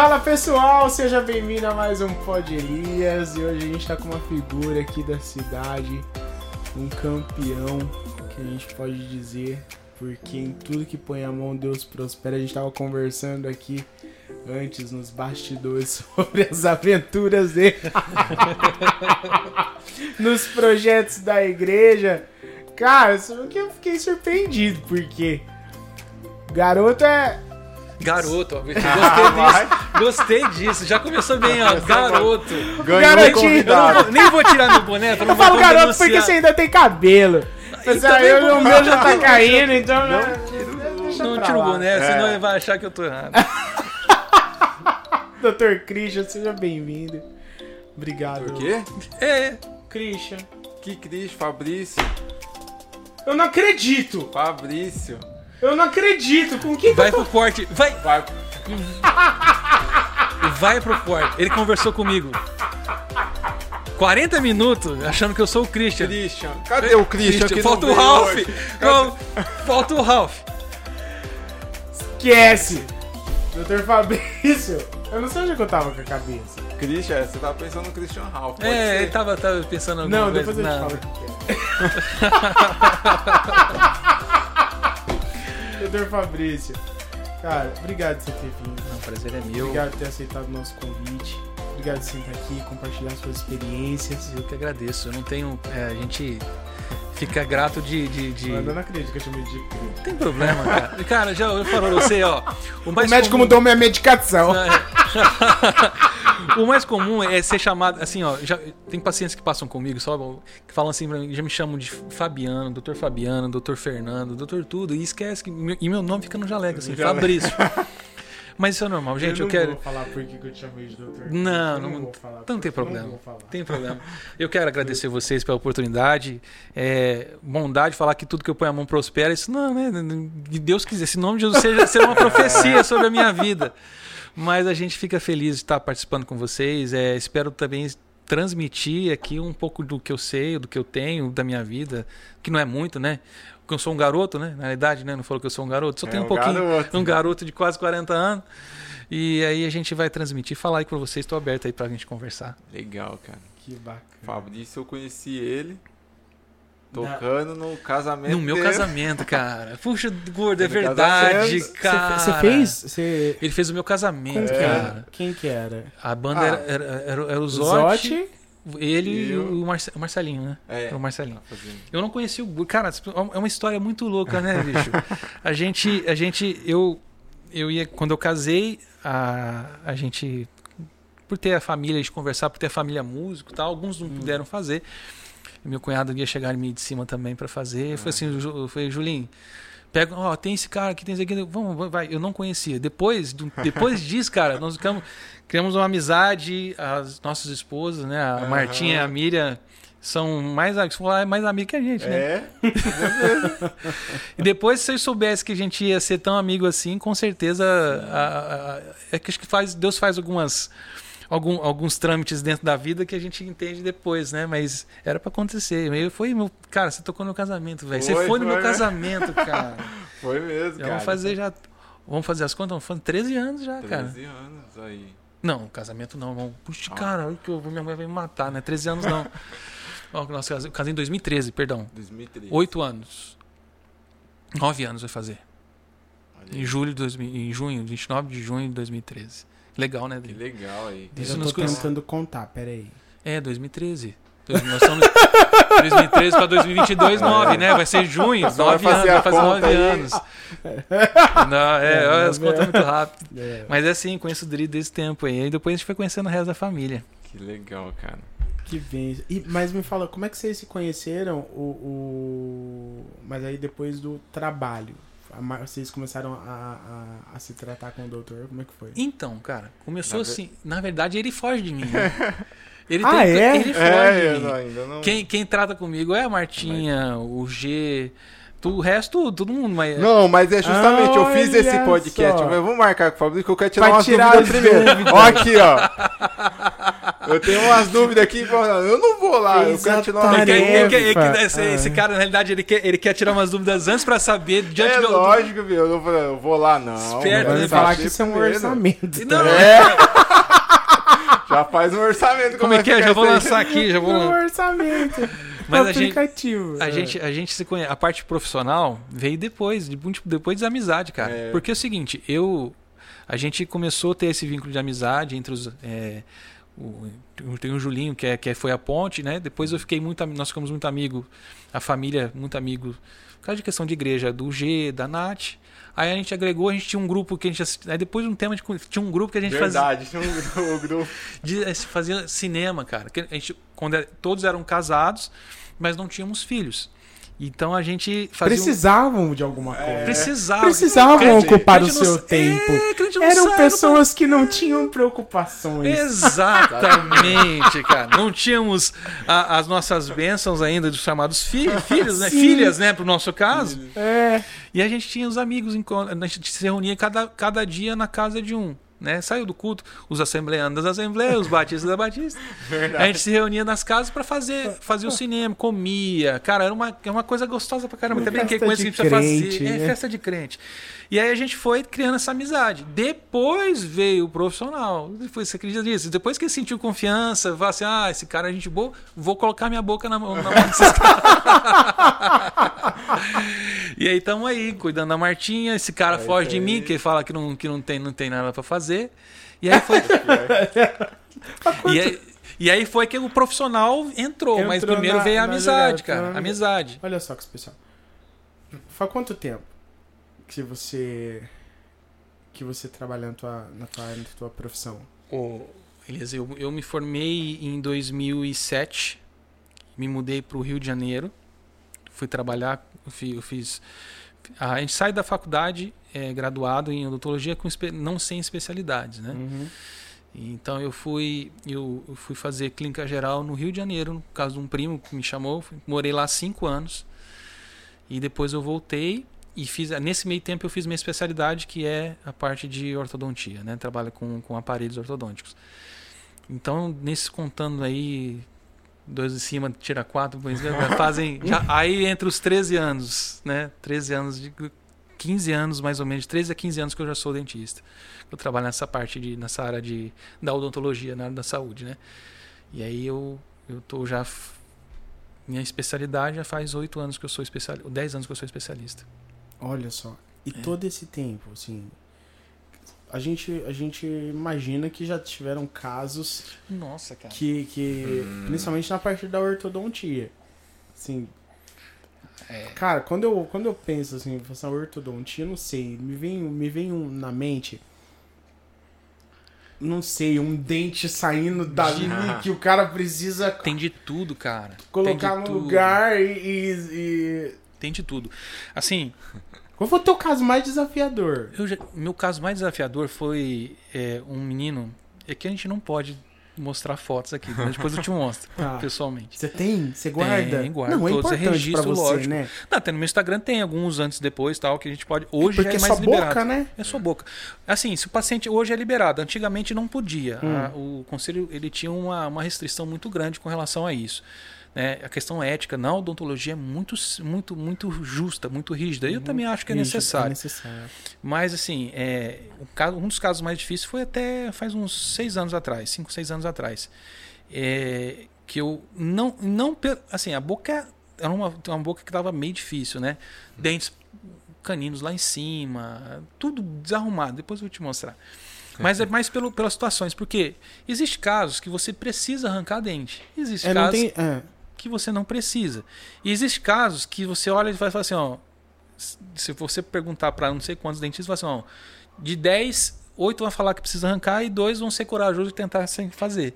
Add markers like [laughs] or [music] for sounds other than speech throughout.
Fala pessoal, seja bem-vindo a mais um Pod Elias e hoje a gente tá com uma figura aqui da cidade, um campeão que a gente pode dizer, porque em tudo que põe a mão Deus prospera. A gente tava conversando aqui antes nos bastidores [laughs] sobre as aventuras dele [laughs] nos projetos da igreja. Cara, eu fiquei surpreendido, porque garoto é Garoto, ó, [laughs] gostei disso. Gostei disso. Já começou bem, ó. Garoto. Garotinho. Não nem vou tirar meu boné pra não Eu falo garoto denunciar. porque você ainda tem cabelo. Mas Então aí o meu já tá caindo, então. Não, Não tira o boné, senão ele vai achar que eu tô errado. [laughs] Dr. Christian, seja bem-vindo. Obrigado. O quê? É, Christian. Que Cris, Fabrício. Eu não acredito! Fabrício. Eu não acredito! Com que vai pro corte. Vai, Vai. vai pro corte. Ele conversou comigo. 40 minutos achando que eu sou o Christian. Christian. Cadê o Christian? que falta o Ralph. Não, falta o Ralph. esquece? Dr. Fabrício, eu não sei onde é que eu tava com a cabeça. Christian, você tá pensando no Christian Ralph. pode É, ser? ele tava, tava pensando alguma Não, coisa. depois eu te falo o que é. [laughs] Dr. Fabrício, cara, obrigado por você ter vindo. O prazer é meu. Obrigado por ter aceitado o nosso convite. Obrigado por estar aqui, compartilhar suas experiências. Eu que agradeço. Eu não tenho. é, a gente fica grato de. de, de- Mano, eu não acredito que eu chamei de. Não tem problema, cara. Cara, já eu falo pra você, ó. O, O mais médico comum- mudou minha medicação. [laughs] o mais comum é ser chamado, assim, ó, já, tem pacientes que passam comigo, só que falam assim pra mim, já me chamam de Fabiano, doutor Fabiano, doutor Fernando, doutor tudo, e esquece que e meu nome fica no jaleco, assim. Fabrício. [laughs] Mas isso é normal, gente, eu, não quero... vou falar por que eu te chamei de doutor. Não, Eu não, vou falar. não tem Eu problema. vou falar. Tem problema. Eu quero agradecer vocês pela oportunidade. É, bondade falar que tudo que eu ponho a mão prospera. Isso não, né? Que Deus quiser. Esse nome de Jesus seja, seja uma profecia [laughs] sobre a minha vida. Mas a gente fica feliz de estar participando com vocês. É, espero também transmitir aqui um pouco do que eu sei, do que eu tenho, da minha vida, que não é muito, né? Porque eu sou um garoto, né? Na realidade, né? Não falou que eu sou um garoto, só É, tenho um um pouquinho. garoto. Um garoto de quase 40 anos. E aí a gente vai transmitir, falar aí pra vocês. Estou aberto aí pra gente conversar. Legal, cara. Que bacana. Fabrício, eu conheci ele tocando no casamento No meu dele. casamento, cara. [laughs] Puxa, gordo, é verdade, casamento. cara. Você fez? Você... Ele fez o meu casamento, que cara. Quem que era? A banda Ah. era, era, era, era o Zotti, Zotti? Ele e Eu. o, Marce- o Marcelinho, né? É. O Marcelinho. Tá. Eu não conheci o cara, é uma história muito louca, né, bicho? [laughs] A gente, a gente, eu, eu ia quando eu casei, a, a gente, por ter a família de conversar, por ter a família músico, e tal, alguns não puderam fazer. E meu cunhado ia chegar em mim de cima também para fazer. Eu falei assim, Ju- eu falei, Julinho, pega, ó, tem esse cara aqui, tem esse aqui, vamos, vai. Eu não conhecia. Depois, do- depois [laughs] disso, cara, nós ficamos, criamos uma amizade, as nossas esposas, né, a Aham. Martinha e a Miriam são mais, mais amigas que a gente, né? É? [laughs] E depois, se vocês soubessem que a gente ia ser tão amigo assim, com certeza. a- a- é que acho que faz, Deus faz algumas. Algum, alguns trâmites dentro da vida que a gente entende depois, né? Mas era pra acontecer. Eu foi meu. Cara, você tocou no meu casamento, velho. Você Foi, foi no meu foi. casamento, cara. [laughs] Foi mesmo, Já cara. vamos fazer já. Vamos fazer as contas? Vamos fazer 13 anos já, cara. 13 anos aí. Não, casamento não. Vamos... Puxa, Ah. cara, que minha mãe vai me matar, né? 13 anos não. [laughs] Nossa, eu casei em 2013, perdão. 2013. Oito anos. Nove anos vai fazer. Em julho de 2000, em junho, 29 de junho de 2013. Legal, né, Que legal aí. Isso eu nos tô conhece- tentando contar, peraí. É, 2013. Dois- Nós estamos 2013 para 2022, 9, né? Vai ser junho, Só vai 9 anos, vai fazer conta 9 aí. anos. Não, é, É, olha, as contas muito rápido. É. Mas é assim, conheço o Dri desse tempo aí. Aí depois a gente foi conhecendo o resto da família. Que legal, cara. Que bem. E, mas me fala, como é que vocês se conheceram? O, o... Mas aí depois do trabalho. Vocês começaram a, a, a se tratar com o doutor? Como é que foi? Então, cara, começou Na assim. Na verdade, ele foge de mim. Né? [laughs] Ele Ah, é? Ele foge É, de mim. não- ainda não. Quem, quem trata comigo é a Martinha, o G, tu- o resto, todo mundo. Mas Não, mas é justamente, eu fiz esse podcast. só. Eu vou marcar com o Fabrício que eu quero tirar umas tirar dúvidas primeiro. Ó aqui, ó. [laughs] Eu tenho umas dúvidas aqui, eu não vou lá, eu quero tirar uma Ele quer- ele quer- ele quer- Tarefa. esse, esse cara, na realidade, ele quer, ele quer tirar umas dúvidas antes pra saber diante É do. lógico, viu? Eu não vou, eu vou lá, não. Esperto, Vai né? falar que isso é um orçamento. Não, É. [laughs] Já faz um orçamento. como é que é? Já vou lançar aqui, já vou É um lançar. orçamento. Mas a gente- aplicativo. A É. gente, a gente se conhece. A parte profissional veio depois, depois da amizade, cara. É. Porque é o seguinte, eu. A gente começou a ter esse vínculo de amizade entre os. é, o, tem o Julinho, que, é, que foi a ponte, né? Depois eu fiquei muito. Nós ficamos muito amigos, a família, muito amigo. Por causa de questão de igreja, do G, da Nath. Aí a gente agregou, a gente tinha um grupo que a gente. Aí depois de um tema de. Tinha um grupo que a gente fazia Verdade, tinha um, [laughs] grupo. de fazia cinema, cara. Que A gente, quando era- todos eram casados, mas não tínhamos filhos. Então a gente fazia. um- Precisavam de alguma coisa. precisava. Precisavam Crente- ocupar o crente não- seu tempo. É, não Eram sai, pessoas que não tinham preocupações. Exatamente, cara. Não tínhamos a- as nossas bênçãos ainda dos chamados fi- [laughs] filhos, né? Sim. Filhas, né? Pro nosso caso. É. E a gente tinha os amigos, a gente se reunia cada, cada dia na casa de um. Né? Saiu do culto, os assembleanos das assembleias, os batistas da batista. [laughs] A gente se reunia nas casas pra fazer, fazer o cinema, comia. Cara, era uma, é uma coisa gostosa pra caramba. Até brinquei com isso que a gente precisa fazer. É né? festa de crente. E aí a gente foi criando essa amizade. Depois veio o profissional. Depois, você acredita nisso? Depois que ele sentiu confiança, falou assim: ah, esse cara é gente boa, vou colocar minha boca na mão, na mão desses [laughs] E aí estamos aí, cuidando da Martinha. Esse cara É foge isso de aí. mim, que ele fala que não, que não, tem, não tem nada pra fazer. E aí foi. e, aí, e aí foi que o profissional entrou, mas Entrou primeiro na- veio a amizade, jogada, cara. na Amizade. Olha só que especial. Faz quanto tempo que você que você trabalha na tua, na tua, na tua profissão? Ô, Elias, eu, eu me formei em 2007, me mudei para o Rio de Janeiro, fui trabalhar, eu fi- eu fiz. A gente sai da faculdade é, graduado em odontologia com não sem especialidades, né? Uhum. Então eu fui eu, eu fui fazer clínica geral no Rio de Janeiro, no caso de um primo que me chamou, morei lá cinco anos e depois eu voltei e fiz nesse meio tempo eu fiz minha especialidade que é a parte de ortodontia, né? Trabalho com, com aparelhos ortodônticos. Então nesse contando aí dois de cima tira quatro, é, fazem já, [laughs] aí entre os 13 anos, né? 13 anos de 15 anos mais ou menos, de 13 a 15 anos que eu já sou dentista. Eu trabalho nessa parte de nessa área de da odontologia, na área da saúde, né? E aí eu eu tô já minha especialidade já faz oito anos que eu sou especialista, 10 anos que eu sou especialista. Olha só. E É. todo esse tempo, assim, a gente a gente imagina que já tiveram casos Nossa, cara. que que principalmente na parte da ortodontia. Assim, É, Cara, quando eu, quando eu penso assim, essa ortodontia, não sei, me vem, me vem um, na mente. Não sei, um dente saindo dali De- [laughs] que o cara precisa tem de tudo, cara. colocar tem de no tudo. lugar e, e, e- Tem de tudo. Assim, Qual foi o teu caso mais desafiador? já- meu caso mais desafiador foi é, um menino. É que a gente não pode mostrar fotos aqui, né? depois eu te mostro [laughs] Tá. pessoalmente. Você tem? Você guarda? Tem, guardo não, é todos, é importante registro, você, lógico. né? Não, até no meu Instagram tem alguns antes e depois tal que a gente pode. Hoje Porque é é mais sua liberado. boca, né? É sua boca. Assim, se o paciente hoje é liberado, antigamente não podia. Hum. A- o conselho ele tinha uma, uma restrição muito grande com relação a isso. Né? a questão ética na odontologia é muito, muito, muito justa, muito rígida. Eu também acho que é Rígido, necessário. É necessário. Mas assim, é, um dos casos mais difíceis foi até faz uns seis anos atrás, cinco, seis anos atrás, É, que eu não, não, assim, a boca era uma, uma boca que estava meio difícil, né? Dentes caninos lá em cima, tudo desarrumado. Depois eu vou te mostrar. Mas é mais pelo, pelas situações, porque existe casos que você precisa arrancar dente. Existe É, casos tem. é. Que você não precisa. E existe casos que você olha e vai falar assim, ó, se você perguntar para não sei quantos dentistas, vai assim, ó, de 10, 8 vão falar que precisa arrancar e dois vão ser corajosos e tentar sem fazer.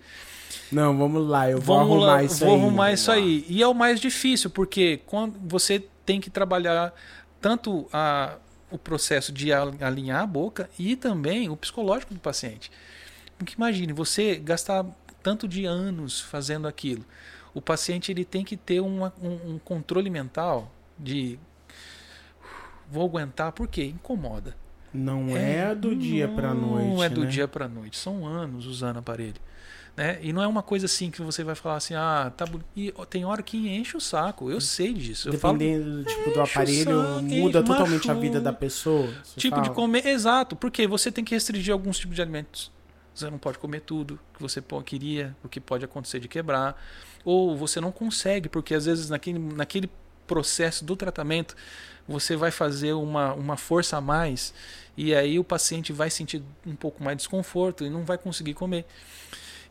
Não, vamos lá, eu vou Vamos arrumar lá, isso vou aí. arrumar isso aí. E é o mais difícil, porque quando você tem que trabalhar tanto a, o processo de al- alinhar a boca e também o psicológico do paciente. Porque imagine, você gastar tanto de anos fazendo aquilo. O paciente ele tem que ter uma- um, um controle mental de vou aguentar, por quê? Incomoda. Não é, do dia pra noite. Não é do né? dia para noite. São anos usando aparelho. Né? E não é uma coisa assim que você vai falar assim, ah, tá bonito. E tem hora que enche o saco, eu sei disso. Eu falo, Dependendo do tipo do aparelho, saco, muda totalmente a vida da pessoa. tipo de fala. comer, exato, porque você tem que restringir alguns tipos de alimentos. Você não pode comer tudo que você queria, o que pode acontecer de quebrar. Ou você não consegue, porque às vezes naquele, naquele processo do tratamento você vai fazer uma, uma força a mais e aí o paciente vai sentir um pouco mais de desconforto e não vai conseguir comer.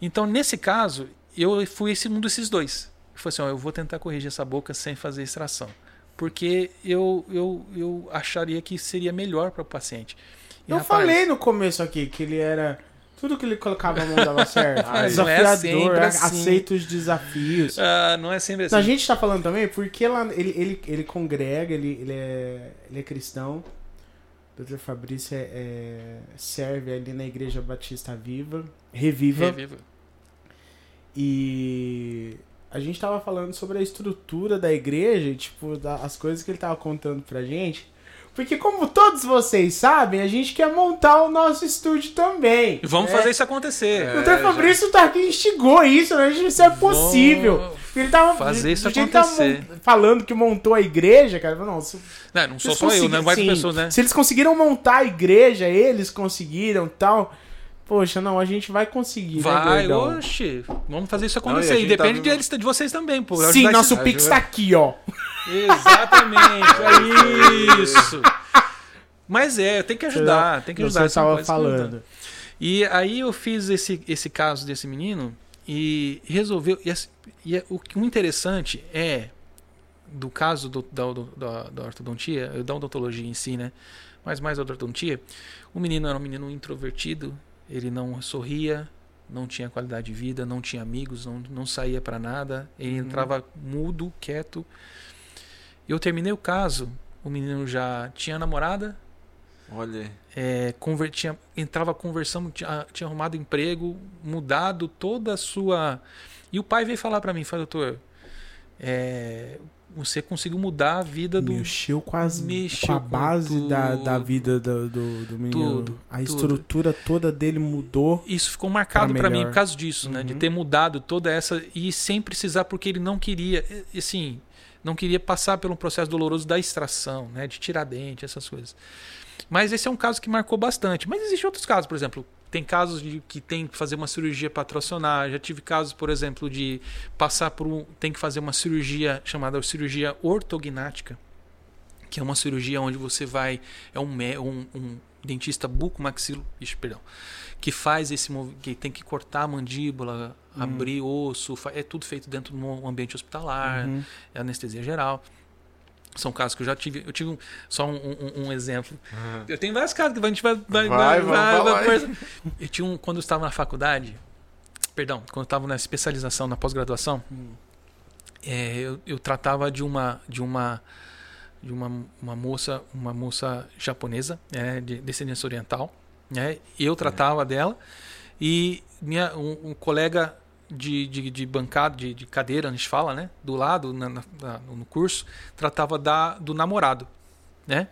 Então, nesse caso, eu fui esse, um desses dois. Eu falei assim, ó, eu vou tentar corrigir essa boca sem fazer extração. Porque eu, eu, eu acharia que seria melhor para o paciente. E, Eu rapaz, falei no começo aqui que ele era. Tudo que ele colocava a mão dava certo. [laughs] Não é Desafiador, sempre assim. aceita os desafios. ah, não é sempre assim. A gente tá falando também porque lá ele, ele, ele congrega, ele, ele, é, ele é cristão. O Dr. Fabrício é, é- serve ali na Igreja Batista Viva, Reviva. Reviva. E a gente tava falando sobre a estrutura da igreja, tipo, da- as coisas que ele tava contando pra gente. Porque como todos vocês sabem, a gente quer montar o nosso estúdio também. E Vamos né? fazer isso acontecer. É. O Dr. Fabrício tá aqui e instigou isso, né? A gente isso é possível. Vamos Ele tava fazer isso tava acontecer. mon- falando que montou a igreja, cara. Não, se, Não, não sou só eu, né? Várias sim, pessoas, né? Se eles conseguiram montar a igreja, eles conseguiram tal. Poxa, não, a gente vai conseguir, né, Vai, gordão? oxe, vamos fazer isso Não, acontecer. e a e gente depende tá deles, de vocês também, pô. Sim, nosso esse- Pix tá aqui, ó. Exatamente, é [laughs] isso. Mas é, tem que ajudar, tem que ajudar. Você você não tava pode se ajudar. falando. E aí eu fiz esse, esse caso desse menino e resolveu. E, assim, e é- o, que- o interessante é do caso do, da, do- da, da ortodontia, da odontologia em si, né? Mas mais da ortodontia, o menino era um menino introvertido, ele não sorria, não tinha qualidade de vida, não tinha amigos, não, não saía pra nada, ele Uhum. entrava mudo, quieto. Eu terminei o caso, o menino já tinha namorada, Olha, é, conver- tinha- entrava conversando, tinha, tinha arrumado emprego, mudado toda a sua. E o pai veio falar pra mim, falou, doutor, é, você conseguiu mudar a vida do. Mexeu com, as, Mexeu com a com base da, tudo. da vida do, do, do menino. Tudo, a tudo. estrutura toda dele mudou. Isso ficou marcado Pra pra mim por causa disso, né? De Uhum. ter mudado toda essa e sem precisar porque ele não queria, assim, não queria passar pelo processo doloroso da extração, né? De tirar dente, essas coisas. Mas esse é um caso que marcou bastante. Mas existem outros casos, por exemplo, tem casos de que tem que fazer uma cirurgia para tracionar. Já tive casos, por exemplo, de passar por um, tem que fazer uma cirurgia chamada cirurgia ortognática, que é uma cirurgia onde você vai é um, um, um dentista bucomaxilo, perdão, que faz esse que tem que cortar a mandíbula, abrir osso, é tudo feito dentro de um ambiente hospitalar, Uhum. é anestesia geral. São casos que eu já tive. Eu tive um- só um, um- um exemplo. Eu tenho vários casos que a gente vai. Vai, Vai, falar aí. conversar. Eu tinha um. Quando eu estava na faculdade. Perdão, quando eu estava na especialização, na pós-graduação, é, eu, eu tratava de uma. De uma de uma, uma moça uma moça japonesa né, de descendência oriental né eu tratava dela e minha um, um colega de, de, de bancada de, de cadeira a gente fala né do lado na, na- no curso tratava da do namorado né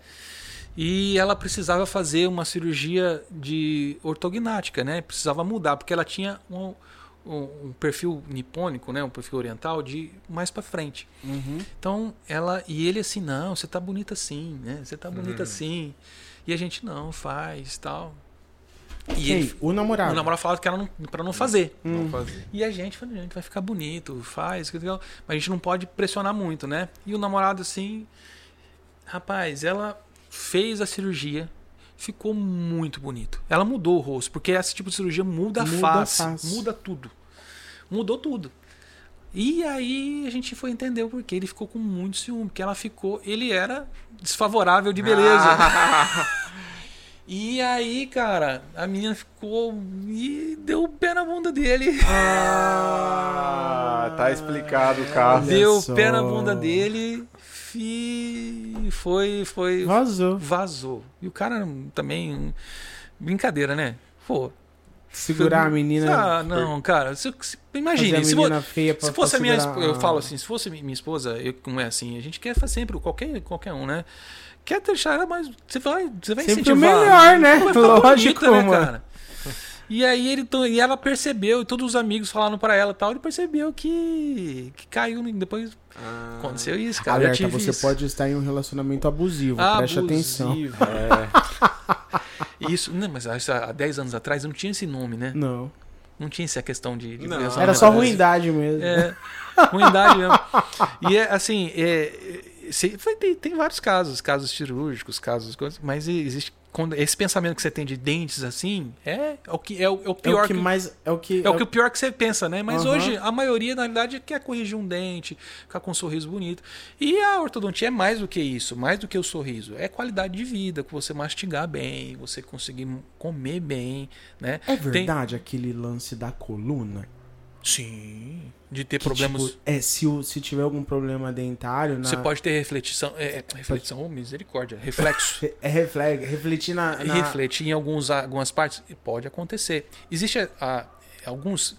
e ela precisava fazer uma cirurgia de ortognática né precisava mudar porque ela tinha um, um, perfil nipônico né um perfil oriental de mais para frente Uhum. então, ela e ele assim, não, você tá bonita assim, né? Você tá bonita assim. E a gente não faz, tal. E ele, o namorado. o namorado falava que era não, para não fazer. Hum. vamos fazer. E a gente falou, gente, vai ficar bonito, faz, mas a gente não pode pressionar muito, né? E o namorado assim, rapaz, ela fez a cirurgia, ficou muito bonito. Ela mudou o rosto, porque esse tipo de cirurgia muda a Muda a face, face. muda tudo. Mudou tudo. E aí a gente foi entender o porquê. Ele ficou com muito ciúme, porque ela ficou. Ele era desfavorável de beleza. [laughs] E aí, cara, a menina ficou. E deu o pé na bunda dele. Ah, tá explicado o caso. Deu o pé na bunda dele. E foi. foi Vazou. vazou. E o cara também. Brincadeira, né? Pô. Segurar a menina. Ah, não, cara. Se, se, imagine, se, feia pra, se fosse a minha eu falo assim, se fosse minha esposa, eu, como é assim, a gente quer fazer sempre, qualquer, qualquer um, né? Quer deixar ela mais. Você vai, você vai Sempre incentivar. o melhor, né? Vai ficar [laughs] Lógico, bonita, né, cara? E aí ele e ela percebeu, e todos os amigos falaram pra ela e tal, ele percebeu que, que caiu. Depois Ah, aconteceu isso, cara. Alerta, você isso. pode estar em um relacionamento abusivo. Preste atenção. Abusivo. [laughs] É, Isso, não, mas há 10 anos atrás não tinha esse nome, né? Não. Não tinha essa questão de, de Não. Era só ruindade mesmo. É, ruindade mesmo. [laughs] E é assim, é, se- tem, tem vários casos, casos cirúrgicos, casos coisas, mas existe quando esse pensamento que você tem de dentes assim é, o que é o, é o É pior o que que, mais. É o que. é o que o pior que você pensa, né? Mas Aham. hoje a maioria na realidade quer corrigir um dente, ficar com um sorriso bonito. E a ortodontia é mais do que isso, mais do que o sorriso, é qualidade de vida, com você mastigar bem, você conseguir comer bem, né? É Tem- verdade aquele lance da coluna? Sim, de ter Que, problemas tipo, é, se, o- se tiver algum problema dentário. Na, Você pode ter reflexão. É, é, reflexão, oh, misericórdia. Reflexo. [laughs] É refle- refletir na. na- Refletir em alguns, algumas partes. Pode acontecer. Existe a- alguns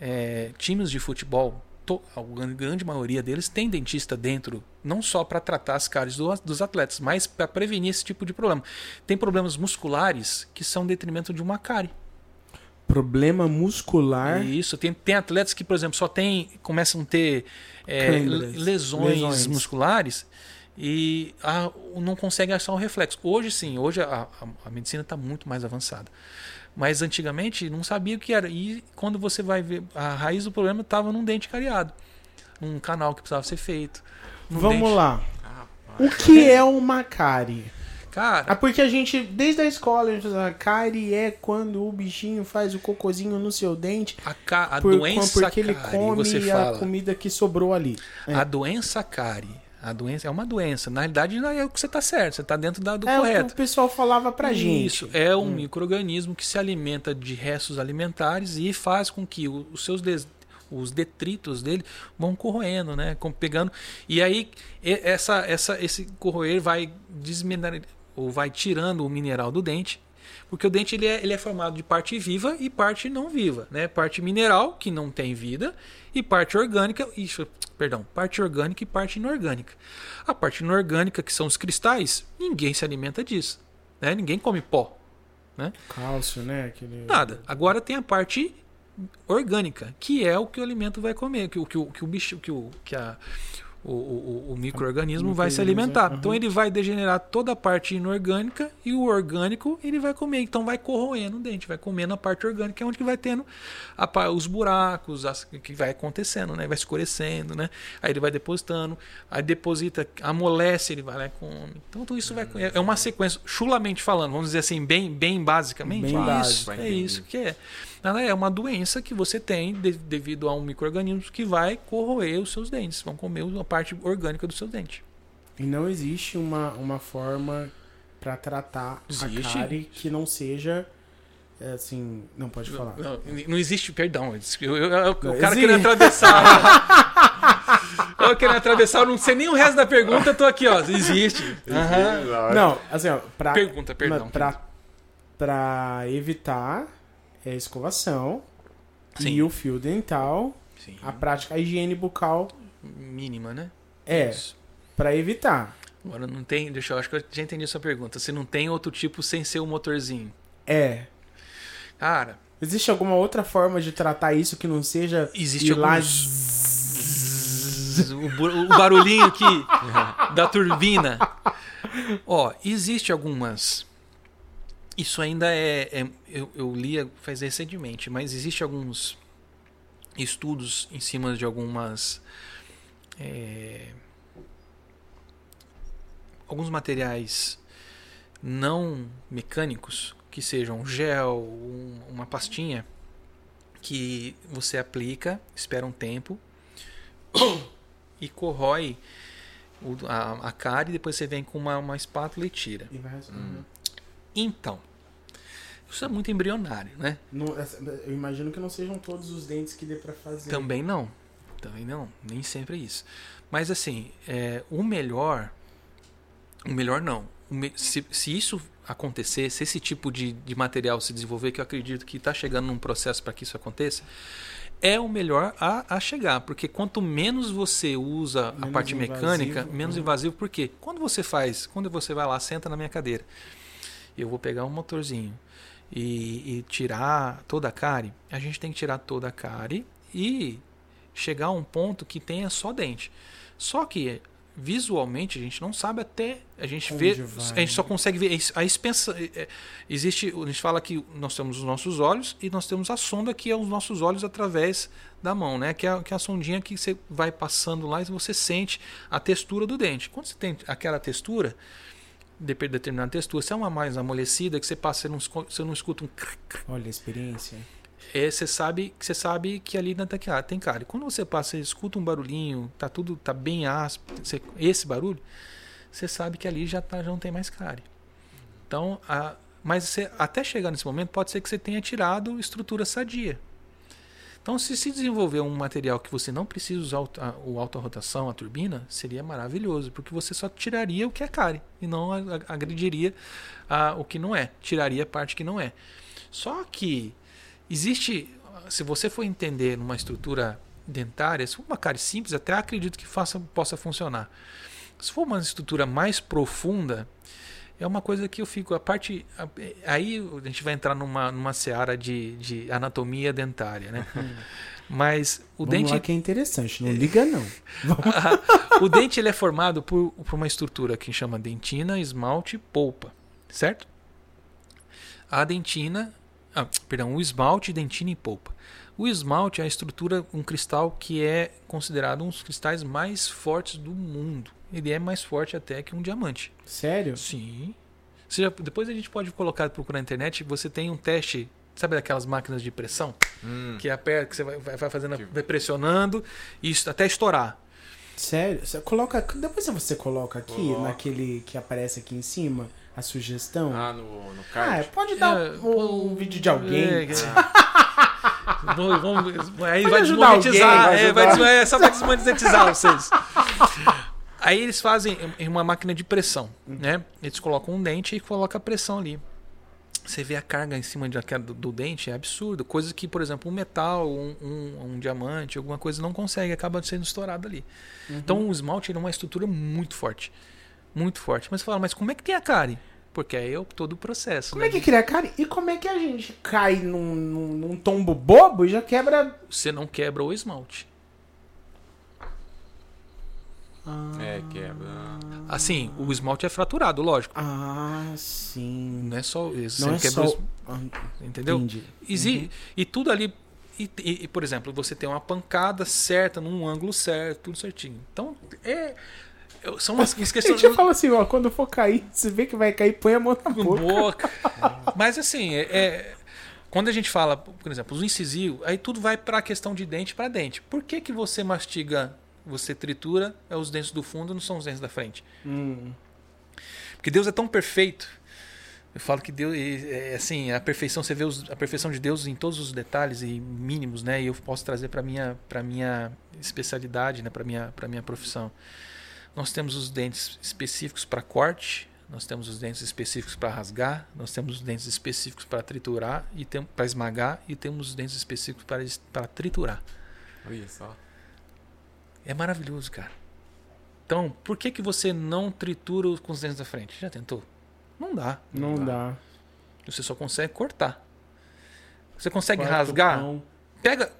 é, times de futebol, to- a gran- grande maioria deles tem dentista dentro, não só para tratar as cáries do- dos atletas, mas para prevenir esse tipo de problema. Tem problemas musculares que são detrimento de uma cárie. Problema muscular. Isso, tem, tem atletas que, por exemplo, só tem, começam a ter é, lesões, lesões. musculares e ah, não conseguem achar o reflexo. Hoje sim, hoje a, a, a medicina está muito mais avançada. Mas antigamente não sabia o que era. E quando você vai ver, a raiz do problema estava num dente cariado, num canal que precisava ser feito. Vamos dente- lá. rapaz. O que é uma cárie? Cara, Ah, porque a gente, desde a escola, a gente fala, cárie é quando o bichinho faz o cocôzinho no seu dente. a, ca- a por- doença porque ele cárie, come você a fala. comida que sobrou ali. É. A doença cárie, a doença é uma doença. Na realidade, não é o que você está certo, você está dentro da, do é o correto. que o pessoal falava pra gente. Isso, é um microorganismo que se alimenta de restos alimentares e faz com que o- os seus des- os detritos dele vão corroendo, né, pegando. E aí essa, essa, esse corroer vai desminerar ou vai tirando o mineral do dente, porque o dente ele é, ele é formado de parte viva e parte não viva, né? Parte mineral que não tem vida e parte orgânica, isso, perdão, parte orgânica e parte inorgânica. A parte inorgânica que são os cristais, ninguém se alimenta disso, né? Ninguém come pó, Cálcio, né? Aquele... nada. Agora tem a parte orgânica, que é o que o alimento vai comer, que o que o, que o bicho, que o que a o, o, o microorganismo vai se alimentar. uhum. Então ele vai degenerar toda a parte inorgânica e o orgânico ele vai comer. Então vai corroendo o dente, vai comendo a parte orgânica, que é onde que vai tendo a os buracos, as, que vai acontecendo, né? Vai escurecendo, né? Aí ele vai depositando, aí deposita, amolece, ele vai lá e come. Então tudo isso vai é é uma sequência, chulamente falando, vamos dizer assim, bem bem basicamente, Bem é básico. isso, é entender. isso que é. Ela é uma doença que você tem de- devido a um microorganismo que vai corroer os seus dentes, vão comer a parte orgânica do seu dente. E não existe uma, uma forma pra tratar Existe. a cárie que não seja é, assim. Não pode falar. Não, não existe, perdão. eu- eu- eu- o Não, cara existe. querendo atravessar. [laughs] eu querendo atravessar, eu não sei nem o resto da pergunta, eu tô aqui, ó. Existe. Aham. Não, assim, ó, pra, Pergunta, perdão. pra, pra evitar é a escovação Sim. e o fio dental, Sim. a prática, a higiene bucal Mínima, né? é Isso. pra evitar. Agora não tem. Deixa eu acho que eu já entendi a sua pergunta. Se não tem outro tipo sem ser o motorzinho. É. Cara, Existe alguma outra forma de tratar isso que não seja existe ir lá alguns. o, bu- o barulhinho aqui [laughs] da turbina. Ó, existe algumas. Isso ainda é. é- eu, eu li faz recentemente, mas existe alguns estudos em cima de algumas. é, alguns materiais não mecânicos, que sejam gel, um- uma pastinha, que você aplica, espera um tempo [coughs] e corrói a, a cárie, depois você vem com uma, uma espátula e tira. E vai responder. Então, isso é muito embrionário, né? Não, essa- eu imagino que não sejam todos os dentes que dê pra fazer. Também não. Também não. Nem sempre é isso. Mas assim, é, o melhor. O melhor não. O me- se, se isso acontecer, se esse tipo de, de material se desenvolver, que eu acredito que está chegando num processo para que isso aconteça, é o melhor a, a chegar. Porque quanto menos você usa a Menos parte mecânica, invasivo, menos invasivo. Por quê? Quando você faz, quando você vai lá, senta na minha cadeira, eu vou pegar um motorzinho e, e tirar toda a cárie, a gente tem que tirar toda a cárie e chegar a um ponto que tenha só dente. Só que visualmente a gente não sabe até a gente Onde vê vai, a gente só né? consegue ver a expensa é, existe a gente fala que nós temos os nossos olhos e nós temos a sonda que é os nossos olhos através da mão né que é, que é a sondinha que você vai passando lá e você sente a textura do dente quando você tem aquela textura de determinada textura se é uma mais amolecida que você passa você não, você não escuta um crac, crac, Olha a experiência. é, você sabe que você sabe que ali não tem cá- tem cárie. Quando você passa, você escuta um barulhinho, tá tudo tá bem áspero, você- esse barulho, você sabe que ali já tá, já não tem mais cárie. Então, a, mas você, até chegar nesse momento, pode ser que você tenha tirado estrutura sadia. Então, se se desenvolver um material que você não precisa usar a, o auto-rotação, a turbina, seria maravilhoso, porque você só tiraria o que é cárie e não agrediria a, o que não é, tiraria a parte que não é. Só que existe, se você for entender numa estrutura dentária, se for uma cárie simples, até acredito que faça, possa funcionar. Se for uma estrutura mais profunda, é uma coisa que eu fico. A parte. a- aí a gente vai entrar numa, numa seara de, de anatomia dentária, né? [laughs] Mas o Vamos dente. lá que é interessante, não liga não. [laughs] o dente ele é formado por, por uma estrutura que chama dentina, esmalte e polpa, certo? A dentina, ah, perdão, o esmalte, dentina e polpa. O esmalte é a estrutura, um cristal que é considerado um dos cristais mais fortes do mundo. Ele é mais forte até que um diamante. Sério? Sim. Você já- depois a gente pode colocar, procurar na internet, você tem um teste, sabe daquelas máquinas de pressão? Hum. Que aperta, que você vai, vai fazendo, vai pressionando, e isso até estourar. Sério? Você coloca, depois você coloca aqui, Coloca. naquele que aparece aqui em cima, a sugestão. Ah, no, no Ah, card. pode dar É, um, um vídeo de alguém. É, é. [laughs] Vamos- vamos- aí Pode vai desmonetizar. alguém, vai é, vai é só vai desmonetizar vocês. [laughs] Aí eles fazem em uma máquina de pressão, né? Eles colocam um dente e colocam a pressão ali. Você vê a carga em cima de, do, do dente, é absurdo. Coisas que, por exemplo, um metal, um, um- um diamante, alguma coisa não consegue, acaba sendo estourado ali. Então o esmalte é uma estrutura muito forte. Muito forte. Mas você fala, mas como é que tem a cárie? Porque aí é todo o processo. Como né? é que cria cara? E como é que a gente cai num, num, num tombo bobo e já quebra. Você não quebra o esmalte. É, quebra. Assim, o esmalte é fraturado, lógico. Ah, sim. Não é só isso. Não é só. quebra o es- Ah, Entendeu? Entendi. Exi- E tudo ali. E, e- e, por exemplo, você tem uma pancada certa, num ângulo certo, tudo certinho. Então, é. é- São umas [laughs] A questões. gente fala assim, ó, quando for cair, você vê que vai cair, põe a mão na boca. boca. [laughs] Mas assim, é, é- quando a gente fala, por exemplo, os incisivos, aí tudo vai para a questão de dente para dente. Por que, que você mastiga, você tritura, é os dentes do fundo, não são os dentes da frente? Hum. Porque Deus é tão perfeito. Eu falo que Deus, é, é, assim, a perfeição, você vê os- a perfeição de Deus em todos os detalhes e mínimos, né? E eu posso trazer para minha para minha especialidade, né, para minha para minha profissão. Nós temos os dentes específicos para corte, nós temos os dentes específicos para rasgar, nós temos os dentes específicos para triturar e tem para esmagar e temos os dentes específicos para es- para triturar. Olha só. É maravilhoso, cara. Então, por que que você não tritura com os dentes da frente? Já tentou? Não dá. Não Não dá. Você só consegue cortar. Você consegue Corta o rasgar? pão. Pega.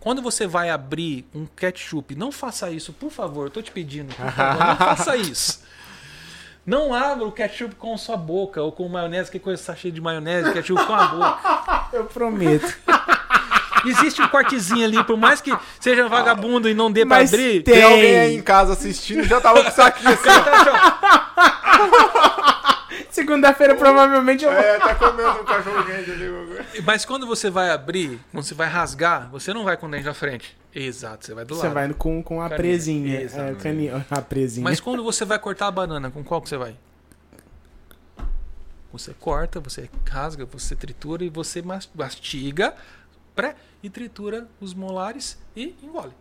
Quando você vai abrir um ketchup, não faça isso, por favor. Eu tô te pedindo, por favor, não [laughs] faça isso. Não abra o ketchup com sua boca ou com maionese, que coisa está cheia de maionese, ketchup com a boca. [laughs] Eu prometo. Existe um cortezinho ali, por mais que seja vagabundo e não dê pra Mas abrir. tem. Tem alguém aí em casa assistindo já tava com isso aqui assim. ó. [laughs] Segunda-feira, provavelmente, eu vou. É, tá comendo um cachorro quente ali. Mas quando você vai abrir, quando você vai rasgar, você não vai com o dente na frente. Exato, você vai do Você lado. vai com, com a presinha. É, Exatamente. cani... A presinha. Mas quando você vai cortar a banana, com qual que você vai? Você corta, você rasga, você tritura e você mas- mastiga pré e tritura os molares e engole.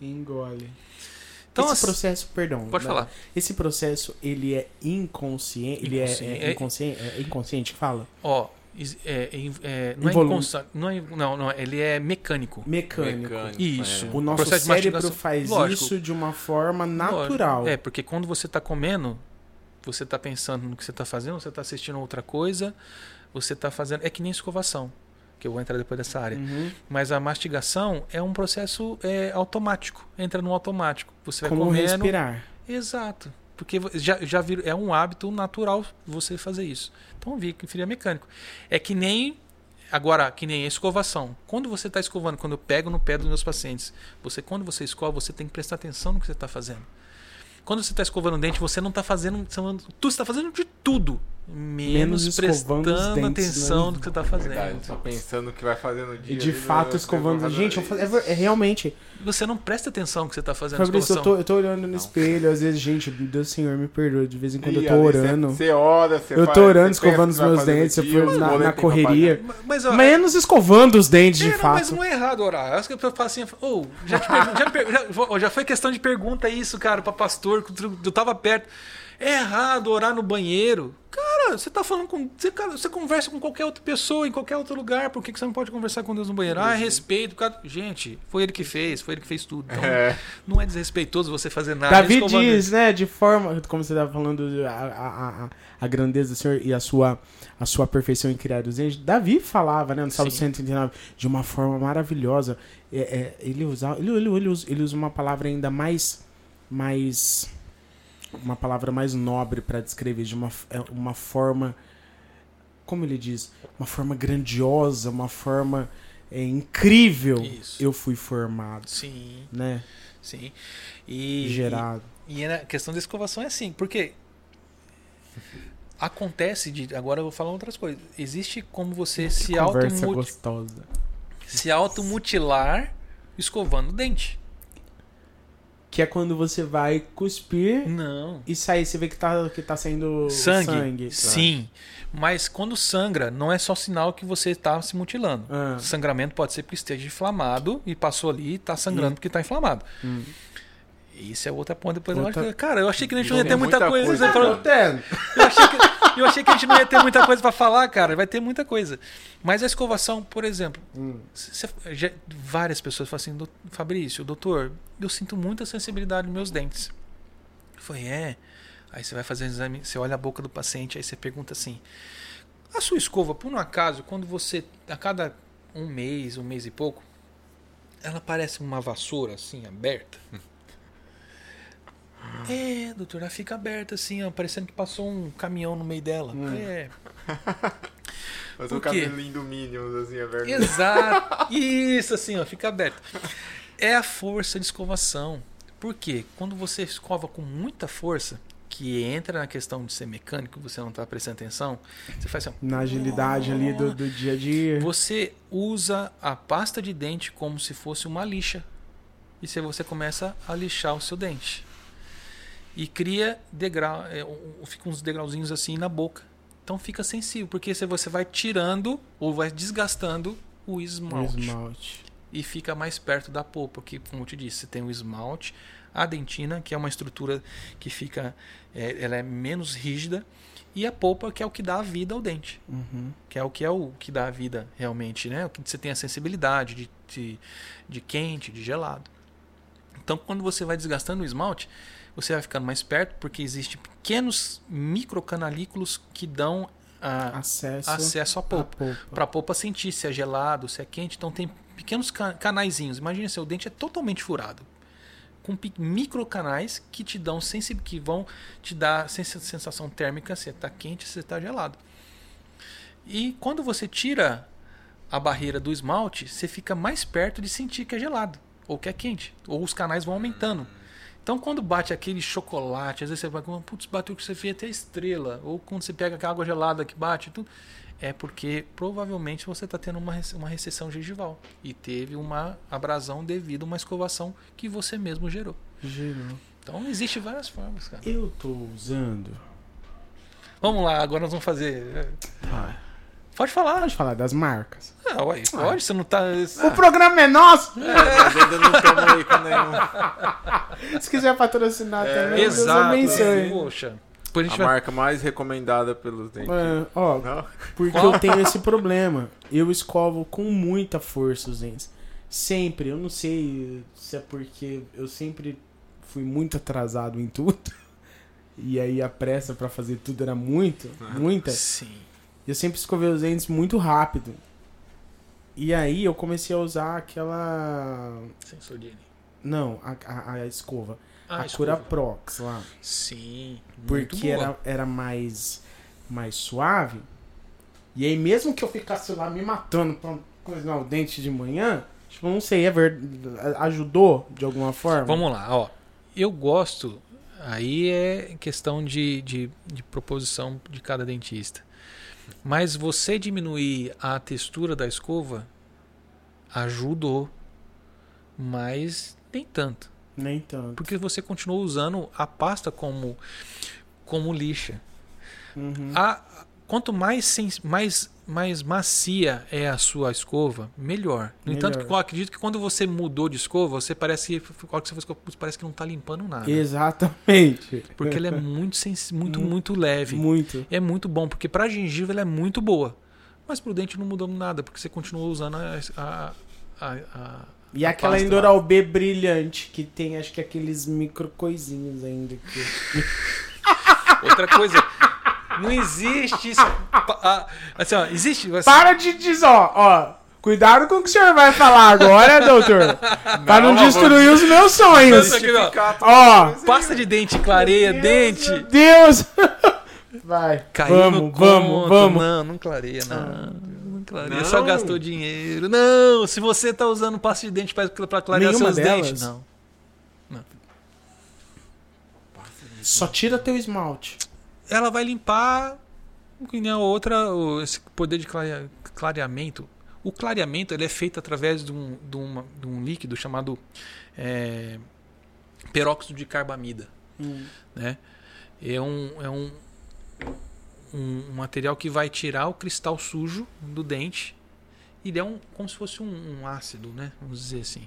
Engole. Então, esse assim- processo, perdão. Pode né? falar. Esse processo, ele é inconsciente. Ele é, Inconsciente. é inconsciente? É inconsciente que fala? Ó, é, é, é, não é não, é, não, não, ele é mecânico. Mecânico. Mecânico. Isso. é. O nosso Processo de cérebro mastigação- faz Lógico. isso de uma forma natural. É, porque quando você está comendo, você está pensando no que você está fazendo, você está assistindo outra coisa, você está fazendo. É que nem escovação, que eu vou entrar depois dessa área. Uhum. Mas a mastigação é um processo é, automático. Entra no automático. Você vai Como comendo. respirar. Exato. Porque já, já vira, é um hábito natural você fazer isso. Então vi que seria mecânico. É que nem. Agora, que nem a escovação. Quando você está escovando, quando eu pego no pé dos meus pacientes, você quando você escova, você tem que prestar atenção no que você está fazendo. Quando você está escovando o dente, você não está fazendo. Tu está fazendo de tudo. Menos, Menos escovando os prestando dentes, atenção né? no que você está fazendo. Verdade, só pensando no que vai fazer no dia. E de ali, fato né? escovando. Gente, eu é, é realmente. Você não presta atenção no que você está fazendo. Fabrício, eu tô, eu tô olhando no espelho, às vezes, gente, Deus Senhor me perdoa. De vez em quando eu Ih, tô orando. Você, você ora, você Eu tô orando, escovando o os meus dentes, eu dia, fui os na, na correria. Mas, ó, Menos escovando os dentes, É, de não, fato. mas não é errado orar. Acho que a pessoa fala assim, oh, já, já, já- já foi questão de pergunta isso, cara, pra pastor, que eu eu tava perto. É errado orar no banheiro? Cara, você tá falando com. Você, cara, você conversa com qualquer outra pessoa, em qualquer outro lugar. Por que, que você não pode conversar com Deus no banheiro? Ah, é respeito. Cara. Gente, foi ele que fez, foi ele que fez tudo. Então, É. não é desrespeitoso você fazer nada. Davi escovando- diz, né, de forma, como você estava falando, a, a, a, a grandeza do Senhor e a sua, a sua perfeição em criar os anjos. Davi falava, né, no Salmo Sim. 139, de uma forma maravilhosa. É, é, ele, usa, ele, ele, ele, usa, ele usa uma palavra ainda mais, mais uma palavra mais nobre para descrever, de uma, é, uma forma, como ele diz, uma forma grandiosa, uma forma é, incrível. Isso. Eu fui formado, Sim, né, sim. E, gerado. E a questão da escovação é assim, porque acontece de. Agora eu vou falar outras coisas. Existe como você se Conversa automuti- gostosa. se automutilar escovando o dente. Que é quando você vai cuspir Não. e sair, você vê que tá, que tá saindo Sangue. sangue. Sim. Mas quando sangra, não é só sinal que você está se mutilando. Ah. Sangramento pode ser porque esteja inflamado e passou ali e está sangrando porque está inflamado. Hum. Isso é outra ponta. Depois eu Outra- acho que- cara, eu achei que a gente não ia ter muita, muita coisa. coisa. Você falou- Tendo. Eu achei, que, eu achei que a gente não ia ter muita coisa pra falar, cara. Vai ter muita coisa. Mas a escovação, por exemplo, Hum. cê- já- várias pessoas falam assim, "Dou- Fabrício, doutor, eu sinto muita sensibilidade nos meus dentes. Foi, é. Aí você vai fazer um exame, você olha a boca do paciente, aí você pergunta assim: a sua escova, por um acaso, quando você, a cada um mês, um mês e pouco, ela parece uma vassoura assim, aberta? É, doutor, ela fica aberta assim, ó, parecendo que passou um caminhão no meio dela. Hum. É, [laughs] Por quê? cabelinho do Minions, assim, a verdade. Exato. [laughs] Isso, assim, ó, fica aberto. É a força de escovação. Por quê? Quando você escova com muita força, que entra na questão de ser mecânico, você não está prestando atenção, você faz assim, Na agilidade ali do, do dia a dia. você usa a pasta de dente como se fosse uma lixa. E se você começa a lixar o seu dente. E cria degrau, é, fica uns degrauzinhos assim na boca. Então fica sensível, porque se você vai tirando ou vai desgastando o O esmalte. esmalte. E fica mais perto da polpa, porque, como eu te disse, você tem o esmalte, a dentina, que é uma estrutura que fica, é, ela é menos rígida, e a polpa, que é o que dá a vida ao dente Uhum. que é o que é o que dá a vida realmente, né? O que você tem a sensibilidade de, de, de quente, de gelado. Então, quando você vai desgastando o esmalte, você vai ficando mais perto, porque existem pequenos microcanalículos que dão a, Acesso, acesso à polpa. Para a polpa sentir se é gelado, se é quente. Então, tem pequenos ca- canaizinhos. Imagina, seu dente é totalmente furado. Com microcanais que te dão que vão te dar sens- sensação térmica se está quente, se está gelado. E quando você tira a barreira do esmalte, você fica mais perto de sentir que é gelado ou que é quente, ou os canais vão aumentando. Então, quando bate aquele chocolate, às vezes você vai, putz, bateu que você vê até estrela, ou quando você pega aquela água gelada que bate, tudo, é porque provavelmente você está tendo uma, uma recessão gengival e teve uma abrasão devido a uma escovação que você mesmo gerou. Gerou. Então, existe várias formas, cara. Eu tô usando. Vamos lá, agora nós vamos fazer. é, Ah, Pode falar. pode falar das marcas. Ah, ué, pode, você não tá. O programa é nosso! Mas ainda não estamos aí com nenhum. Se quiser patrocinar É, também, Deus Exato. abençoe. Poxa. Depois a A vai. marca mais recomendada pelos dentes. Mano, ó, Não? porque eu tenho esse problema. Eu escovo com muita força os dentes. Sempre. Eu não sei se é porque eu sempre fui muito atrasado em tudo. [laughs] E aí a pressa pra fazer tudo era muito, muita. Sim. Eu sempre escovei os dentes muito rápido. E aí eu comecei a usar aquela. Sensor de Não, a, a, a escova. Ah, a escova. Cura Prox lá. Sim. Porque era, era mais, mais suave. E aí, mesmo que eu ficasse lá me matando pra coisar o dente de manhã, tipo, não sei, é ajudou de alguma forma? Vamos lá, ó. Eu gosto. Aí é questão de, de, de proposição de cada dentista. Mas você diminuir a textura da escova ajudou. Mas nem tanto. Nem tanto. Porque você continuou usando a pasta como, como lixa. Uhum. A, quanto mais, sens- mais, mais macia é a sua escova, melhor. No entanto, Melhor. eu acredito que quando você mudou de escova, você parece que você faz escova, parece que não está limpando nada. Exatamente. Porque ela é muito, sens- muito, Mu- muito leve. Muito. É muito bom, porque para gengiva ela é muito boa. Mas pro dente não mudou nada, porque você continuou usando a. a, a, a- E a aquela pasta Endural B brilhante, que tem acho que aqueles micro coisinhos ainda. Que... [laughs] Outra coisa. Não existe isso. pa- a- Assim, ó, existe. assim, Para de dizer, ó, ó. Cuidado com o que o senhor vai falar agora, doutor. pra não, Não, destruir os meus sonhos. Aqui, ó. Pasta de dente clareia dente. Meu Deus! [laughs] Vai. Caiu vamos, no vamos, conto. vamos. Não, não clareia, não. Não clareia. Não. Só gastou dinheiro. Não, se você tá usando pasta de dente pra, pra clarear Nenhuma seus delas? dentes, não. Só tira teu esmalte. Ela vai limpar que nem a outra, esse poder de clare- clareamento. O clareamento ele é feito através de um, de uma- de um líquido chamado é, peróxido de carbamida. né? É um, é um, um, um material que vai tirar o cristal sujo do dente. Ele é um, como se fosse um, um ácido, né? Vamos dizer assim.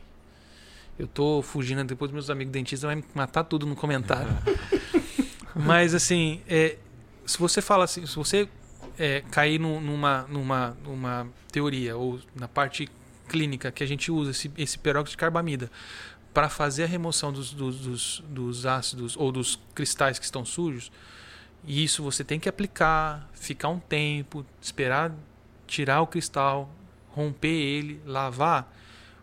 Eu tô fugindo, depois meus amigos dentistas vão me matar tudo no comentário. [laughs] Mas assim, é, se você fala assim, se você é, cair nu- numa, numa, numa teoria ou na parte clínica que a gente usa esse, esse peróxido de carbamida para fazer a remoção dos, dos, dos, dos ácidos ou dos cristais que estão sujos, e isso você tem que aplicar, ficar um tempo, esperar tirar o cristal, romper ele, lavar.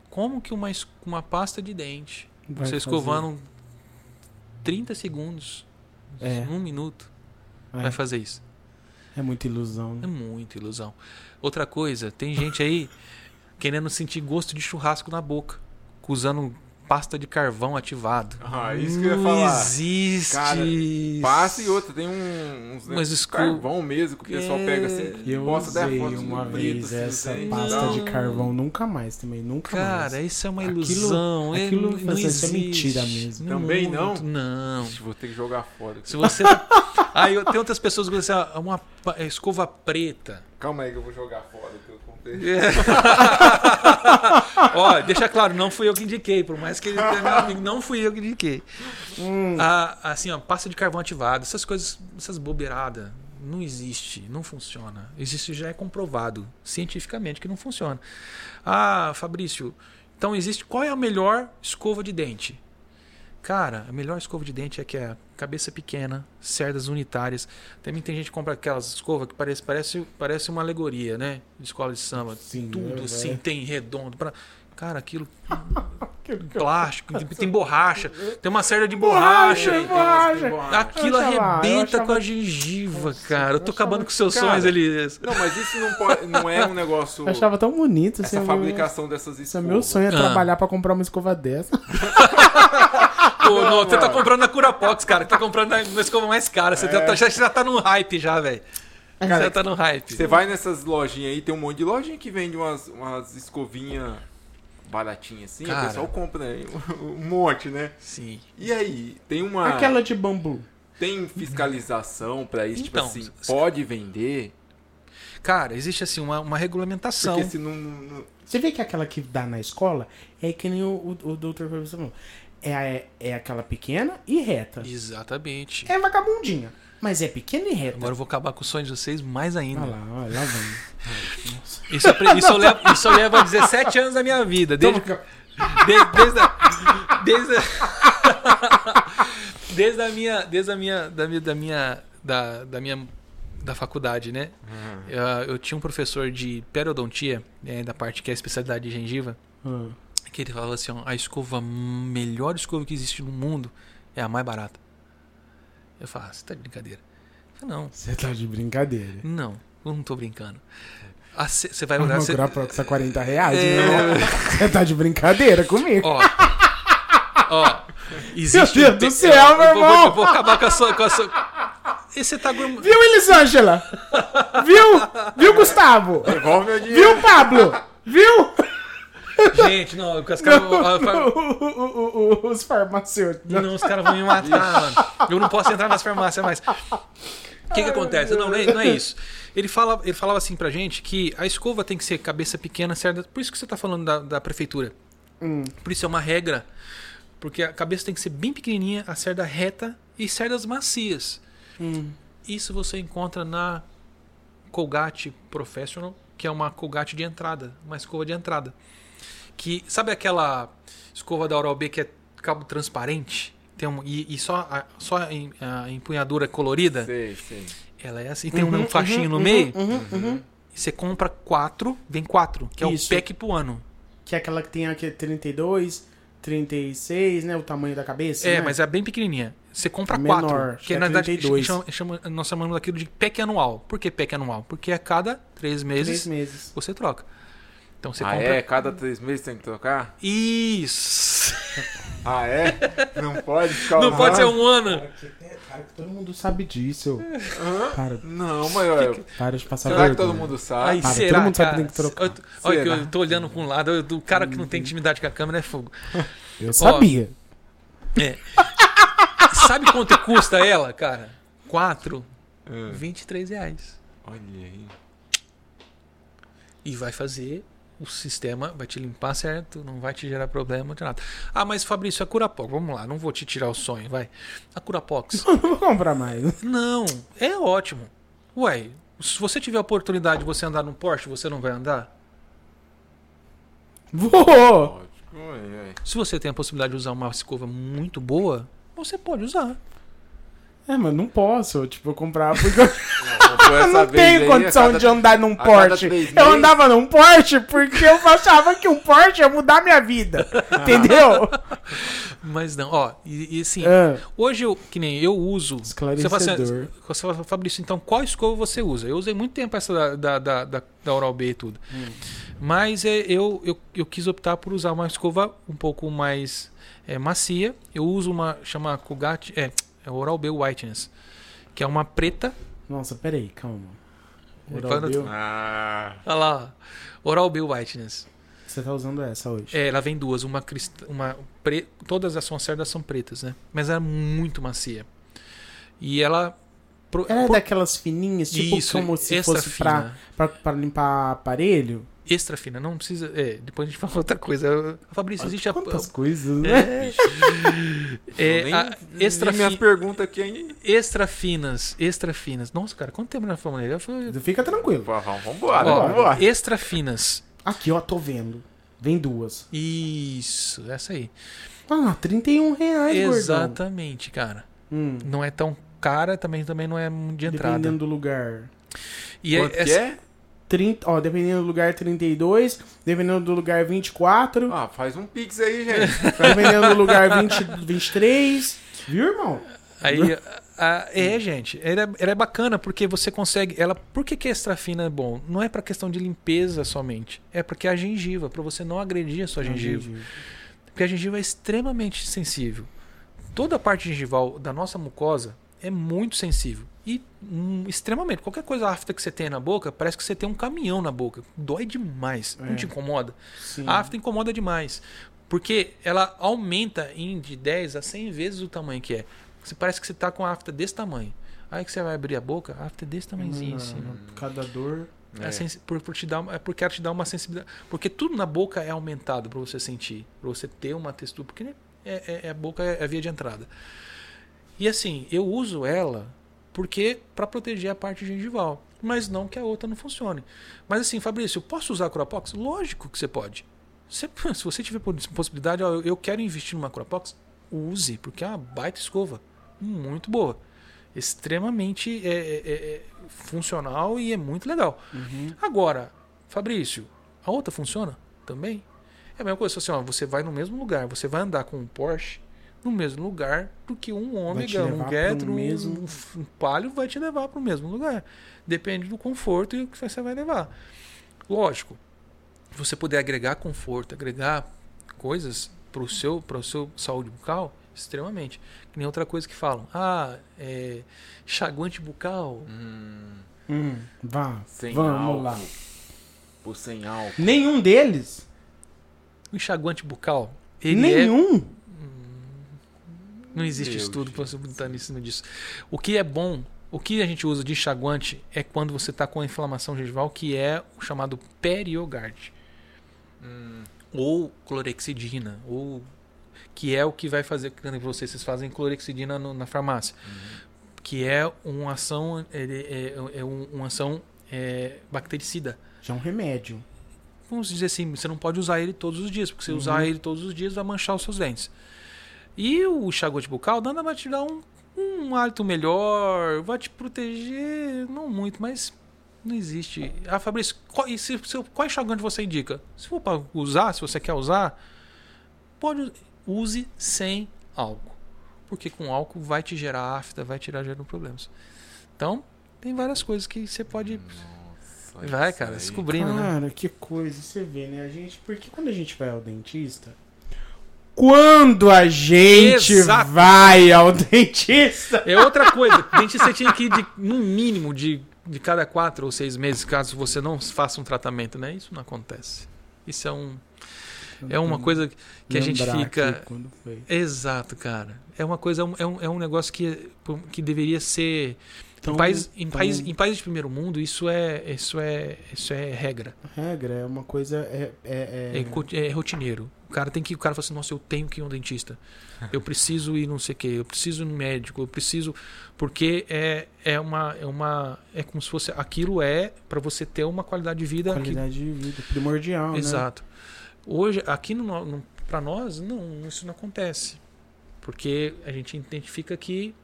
Como que uma, uma pasta de dente, Vai você fazer. escovando 30 segundos, É. um minuto, É, vai fazer isso? é muita ilusão. É Né? muita ilusão. Outra coisa, tem gente aí querendo sentir gosto de churrasco na boca, usando pasta de carvão ativado. Ah, isso que eu ia Não falar. existe. Cara. Passa e outra, tem um, uns Mas né, esco- carvão mesmo que o pessoal É. pega assim. Eu até usei foto uma vez preto, essa assim, pasta tal. de carvão, nunca mais também, nunca Cara, mais. isso é uma Aquilo- ilusão. é- aquilo não isso é existe. mentira mesmo. Também não? Não. Ixi, Vou ter que jogar fora. Se você. [laughs] Aí eu- tem outras pessoas que dizem assim, ah, uma escova preta. Calma aí que eu vou jogar fora que eu. Ó, deixa claro, não fui eu que indiquei, por mais que ele tenha meu amigo, não fui eu que indiquei. Hum, Ah, assim, ó, pasta de carvão ativado, essas coisas, essas bobeiradas, não existe, não funciona. Existe já é comprovado cientificamente que não funciona. Ah, Fabrício, então existe qual é a melhor escova de dente? Cara, a melhor escova de dente é que é cabeça pequena, cerdas unitárias. Também tem gente que compra aquelas escovas que parece, parece, parece uma alegoria, né? De escola de samba. Sim, Tudo é, assim, é. tem redondo. Pra... Cara, aquilo [laughs] aquilo plástico, tem, tem borracha, tem uma cerda de Borracha, borracha. borracha. Aquilo Eu achava- eu arrebenta achava- com a gengiva, cara. Eu tô eu achava- acabando com seus Cara, sonhos, Elias. Não, mas isso não, pode, não é um negócio. [laughs] Eu achava tão bonito assim. essa eu- fabricação dessas Esse é escovas. meu sonho é Ah. trabalhar pra comprar uma escova dessa. [laughs] Não, você tá comprando na Curapox, cara. Tá comprando na, na escova mais cara. Você É. tá- já, já tá no hype já, velho. Cara, Já tá no hype. Você vai nessas lojinhas aí, tem um monte de lojinha que vende umas, umas escovinhas baratinhas assim, Cara. o pessoal compra né, [laughs] um monte, né? Sim. E aí, tem uma. Aquela de bambu. Tem fiscalização pra isso, Então, tipo assim, se- pode vender? Cara, existe assim uma, uma regulamentação. Porque se não. não- Você vê que aquela que dá na escola é que nem o, o, o doutor falou. É, a- é aquela pequena e reta. Exatamente. É vagabundinha. Mas é pequena e reta. Agora eu vou acabar com os sonhos de vocês mais ainda. Olha lá, olha lá vamos. [laughs] Isso, isso, eu levo, isso eu levo a 17 anos da minha vida. Desde, Desde, desde, a, desde, a, [laughs] desde a minha, desde a minha, da minha, da minha, da, da minha da faculdade, né? Eu, eu tinha um professor de periodontia, né, da parte que é a especialidade de gengiva, Ah. Que ele falava assim, ó, a escova, melhor escova que existe no mundo é a mais barata. Eu falo, ah, você tá de brincadeira. Eu falei, não, Você tá de brincadeira. não, eu não tô brincando. Você vai olhar... cê- Curaprox custa 40 reais, É. meu irmão. Você tá de brincadeira comigo? Ó. Ó. Existe Meu um Deus te- do céu, eu, meu eu vou, irmão. eu vou acabar com a sua. Com a sua... E você tá gourmet. Viu, Elisângela? Viu? Viu, Gustavo? Devolve meu dinheiro. Viu, Pablo? Viu? Gente, não, os caras. Os farmacêuticos. Não, os caras vão me matar, mano. Eu não posso entrar nas farmácias mais. O que, que acontece? Não, não é, não é isso. Ele, fala, ele falava assim pra gente que a escova tem que ser cabeça pequena, certa. Por isso que você tá falando da, da prefeitura. Hum. Por isso é uma regra. Porque a cabeça tem que ser bem pequenininha, a cerda reta e cerdas macias. Hum. Isso você encontra na Colgate Professional, que é uma Colgate de entrada, uma escova de entrada. Que sabe aquela escova da Oral-B que é cabo transparente? Tem um, e, e só a, só a em- a empunhadura colorida? Sei, sei. Ela é assim, tem um faixinho no meio. E você compra quatro, vem quatro, que é Uhum, Isso. o pack pro ano. Que é aquela que tem aqui 32, 36, né? O tamanho da cabeça. É, né? mas é bem pequenininha. Você compra Menor, quatro. Que que é na verdade 32. chama, chama- nós chamamos daquilo de pack anual. Por que pack anual? Porque a cada três meses Três meses. você troca. Então você ah, compra. é? Cada três meses tem que trocar? Isso! [laughs] Ah, é? Não pode ficar Não pode ser um ano. Cara, que todo mundo sabe disso. Para, Não, mas eu... para de passar Será que todo mundo sabe? Para, será, todo mundo sabe cara? que tem que trocar. Eu- Olha que eu tô olhando com um lado, eu- do cara que não tem intimidade com a câmera é fogo. [laughs] Eu sabia. É. [laughs] Sabe quanto custa ela, cara? Quatro, Ah, 23 reais. olha aí. E vai fazer o sistema, vai te limpar certo, não vai te gerar problema, não tem nada. Ah, mas Fabrício, a Curapox, vamos lá, não vou te tirar o sonho, vai. A Curapox, [laughs] Não vou comprar mais. não, é ótimo. Ué, se você tiver a oportunidade de você andar num Porsche, você não vai andar? Vou! Se você tem a possibilidade de usar uma escova muito boa, você pode usar. É, mas não posso, tipo, comprar porque eu [laughs] [laughs] Não, tenho condição cada- de andar num Porsche. Eu andava num Porsche porque eu achava que um Porsche ia mudar minha vida. [laughs] Entendeu? Mas não, ó, e, e assim, Ah, hoje eu, que nem eu uso. Você fala assim, esclarecedor. você fala, Fabrício, então qual escova você usa? Eu usei muito tempo essa da, da, da, da, Oral B e tudo. Mas é, eu, eu, eu quis optar por usar uma escova um pouco mais é, macia. Eu uso uma, chama Colgate, é, é Oral B Whiteness, que é uma preta. Nossa, peraí, calma. Oral-B, Ah, Olha lá, Oral B Whiteness. Você tá usando essa hoje. É, ela vem duas, uma, crist... uma pre... todas as suas cerdas são pretas, né? Mas ela é muito macia. E ela pro- Ela é por- daquelas fininhas, tipo Isso, como se fosse pra, fina. pra, pra limpar aparelho. Extra fina, não precisa, é, depois a gente fala [laughs] outra coisa. Fabrício, existe a Quantas coisas, né? [laughs] é, é, nem a extra minhas fi- perguntas aqui ainda. extra finas, extra finas. Nossa, cara, quanto tempo nós falamos nele? Falei, Fica tranquilo. Pô, vamos, vambora, ó, vambora. extra finas. Aqui, ó, tô vendo. Vem duas. Isso, essa aí. Ah, 31 reais, gordão. Exatamente, cara. Hum, Não é tão cara, também também não é de entrada. dependendo do lugar. E Quanto que essa- é? 30, ó, dependendo do lugar 32, dependendo do lugar 24, Ah, faz um pix aí, gente. [laughs] dependendo do lugar 20, 23. Viu, irmão? Aí, a- é, gente, ela, é- ela é bacana porque você consegue. Ela, por que, que a extra fina é bom? Não é pra questão de limpeza somente. É porque é a gengiva, pra você não agredir a sua gengiva. Porque a gengiva é extremamente sensível. Toda a parte gengival da nossa mucosa é muito sensível. E hum, extremamente. Qualquer coisa afta que você tenha na boca, parece que você tem um caminhão na boca. Dói demais. Não É. te incomoda? Sim. A afta incomoda demais. Porque ela aumenta em de 10 a 100 vezes o tamanho que é. Você parece que você tá com a afta desse tamanho. Aí que você vai abrir a boca, a afta é desse tamanhozinho assim. Não, não, Cada dor. É, É. sensi- por, por te dar, é porque ela te dá uma sensibilidade. Porque tudo na boca é aumentado para você sentir, para você ter uma textura. Porque né, é, é- é a boca é a via de entrada. E assim, eu uso ela porque para proteger a parte gengival, mas não que a outra não funcione. Mas assim, Fabrício, eu posso usar a Curapox? Lógico que você pode. Você- [laughs] se você tiver poss- possibilidade, ó, eu quero investir numa Curapox, use, porque é uma baita escova, muito boa. extremamente é, é, é, funcional e é muito legal. Uhum. Agora, Fabrício, a outra funciona também? É a mesma coisa, assim, ó, você vai no mesmo lugar, você vai andar com um Porsche no mesmo lugar do que um Ômega, um Getro, um, mesmo- um Palio vai te levar para o mesmo lugar. Depende do conforto e o que você vai levar. Lógico, se você puder agregar conforto, agregar coisas para o seu, pro seu saúde bucal, extremamente. Que nem outra coisa que falam. Ah, é, enxaguante bucal. Hum, Hum, vá, sem vamos álcool. lá. Por sem álcool. Nenhum deles? O enxaguante bucal, ele é Nenhum? Não existe Deus, estudo Jesus. possibilitando em cima disso. O que é bom, o que a gente usa de enxaguante é quando você está com a inflamação gengival, que é o chamado periogard. Hum, Ou clorexidina, ou que é o que vai fazer, que vocês, vocês fazem clorexidina no- na farmácia, que é uma ação, ele é, é um- uma ação é, bactericida. Já é um remédio. vamos dizer assim, você não pode usar ele todos os dias, porque se você usar ele todos os dias vai manchar os seus dentes. E o enxaguante bucal nada vai te dar um, um hálito melhor, vai te proteger, não muito, mas não existe. Ah, Fabrício, qual, e se, se, qual enxaguante você indica? Se for para usar, se você quer usar, pode use sem álcool, porque com álcool vai te gerar afta, vai tirar gerando problemas. Então, tem várias coisas que você pode nossa, vai, cara, aí. descobrindo, né? Cara, que coisa, você vê, né? A gente, porque quando a gente vai ao dentista, quando a gente Exato. vai ao [laughs] dentista, É outra coisa. Dentista tinha que ir de, no mínimo de, de cada quatro ou seis meses, caso você não faça um tratamento, né? Isso não acontece. Isso é um é uma coisa que a gente fica exato, cara. É uma coisa é um, é um negócio que que deveria ser Então, em país, em, então- país, em países de primeiro mundo isso é isso é isso é regra regra é uma coisa é, é, é, é- é rotineiro o cara tem que o cara fala assim nossa eu tenho que ir a um dentista eu preciso ir não sei o que eu preciso ir no médico eu preciso porque é, é uma é uma é como se fosse aquilo é para você ter uma qualidade de vida que- qualidade de vida primordial, né? exato hoje aqui no, no para nós não isso não acontece porque a gente identifica que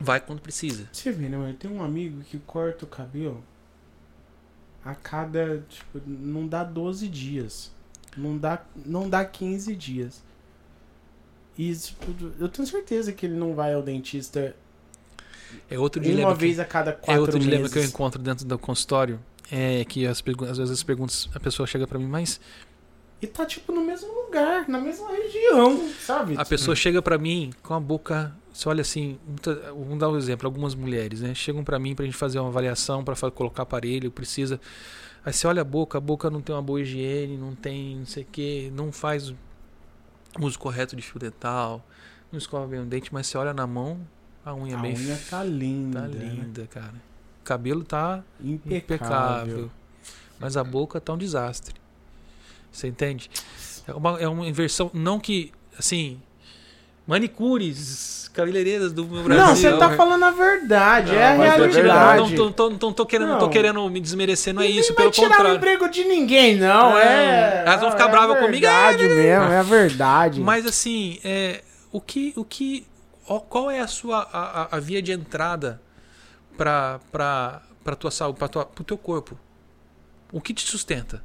vai quando precisa Você vê, né, mano? Tem um amigo que corta o cabelo a cada, tipo, não dá 12 dias. Não dá, não dá 15 dias. E eu tenho certeza que ele não vai ao dentista é outro dilema uma que- vez a cada quatro É outro dilema meses. que eu encontro dentro do consultório. É que as às vezes as perguntas, a pessoa chega pra mim, mas E tá, tipo, no mesmo lugar, na mesma região, sabe? a pessoa chega pra mim com a boca, você olha assim, muita- vamos dar um exemplo, algumas mulheres, né, chegam pra mim pra gente fazer uma avaliação, pra fa- colocar aparelho, precisa. Aí você olha a boca, a boca não tem uma boa higiene, não tem, não sei o que, não faz uso correto de fio dental, não escova bem o dente, mas você olha na mão, a unha A bem unha tá linda. tá né? linda, cara. O cabelo tá Impecável. impecável. Mas a boca tá um desastre. Você entende? É uma, é uma inversão. Não que, assim. Manicures, cabeleireiras do meu Brasil. Não, você tá falando a verdade, Não, é a é Não, realidade. não, tô, tô- não tô- tô querendo, não tô Não. querendo me desmerecer, não é Ninguém isso, vai pelo tirar o contrário. emprego de ninguém, não. Não, É. elas vão ficar é bravas a comigo. verdade mesmo, é a verdade. Mas assim, é, o que, o que, ó, qual é a sua a, a- a via de entrada para para para tua saúde, para tua pro teu corpo? O que te sustenta?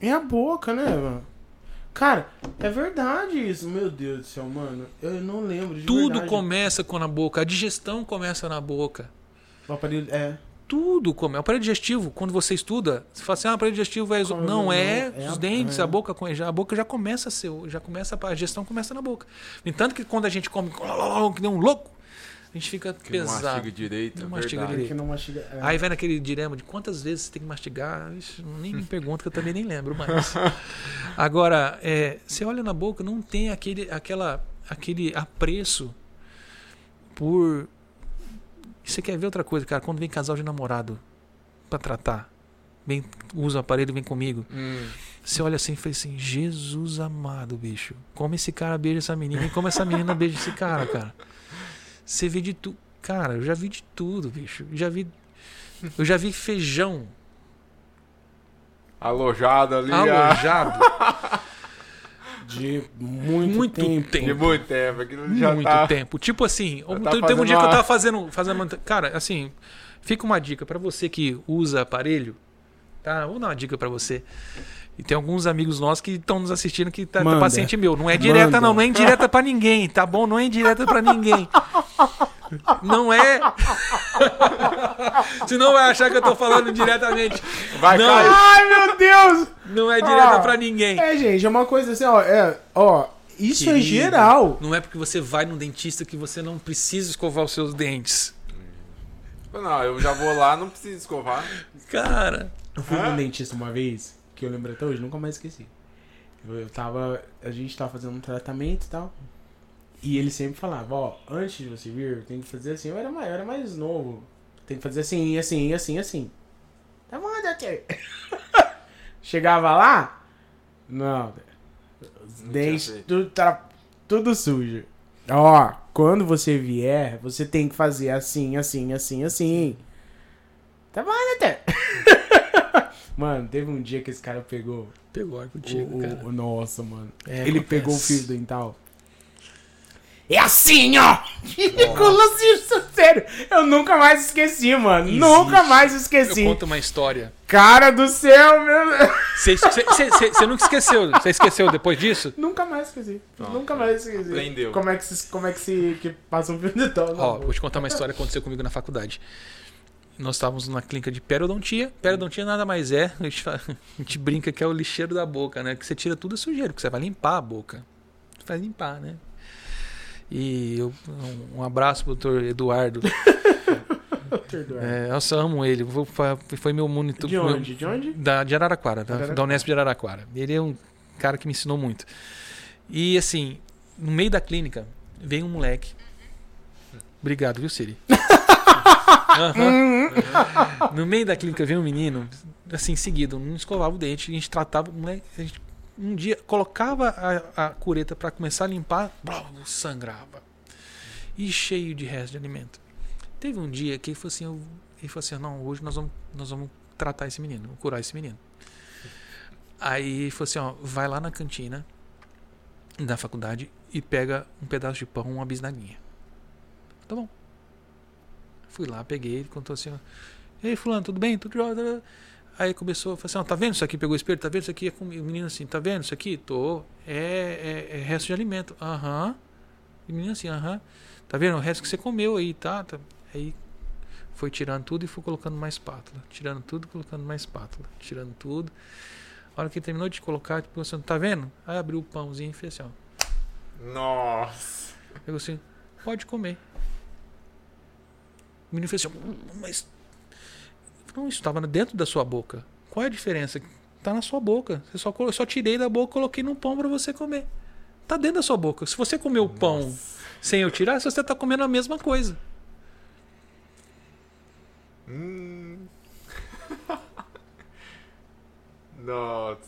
É a boca, né, mano? Cara, é verdade isso. Meu Deus do céu, mano. Eu não lembro de Tudo verdade. começa com a boca, a digestão começa na boca. O aparelho, é. Tudo começa. O aparelho digestivo, quando você estuda, você fala assim, ah, o aparelho digestivo é. Como Não, é, é os a- dentes, é. a boca, a boca já começa a ser, já começa, a gestão começa na boca. No entanto que quando a gente come que nem um louco, a gente fica Que não pesado. mastiga direito, Não é mastiga verdade. direito. Que não mastiga. é. Aí vai naquele dilema de quantas vezes você tem que mastigar. Isso nem me pergunta, que eu também nem lembro mais. [laughs] Agora, é, você olha na boca, não tem aquele, aquela, aquele apreço por. Você quer ver outra coisa, cara? Quando vem casal de namorado pra tratar, vem, usa o aparelho, vem comigo. Hum, Você olha assim e fala assim: Jesus amado, bicho. Como esse cara beija essa menina e como essa menina beija esse cara, cara. Você vê de tudo. Cara, eu já vi de tudo, bicho. Eu já vi. Eu já vi feijão alojado ali. alojado. [laughs] De muito, Muito tempo. tempo. De muito tempo. Aquilo já Muito tá... tempo. Tipo assim, um- tá teve um dia que eu uma- tava fazendo, fazendo. Cara, assim, fica uma dica pra você que usa aparelho, tá? Vou dar uma dica pra você. E tem alguns amigos nossos que estão nos assistindo que tá, tá paciente meu. Não é direta, Manda. não. Não é indireta pra ninguém, tá bom? Não é indireta pra ninguém. Não é. [laughs] Senão vai achar que eu tô falando diretamente. Vai, Não. Caio. Ai, meu Deus! Não é direta Ah. pra ninguém. É, gente, é uma coisa assim, ó. É, ó isso é Querido. geral. Não é porque você vai no dentista que você não precisa escovar os seus dentes. Não, eu já vou lá, não preciso escovar. Cara. Eu fui Hã? no dentista uma vez, que eu lembro até hoje, nunca mais esqueci. Eu, eu tava. A gente tava fazendo um tratamento e tal. E ele sempre falava, ó, antes de você vir, tem que fazer assim. Eu era mais, eu era mais novo. Tem que fazer assim, assim, assim, assim. Tá bom, doutor. [laughs] Chegava lá, não. Os dentes, tudo, tá, tudo sujo. Ó, quando você vier, você tem que fazer assim, assim, assim, assim. Tá bom, doutor. [laughs] Mano, teve um dia que esse cara pegou Pegou ar contigo, o, cara. o- nossa, mano. É, Ele acontece. pegou o fio dental. É assim, ó! [laughs] Ridículo, sério. Eu nunca mais esqueci, mano. Existe. Nunca mais Eu esqueci. conto uma história. Cara do céu, meu. Você você nunca esqueceu? Você esqueceu depois disso? Nunca mais esqueci. Nunca mais esqueci. Aprendeu. Como é que se, como é que se que passa um fio dental? Ó, vou te contar uma história que aconteceu comigo na faculdade. Nós estávamos numa clínica de periodontia. Periodontia nada mais é, [laughs] a gente, fa- a gente brinca que é o lixeiro da boca, né? Que você tira tudo a sujeira, porque você vai limpar a boca. Você vai limpar, né? E eu, um, um abraço pro doutor Eduardo. [laughs] Doutor Eduardo. É, nossa, eu amo ele. Foi meu monitor. De meu- onde? De onde? Da, de Araraquara, da, Araraquara. da Unesp de Araraquara. Ele é um cara que me ensinou muito. E assim, no meio da clínica, veio um moleque. Obrigado, viu, Siri? [laughs] Aham. No meio da clínica veio um menino, assim, seguido, não escovava o dente, a gente tratava, moleque, a gente, um dia colocava a, a cureta para começar a limpar, blá, sangrava. E cheio de resto de alimento. Teve um dia que ele falou assim, eu- ele falou assim, não, hoje nós vamos, nós vamos tratar esse menino, vamos curar esse menino. Aí ele falou assim, ó, vai lá na cantina da faculdade e pega um pedaço de pão, uma bisnaguinha. Tá bom. Fui lá, peguei, ele contou assim, Ei, fulano, tudo bem? Tudo jóia? Aí começou a falar assim, ó, tá vendo isso aqui? Pegou o espelho, tá vendo isso aqui? É O menino assim, tá vendo isso aqui? Tô. É, é, é resto de alimento. Aham. E o menino assim, aham. Tá vendo? O resto que você comeu aí, tá? tá. Aí foi tirando tudo e foi colocando mais espátula. Tirando tudo, colocando mais espátula. Tirando tudo. A hora que ele terminou de colocar, tipo assim, tá vendo? Aí abriu o pãozinho e fez assim, ó. Nossa. Pegou assim, pode comer. O menino fez assim, "Hum, mas. Não, isso estava dentro da sua boca. Qual é a diferença? Tá na sua boca. Você só, eu só tirei da boca e coloquei no pão para você comer. Tá dentro da sua boca. Se você comer o pão sem eu tirar, você tá comendo a mesma coisa. Hum. [laughs] Nossa.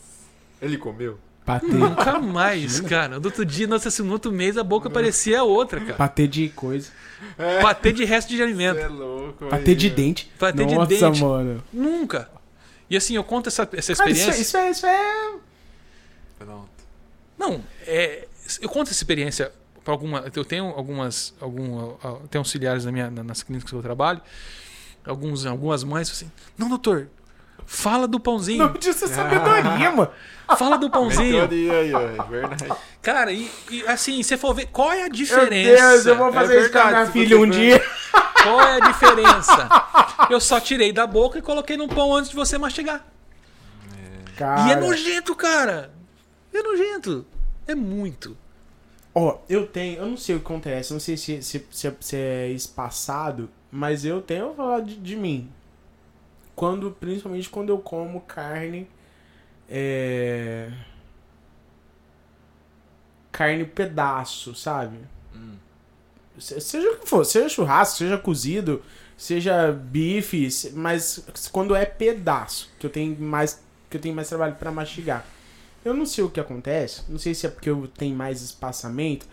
Ele comeu? Patê. Nunca [laughs] mais, cara. No outro dia, nossa, assim, no outro mês a boca parecia outra, cara. Patê de coisa. Patê de resto de Você alimento. é louco. Patê aí, de dente. Patê de Nossa, dente. mano. Nunca. E assim, eu conto essa, essa Cara, experiência. isso, é- isso é. Isso é... Pronto. Não, é, eu conto essa experiência para alguma. Eu tenho algumas. Algum, tenho auxiliares na minha, na- nas clínicas que eu trabalho. Alguns, algumas mães assim. Não, doutor, fala do pãozinho. Não disso é sabedoria, mano. Fala do pãozinho. Aí, ó. É verdade. Cara, e, e, assim, você for ver qual é a Meu diferença. Deus, eu vou fazer É isso com a minha filha um dia. [laughs] Qual é a diferença? Eu só tirei da boca e coloquei no pão antes de você mastigar. Cara, E é nojento, cara. É nojento. É muito. Ó, eu tenho, eu não sei o que acontece, eu não sei se, se, se, se é espaçado, mas eu tenho, falar de, de mim. Quando, principalmente quando eu como carne, é... Carne pedaço, sabe? Hum. Se- Seja o que for, seja churrasco, seja cozido, seja bife, mas quando é pedaço, que eu tenho mais, que eu tenho mais trabalho pra mastigar. Eu não sei o que acontece, não sei se é porque eu tenho mais espaçamento.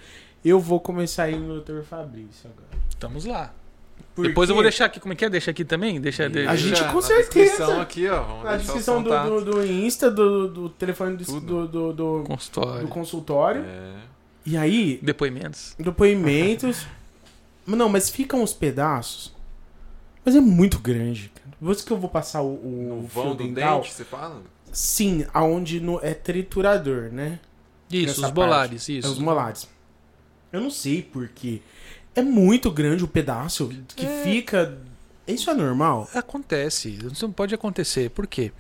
Eu vou começar a ir no Dr. Fabrício agora. Estamos lá. Porque Depois eu vou deixar aqui, como é que é? Deixa aqui também? Deixa, deixa. A gente com na certeza. descrição aqui, ó. Na descrição do, do, do Insta, do, do telefone do, do, do, do, consultório, do consultório. É. E aí, depoimentos. depoimentos. [laughs] Não, mas ficam os pedaços. Mas é muito grande, cara. Você que eu vou passar o, o No vão do dental. dente, você fala? Sim, aonde no, é triturador, né? Isso, Essa os bolares, É isso. os molares. Eu não sei porquê. É muito grande o pedaço que É. fica. Isso é normal? Acontece, isso não pode acontecer. Por quê?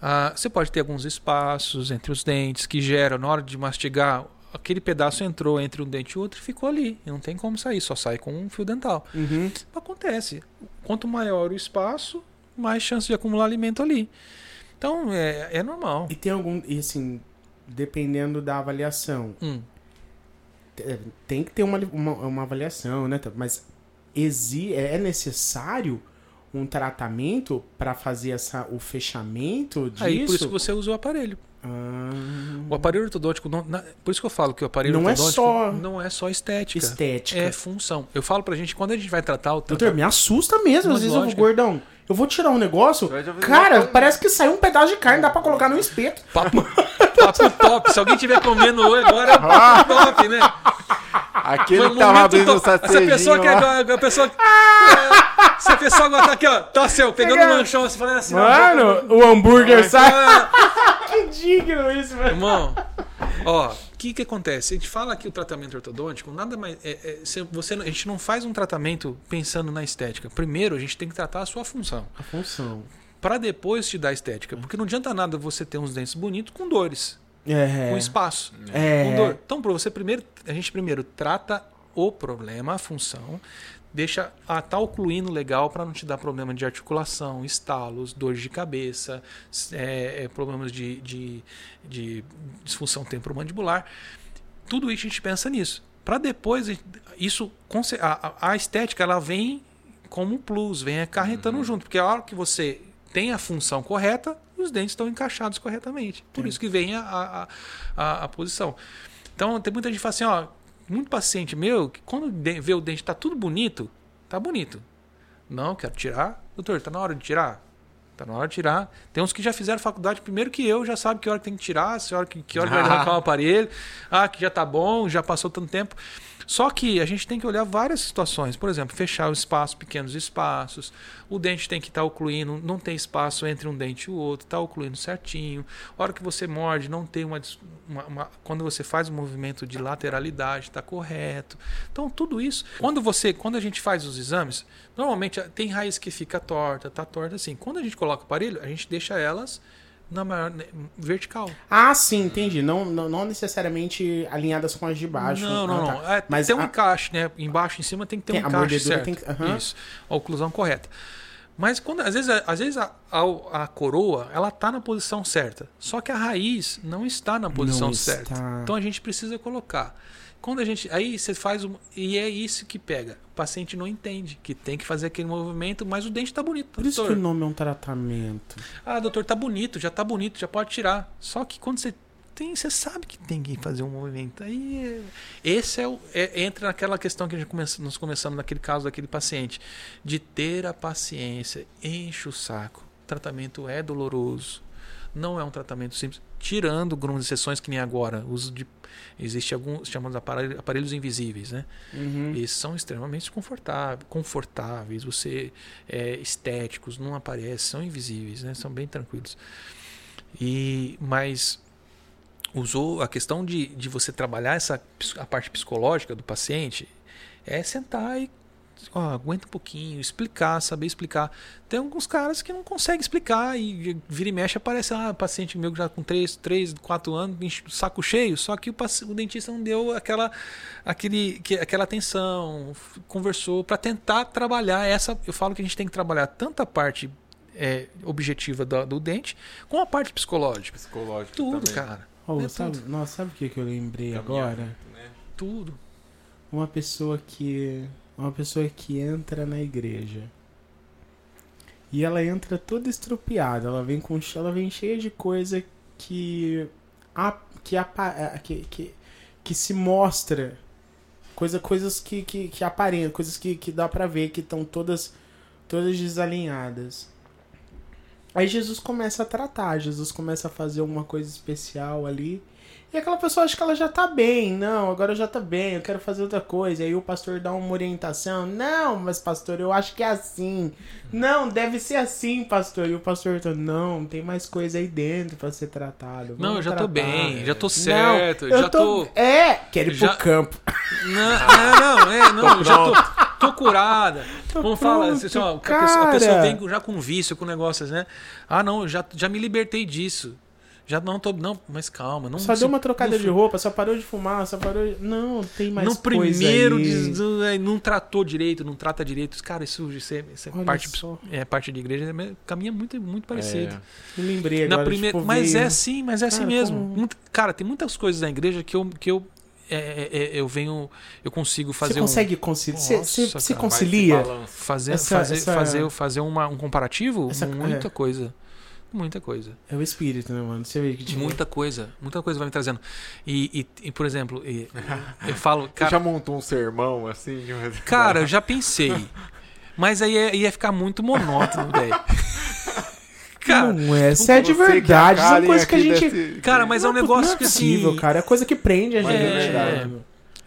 Ah, você pode ter alguns espaços entre os dentes que geram, na hora de mastigar, aquele pedaço entrou entre um dente e outro e ficou ali. Não tem como sair, só sai com um fio dental. Uhum. Acontece. Quanto maior o espaço, mais chance de acumular alimento ali. Então, é, é normal. E tem algum. E assim, dependendo da avaliação. Hum. É, Tem que ter uma, uma, uma avaliação, né? Mas exi é necessário um tratamento para fazer essa, o fechamento disso? Aí, por isso que você usa o aparelho. Ah, O aparelho ortodôntico, não- na- por isso que eu falo que o aparelho Não é ortodôntico só não é só estética. estética. É função. Eu falo pra gente, quando a gente vai tratar o Doutor, me assusta mesmo. Às vezes eu vou, gordão. Eu vou tirar um negócio. Cara, uma- parece que saiu um pedaço de carne, dá pra colocar no espeto. Papo, [laughs] papo top. Se alguém tiver comendo hoje agora, é Ah. papo top, né? Aquele que um tava abrindo o. Essa pessoa que agora, a pessoa. É, se a pessoa agora tá aqui, ó, tá seu, pegando o lanchão, você falando assim, Mano, o hambúrguer sai. Ah, [laughs] Que digno isso, velho. Irmão, ó, o que que acontece? A gente fala que o tratamento ortodôntico, nada mais. É, é, você, a gente não faz um tratamento pensando na estética. Primeiro, a gente tem que tratar a sua função. A função. Pra depois te dar estética. Porque não adianta nada você ter uns dentes bonitos com dores, É. com espaço. É. com dor. Então, para você primeiro, a gente primeiro trata o problema, a função, deixa a tá ocluindo legal para não te dar problema de articulação, estalos, dores de cabeça, é, é, problemas de, de, de disfunção temporomandibular. Tudo isso a gente pensa nisso. Para depois, isso a, a- estética ela vem como um plus, vem acarretando junto, porque a hora que você tem a função correta, os dentes estão encaixados corretamente. Por isso que vem a, a, a, a posição. Então tem muita gente que fala assim, ó, muito paciente meu, que quando vê o dente tá tudo bonito, tá bonito. Não, quero tirar. Doutor, tá na hora de tirar? Tá na hora de tirar. Tem uns que já fizeram faculdade primeiro que eu, já sabe que hora que tem que tirar, que hora que, que, hora que vai [laughs] arrancar o aparelho. Ah, que já tá bom, já passou tanto tempo. Só que a gente tem que olhar várias situações. Por exemplo, fechar o espaço, pequenos espaços. O dente tem que estar ocluindo, não tem espaço entre um dente e o outro, está ocluindo certinho. A hora que você morde, não tem uma, uma- uma- Quando você faz o movimento de lateralidade, está correto. Então, tudo isso. Quando você. Quando a gente faz os exames, normalmente tem raiz que fica torta, tá torta assim. Quando a gente coloca o aparelho, a gente deixa elas na maior né, vertical. Ah, sim, entendi. Não, não, não necessariamente alinhadas com as de baixo. Não, não, Ah, não. tá. É, Mas tem um a- encaixe, né? Embaixo em cima tem que ter Tem, um encaixe certo. tem que- aham. Isso. A oclusão correta. Mas quando às vezes, às vezes a, a, a coroa ela tá na posição certa, só que a raiz não está na posição Não certa. está. Então a gente precisa colocar. Quando a gente aí você faz um, e é isso que pega. O paciente não entende que tem que fazer aquele movimento, mas o dente está bonito. Por isso que doutor. o nome é um tratamento. Ah, doutor, tá bonito, já tá bonito, já pode tirar. Só que quando você tem, você sabe que tem que fazer um movimento. Aí esse é o é- entra naquela questão que a gente começa, nós começamos naquele caso daquele paciente de ter a paciência, enche o saco. O tratamento é doloroso. Não é um tratamento simples, tirando algumas exceções que nem agora, uso de existe alguns chamados aparelhos, aparelhos invisíveis, né? Uhum. Eles são extremamente confortáveis, confortáveis, você é, estéticos, não aparecem, são invisíveis, né? São bem tranquilos. E mas usou a questão de, de você trabalhar essa a parte psicológica do paciente é sentar e ó, aguenta um pouquinho, explicar, saber explicar. Tem alguns caras que não conseguem explicar e vira e mexe aparece ah, paciente meu que já com 3, 3 4 anos, saco cheio, só que o, o dentista não deu aquela, aquele, que, aquela atenção, conversou para tentar trabalhar essa. Eu falo que a gente tem que trabalhar tanto a parte é, objetiva do, do dente, com a parte psicológica. Psicológico Tudo, também. cara. Oh, É sabe, tudo. nossa, sabe o que, que eu lembrei Caminhar agora? né? Tudo. Uma pessoa que. Uma pessoa que entra na igreja. E ela entra toda estrupiada. Ela vem com ela vem cheia de coisa que. A, que, apa- que, que, que se mostra Coisa, coisas que, que, que aparentam, coisas que, que dá pra ver que estão todas, todas desalinhadas. Aí Jesus começa a tratar, Jesus começa a fazer uma coisa especial ali. E aquela pessoa acha que ela já tá bem. Não, agora já tá bem, eu quero fazer outra coisa. Aí o pastor dá uma orientação. Não, mas pastor, eu acho que é assim. Não, deve ser assim, pastor. E o pastor tá, não, tem mais coisa aí dentro pra ser tratado. Não, eu Vamos já tô tratar." bem, já tô certo, Não, eu já tô. É, quero ir já- pro campo. Não, é, não, é, [laughs] não, Tô já tô, tô curada. Tô Vamos falar, assim, ó, a, pessoa, a pessoa vem já com vício, com negócios, né? Ah, não, já, já me libertei disso. Já não tô. Não, mas calma. Não, Só deu uma trocada não de roupa, só parou de fumar, só parou de... Não, tem mais no coisa primeiro aí. diz- do- é, não tratou direito, não trata direito. Cara, isso, isso é, isso é parte, só. é parte de igreja, é, caminha muito, muito parecido. É. Me lembrei Na agora, primeira, tipo, mas veio- é assim, mas é assim Cara, mesmo. como- Muito- cara, tem muitas coisas na igreja que eu, que eu, é, é, é, eu venho, eu consigo fazer Você consegue conciliar? Você, concilia? Um fazer, essa- fazer, essa- fazer, fazer uma, um comparativo, Essa- muita é. coisa. Muita coisa. É o espírito, né, mano? Você vê que tipo, Muita coisa. Muita coisa vai me trazendo. E, e, e, por exemplo, e- eu falo, Você cara, já montou um sermão assim? de uma- cara, eu já pensei. Mas aí ia, ia ficar muito monótono, velho. [laughs] Cara, não é, isso é de Você que verdade, a são Karen coisas que a gente... desse- cara, mas é um Não, negócio não é que possível, assim. cara, é coisa que prende a gente. É, verdade.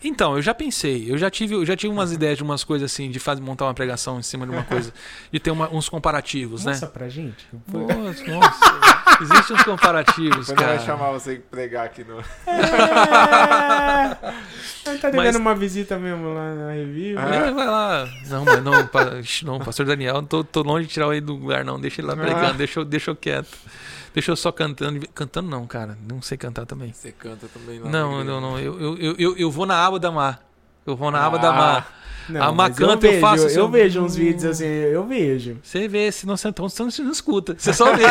Então, eu já pensei, eu já tive, eu já tive umas ideias de umas coisas assim, de fazer, montar uma pregação em cima de uma coisa, de ter uma- uns comparativos, né? Mostra pra gente. Nossa, nossa. Existem uns comparativos, Quando vai cara. chamar você pra pregar aqui no. É... Gente tá devendo Mas- uma visita mesmo lá na review. Ah. É, vai lá. Não, mas não, pa- não pastor Daniel, não tô, tô longe de tirar ele do lugar, não. Deixa ele lá pregando, Ah. deixa, deixa eu quieto. Deixa eu só cantando. Cantando não, cara. Não sei cantar também. Você canta também lá Não, não, não. Eu, eu, eu, eu, eu vou na aba da Mar. Eu vou na aba da Ah. Mar. Não, A mas Macanta eu vejo, faço Eu, assim, ó. vejo uns vídeos assim, eu vejo. Você vê, se não você então, você não escuta. Você só vê. [laughs]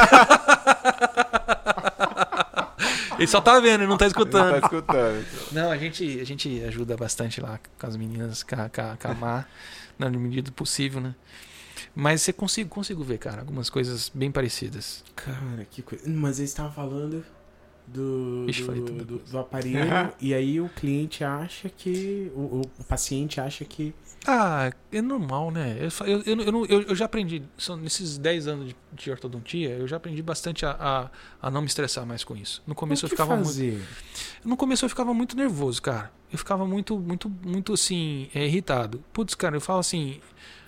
ele só tá vendo, ele não tá Ele escutando. Não tá escutando. Não, a gente, a gente ajuda bastante lá com as meninas, com a, com a Mar, na medida do possível, né? Mas você consigo, consigo ver, cara, algumas coisas bem parecidas. Cara, que coisa. Mas eles estavam falando do, Ixi, do, do, do aparelho [laughs] e aí o cliente acha que. O, o- paciente acha que. Ah, é normal, né? Eu, eu, eu, eu, não- eu- eu já aprendi, são, nesses 10 anos de, de ortodontia, eu já aprendi bastante a, a, a não me estressar mais com isso. No começo eu ficava muito. fazer? No começo eu ficava muito nervoso, cara. Eu ficava muito, muito, muito assim, é, irritado. Putz, cara, eu falo assim.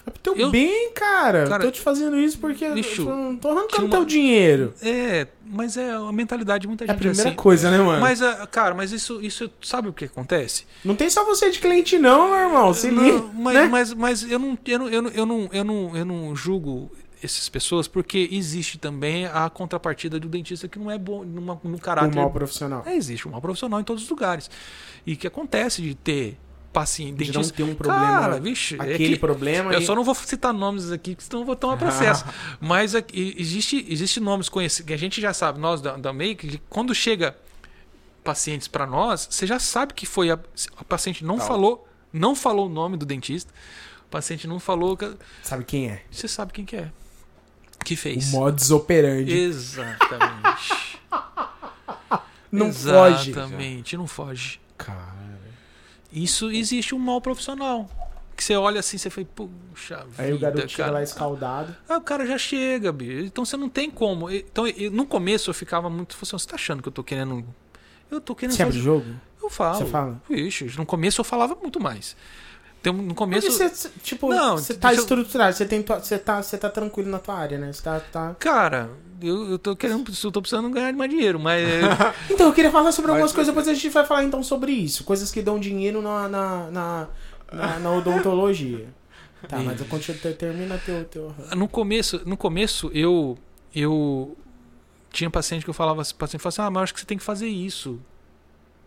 É pro teu Eu- bem, cara. Cara, tô te fazendo isso porque eu não tô arrancando uma- teu dinheiro. É, mas é a mentalidade de muita É a gente primeira assim. coisa, né, mano? Mas, ah, cara, mas isso, isso, sabe o que acontece? Não tem só você de cliente, não, meu irmão. Se Não, liga. mas, né? mas, mas eu, não, eu, não, eu, não, eu, não, eu, não, eu não julgo essas pessoas porque existe também a contrapartida do dentista que não é bom numa, no Um caráter. mal profissional. É, existe um mal profissional em todos os lugares. E que acontece de ter paciente, De não dentista. ter um problema. Cara, vixe, é aquele que- problema. Eu e- só não vou citar nomes aqui, porque senão eu vou tomar [laughs] processo. Mas aqui, existe, existe nomes conhecidos, que a gente já sabe, nós da, da Make, que quando chega pacientes para nós, você já sabe que foi a, a paciente não falou, não falou o nome do dentista. O paciente não falou, que- Sabe quem é? você sabe quem que é. Que O fez. modus operandi. Exatamente. [laughs] Não foge. Exatamente, não foge. Cara. Isso existe um mal profissional. Que você olha assim, você fala, puxa Aí o vida, garoto chega cara. lá escaldado. Ah, o cara já chega, bicho. Então você não tem como. Então, eu- no começo eu ficava muito. Assim, você tá achando que eu tô querendo. Eu tô querendo Você abre o jogo? Eu falo. Você fala? Vixe, no começo eu falava muito mais. Então, no começo. Você, tipo, Não, você tá eu- estruturado, você, tem, você, tá, você tá tranquilo na tua área, né? Você tá, tá... Cara, eu, eu tô querendo. Eu tô precisando ganhar mais dinheiro, mas. [laughs] Então, eu queria falar sobre algumas Mas- coisas, depois a gente vai falar então sobre isso. Coisas que dão dinheiro na, na, na, na, na odontologia. Tá, mas eu continuo, ter- termina teu, teu... no começo, no começo eu eu tinha paciente que eu falava, paciente falava assim: "Ah, mas eu acho que você tem que fazer isso".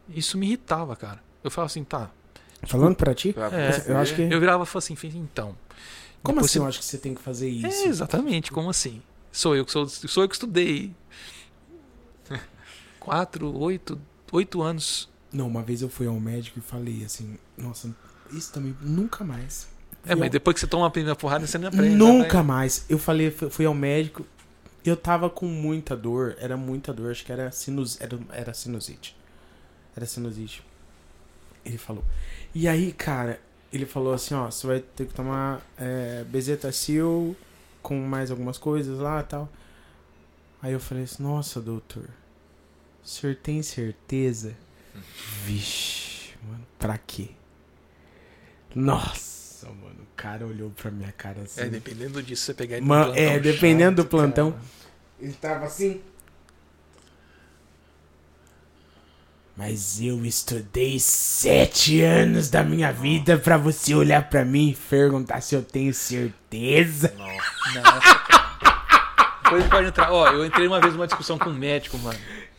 Isso me irritava, cara. Eu falava assim: "Tá". Falando pra ti? É, eu acho que- Eu virava e falava assim: "Fiz, "Então". Como assim você- eu acho que você tem que fazer É, isso? exatamente, como assim? Sou eu que sou, sou eu que estudei. [laughs] Quatro, oito, oito anos. Não, uma vez eu fui ao médico e falei assim, nossa, isso também nunca mais. É, mas ao- depois que você toma a primeira porrada, você não aprende. Nunca né? mais. Eu falei, fui ao médico, eu tava com muita dor, era muita dor, acho que era, sinus, era, era sinusite. Era sinusite. Ele falou. E aí, cara, ele falou assim, ó, você vai ter que tomar é, bezetacil com mais algumas coisas lá e tal. Aí eu falei assim, nossa, doutor, o senhor tem certeza? Vixe, mano, pra quê? Nossa, mano, o cara olhou pra minha cara assim. É, dependendo disso, você pegar ele Ma- no é, dependendo do chato, plantão. cara. Ele tava assim. Mas eu estudei sete anos da minha vida pra você olhar pra mim e perguntar se eu tenho certeza. Nossa, cara. Depois pode entrar. Ó, eu entrei uma vez numa discussão com um médico, mano.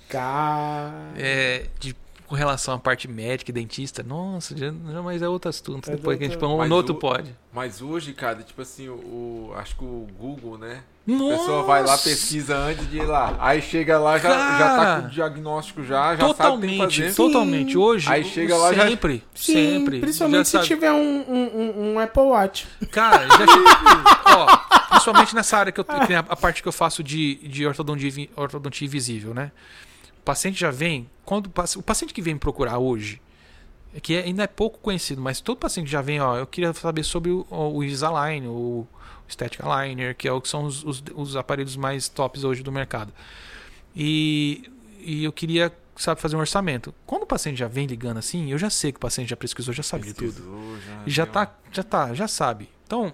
Cara. É, de, com relação à parte médica e dentista. Nossa, já, já- mas é outro assunto. É Depois que a gente põe Mas no outro o- pode. Mas hoje, cara, tipo assim, o, o- acho que o Google, né? A Nossa! pessoa vai lá, pesquisa antes de ir lá. Aí chega lá, já, já tá Cara! com o diagnóstico já, já sabe o que Totalmente, fazer. totalmente. Hoje, Aí chega lá, já- sempre, Sim, sempre. principalmente Já se sabe. tiver um, um, um- um Apple Watch. Cara, já chega. ó, principalmente nessa área que eu que a, a parte que eu faço de, de ortodontia, ortodontia invisível, né? O paciente já vem. Quando o paci- o paciente que vem procurar hoje, é que é- ainda é pouco conhecido, mas todo paciente já vem, ó, eu queria saber sobre o, o Invisalign, o Static Aligner, que é o que são os, os, os aparelhos mais tops hoje do mercado. E, e eu queria, sabe, fazer um orçamento. Quando o paciente já vem ligando assim, eu já sei que o paciente já pesquisou, já tudo. Pesquisou, E já viu? tá, já tá, já sabe. Então,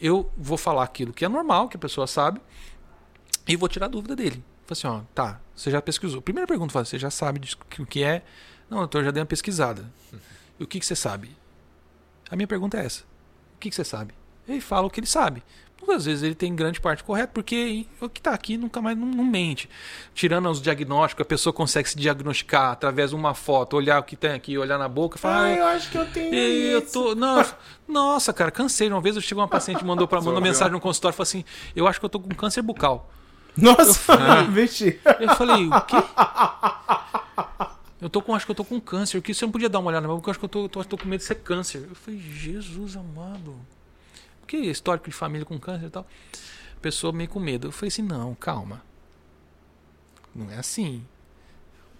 eu vou falar aquilo que é normal, que a pessoa sabe, e vou tirar a dúvida dele. Falo assim, ó, tá, você já pesquisou. Primeira pergunta, fala, você já sabe o que é? Não, doutor, já dei uma pesquisada. E o que, que você sabe? A minha pergunta é essa. O que, que você sabe? Ele fala o que ele sabe. Muitas vezes ele tem grande parte correta, porque o que está aqui nunca mais não, não mente. Tirando os diagnósticos, a pessoa consegue se diagnosticar através de uma foto, olhar o que tem aqui, olhar na boca e falar. Ah, "Ah, eu acho que eu tenho. e eu isso. tô. Não, [laughs] nossa, cara, cansei. Uma vez eu chegou uma paciente mandou para mandou mensagem no consultório e falou assim: Eu acho que eu tô com câncer bucal. Nossa, [laughs] vixe. Eu falei, o quê? Eu tô com, acho que eu tô com câncer. O que você não podia dar uma olhada na minha boca? Eu acho que eu tô, tô, tô com medo de ser câncer. Eu falei, Jesus amado. Por que histórico de família com câncer e tal? A pessoa meio com medo. Eu falei assim, não, calma. Não é assim.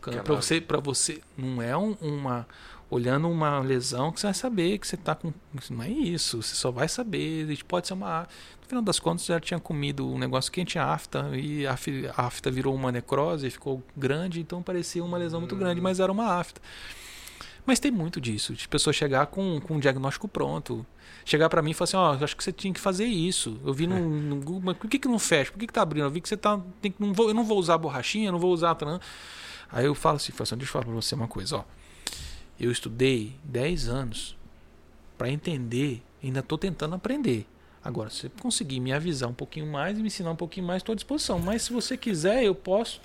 Para você, para você, não é um- uma olhando uma lesão que você vai saber que você tá com. Não é isso. Você só vai saber. Pode ser uma. No final das contas, já tinha comido um negócio que tinha afta e a a afta virou uma necrose, ficou grande, então parecia uma lesão muito grande, mas era uma afta. Mas tem muito disso, de pessoa chegar com, com um diagnóstico pronto. Chegar pra mim e falar assim, ó, acho que você tinha que fazer isso. Eu vi no, no Google, mas por que, que não fecha? Por que, que tá abrindo? Eu vi que você tá. Tem, não vou, eu não vou usar borrachinha, eu não vou usar. Tanã. Aí eu falo assim, falo assim, deixa eu falar pra você uma coisa, ó. Eu estudei 10 anos pra entender, ainda tô tentando aprender. Agora, se você conseguir me avisar um pouquinho mais e me ensinar um pouquinho mais, estou à disposição. Mas se você quiser, eu posso.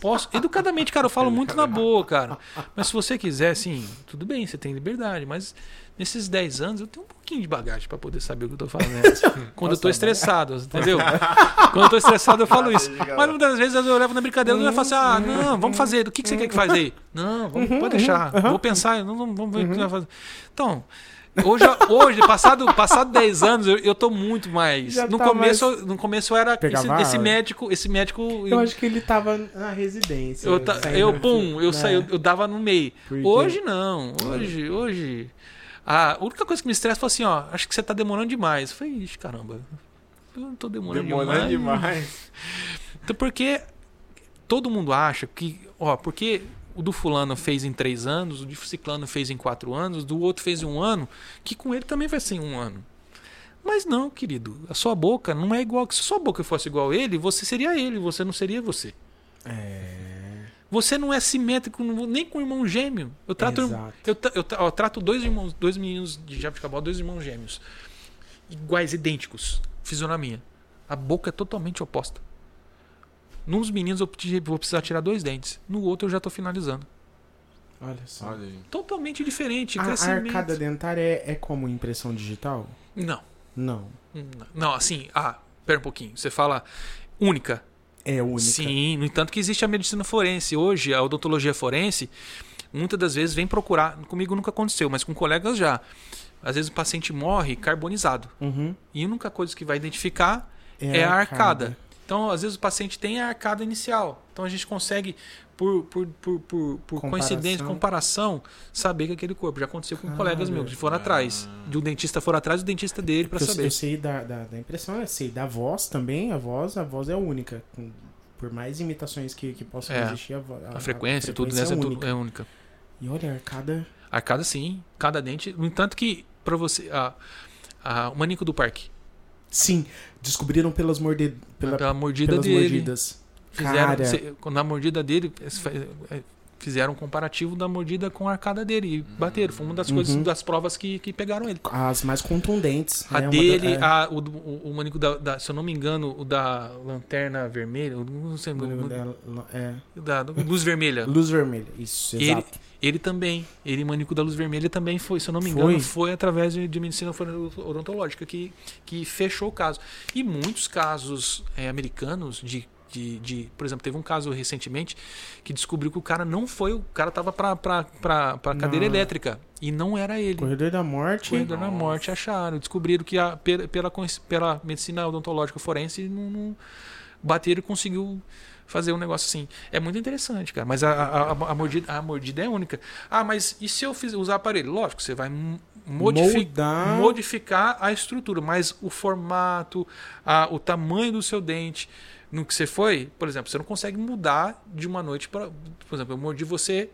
Posso. Educadamente, cara, eu falo [laughs] muito na boa, cara. Mas se você quiser, assim, tudo bem, você tem liberdade. Mas nesses 10 anos eu tenho um pouquinho de bagagem pra poder saber o que eu tô falando. [laughs] Quando eu tô estressado, entendeu? [laughs] Quando eu tô estressado, eu falo isso. Mas muitas vezes eu levo na brincadeira e eu falo assim: ah, não, vamos fazer. O que, que você quer que faz aí? Não, vamos, pode deixar. Vou pensar, não, não, vamos ver o que vai fazer. Então. Hoje, hoje passado, passado 10 anos, eu, eu tô muito mais. Já No tá começo, no começo eu era esse, esse médico, esse médico. Eu acho que ele tava na residência. Eu, ta- eu pum, eu né? saí, eu, eu dava no meio. Hoje não, hoje, hoje. A única coisa que me estressa foi assim, ó, acho que você tá demorando demais. Eu falei, ixi, caramba. Eu não tô demorando, Demorando demais. demais. [laughs] Então, porque todo mundo acha que, ó, porque o do fulano fez em três anos, o de ciclano fez em quatro anos, o do outro fez em um ano, que com ele também vai ser em um ano. Mas não, querido, a sua boca não é igual. Se a sua boca fosse igual a ele, você seria ele, você não seria você. É. Você não é simétrico nem com o irmão gêmeo. Eu trato, Exato. eu, eu tra- eu trato dois irmãos, dois meninos de jabuticabal, dois irmãos gêmeos. Iguais, idênticos. Fisionomia. A boca é totalmente oposta. Num dos meninos eu vou precisar tirar dois dentes. No outro eu já estou finalizando. Olha só. Olha aí. Totalmente diferente. A, a arcada dentária é, é como impressão digital? Não. Não. Não, assim, ah, pera um pouquinho. Você fala única. É única. Sim, no entanto que existe a medicina forense. Hoje, a odontologia forense, muitas das vezes vem procurar. Comigo nunca aconteceu, mas com colegas já. Às vezes o paciente morre carbonizado. Uhum. E a única coisa que vai identificar é, a arcada. Então, às vezes o paciente tem a arcada inicial. Então a gente consegue por, por, por, por, por Comparação. coincidência, comparação, saber que aquele corpo. Já aconteceu com Cara. colegas meus que foram atrás. De um dentista for atrás do dentista dele eu, saber. eu sei da, da, da impressão, eu sei da voz também, a voz, a voz é única. Por mais imitações que, que possam É. existir, a, vo- A, frequência, tudo frequência nessa é é, tudo única. é única. E olha, a arcada. Arcada sim, cada dente. No entanto que pra você. A, a, o maníaco do parque. Sim, descobriram pelas, morde... Pela, pela mordida pelas dele. mordidas. Fizeram, se- na mordida dele, eh, fizeram um comparativo da mordida com a arcada dele e bateram. Foi uma das coisas, Uhum. das provas que, que pegaram ele. As mais contundentes. A né? Dele, da- a, o, o, o maníaco da, da- se eu não me engano, o da lanterna vermelha, não sei, é, o- dela- é, da luz vermelha. [laughs] luz vermelha. Isso, Ele, exato. ele também, ele maníaco da luz vermelha também foi, se eu não me Foi? engano, foi através de, de medicina odontológica que, que fechou o caso. E muitos casos eh, americanos de, de, de, por exemplo, teve um caso recentemente que descobriu que o cara não foi, o cara tava pra, pra, pra, pra cadeira Não. elétrica e não era ele. Corredor da Morte. Corredor da morte acharam, descobriram que a, pela, pela, pela medicina odontológica forense não, não bateram e conseguiu fazer um negócio assim. É muito interessante, cara. Mas a, a, a- mordida, a mordida é única. Ah, mas e se eu fiz, usar aparelho? Lógico, você vai m- modifi Moldar. modificar a estrutura, mas o formato, a, o tamanho do seu dente, no que você foi, por exemplo, você não consegue mudar de uma noite para. Por exemplo, eu mordi você,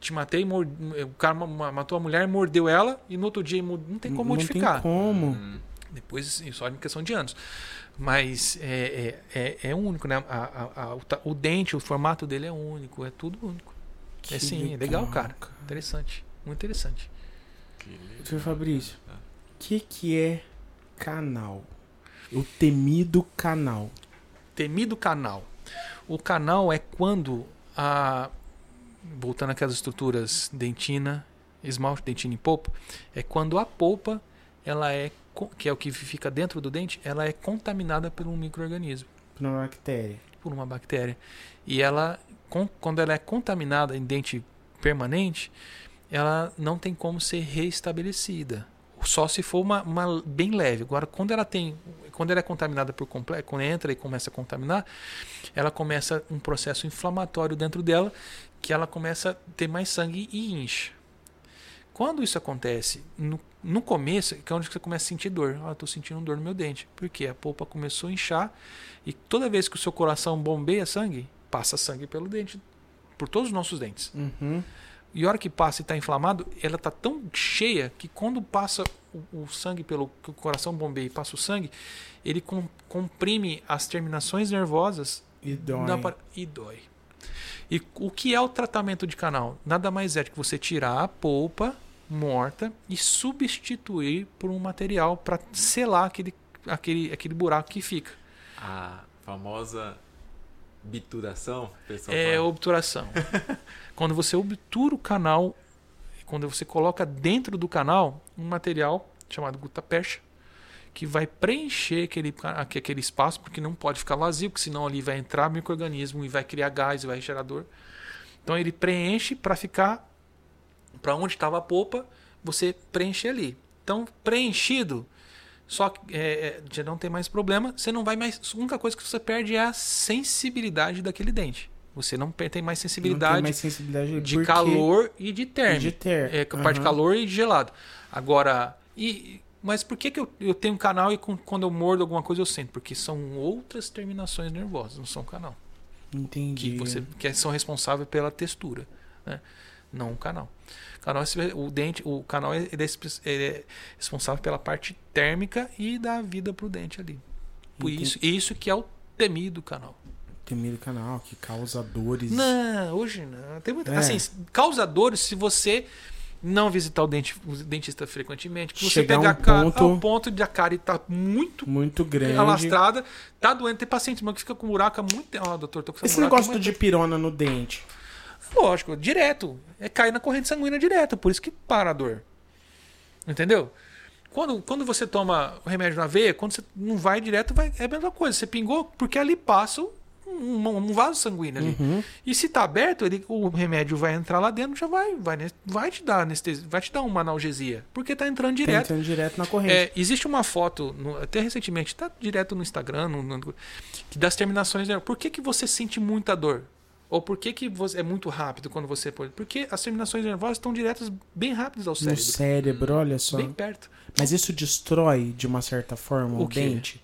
te matei, mord- o cara ma- ma- matou a mulher, mordeu ela e no outro dia não tem como Não modificar. tem como. Hum, Depois, assim, só em questão de anos. Mas é, é, é, é único, né? A, a- a- o, dente, o formato dele é único, é tudo único. é Que sim, é legal, cara. Interessante. Muito interessante. que legal. Seu Fabrício, o que, que é canal? O temido canal. Temido canal. O canal é quando a. Voltando àquelas estruturas dentina, esmalte, dentina e polpa, é quando a polpa, ela é, que é o que fica dentro do dente, ela é contaminada por um microorganismo. Por uma bactéria. por uma bactéria. E ela, quando ela é contaminada em dente permanente, ela não tem como ser reestabelecida. Só se for uma, uma bem leve. Agora, quando ela tem, quando ela é contaminada por completo, quando entra e começa a contaminar, ela começa um processo inflamatório dentro dela, que ela começa a ter mais sangue e incha. Quando isso acontece, no, no começo, que é onde você começa a sentir dor. Ah, estou sentindo dor no meu dente. Porque a polpa começou a inchar e toda vez que o seu coração bombeia sangue, passa sangue pelo dente, por todos os nossos dentes. Uhum. E a hora que passa e está inflamado, ela está tão cheia que quando passa o, o sangue pelo que o coração bombeia e passa o sangue, ele com- comprime as terminações nervosas E dói. e dói. E o que é o tratamento de canal? Nada mais é do que você tirar a polpa morta e substituir por um material para selar aquele, aquele, aquele buraco que fica. A famosa bituração, É fala. obturação. [laughs] quando você obtura o canal, quando você coloca dentro do canal um material chamado gutapercha, que vai preencher aquele, aquele espaço, porque não pode ficar vazio, porque senão ali vai entrar microorganismo e vai criar gás e vai gerar dor. Então ele preenche para ficar para onde estava a polpa, você preenche ali. Então preenchido, só que é, é, já não tem mais problema. Você não vai mais. A única coisa que você perde é a sensibilidade daquele dente. Você não tem mais Não tem sensibilidade mais sensibilidade de porque- calor e de térmico. de ter. É, a parte de calor e de gelado. Agora, e, mas por que, que eu, eu tenho um canal e com- quando eu mordo alguma coisa eu sinto? Porque são outras terminações nervosas, não são canal. Entendi. Que, você, que são responsáveis pela textura, né? Não o canal. Canal, é- o dente, o canal é, ele é ele é responsável pela parte térmica e dá vida pro dente ali. Por Entendi. isso, isso que é o temido canal. Temido canal que causa dores. Não, hoje não. Tem muita, É. Assim, causa dores se você não visitar o, dente, o dentista frequentemente. Que você Chegar a pegar um cara ponto- ao ponto de a cara estar muito Muito grande. alastrada, tá doendo. Tem paciente meu que fica com buraco há muito tempo. Doutor, tô com essa Esse buraco negócio de pirona no dente. Lógico, direto. É cair na corrente sanguínea direto. Por isso que para a dor. Entendeu? Quando, quando você toma o remédio na veia, quando você não vai direto, vai, é a mesma coisa. Você pingou porque ali passa um, um- vaso sanguíneo ali. Uhum. E se tá aberto, ele, o remédio vai entrar lá dentro, já vai, vai, vai te dar anestesia, vai te dar uma analgesia, porque tá entrando Tá direto. entrando direto na corrente. É, existe uma foto, no- até recentemente, tá direto no Instagram, no- no- que das terminações. né? Por que, que você sente muita dor? Ou por que, que você, é muito rápido quando você pode? Porque as terminações nervosas estão diretas bem rápidas ao No cérebro. cérebro, olha só. Bem perto. Mas isso destrói, de uma certa forma, o, O dente?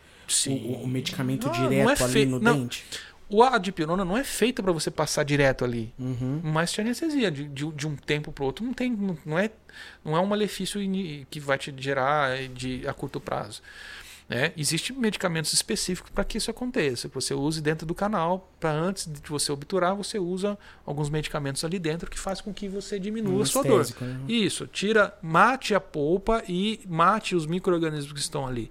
O, o- o medicamento Não, direto não é ali fe- no não. dente? O a dipirona não é feita para você passar direto ali. Uhum. Mas te anestesia de, de, de um tempo para outro não tem não, não é não é um malefício que vai te gerar de a curto prazo. Né? Existem medicamentos específicos para que isso aconteça. Que você use dentro do canal para antes de você obturar você usa alguns medicamentos ali dentro que faz com que você diminua a sua dor. Né? Isso, tira, mate a polpa e mate os micro-organismos que estão ali.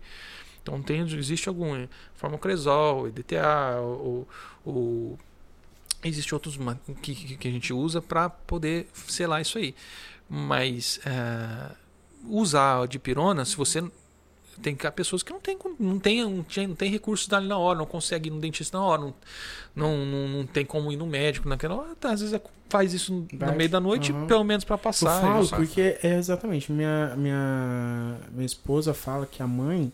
Então tem, existe algum eh, farmacresol, EDTA, o, o, existe outros que que a gente usa para poder selar isso aí. Mas eh, usar a dipirona, se você tem que- pessoas que não tem não tem não tem, não tem recursos ali na hora, não consegue ir no dentista na hora, não, não, não, não tem como ir no médico naquela hora, tá, às vezes é- faz isso no Vai. meio da noite, Aham. pelo menos para Eu passar. falo sabe? porque é exatamente. Minha, minha, minha esposa fala que a mãe.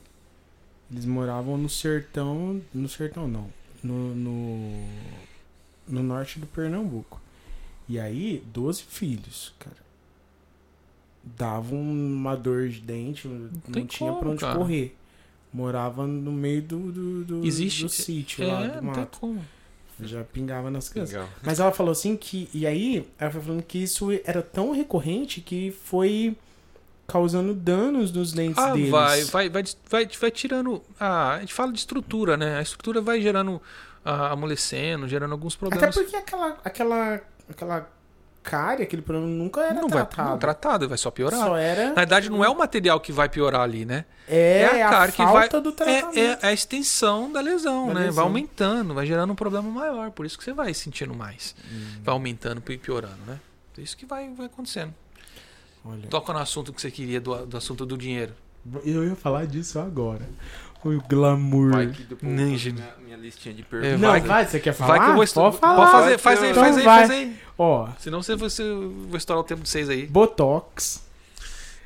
Eles moravam no sertão. No sertão não. No, no, no norte do Pernambuco. E aí, 12 filhos, cara. Davam uma dor de dente, não, tem tinha como, pra onde cara. correr. Morava no meio do, do, do, Existe- do sítio lá É, do não tem mato. como. Já pingava nas crianças. Legal. Mas ela falou assim que. E aí, ela foi falando que isso era tão recorrente que foi causando danos nos dentes Ah, deles. vai, vai, vai, vai, vai tirando. Ah, a gente fala de estrutura, né? A estrutura vai gerando, ah, amolecendo, gerando alguns Até problemas. porque aquela, aquela, aquela cárie, aquele problema nunca era não vai tratado. não, tratado, vai só piorar. Só era. Na verdade, não é o material que vai piorar ali, né? É, é a a, cárie que falta vai- do É, tratamento. é a extensão da lesão, Da né? lesão. Vai aumentando, vai gerando um problema maior. Por isso que você vai sentindo mais. Hum. Vai aumentando e piorando, né? Isso que vai, vai acontecendo. Olha, Toca no assunto que você queria, do, do assunto do dinheiro. eu ia falar disso agora. O glamour. Vai que depois eu faço minha, minha listinha de É, perguntas. Não, vai vai, que- você quer falar? Vai que eu vou estu- Pode falar. Pode fazer, faz aí, Então faz aí, vai. faz aí. Ó, Senão você, você eu vou estourar o tempo de vocês aí. Botox,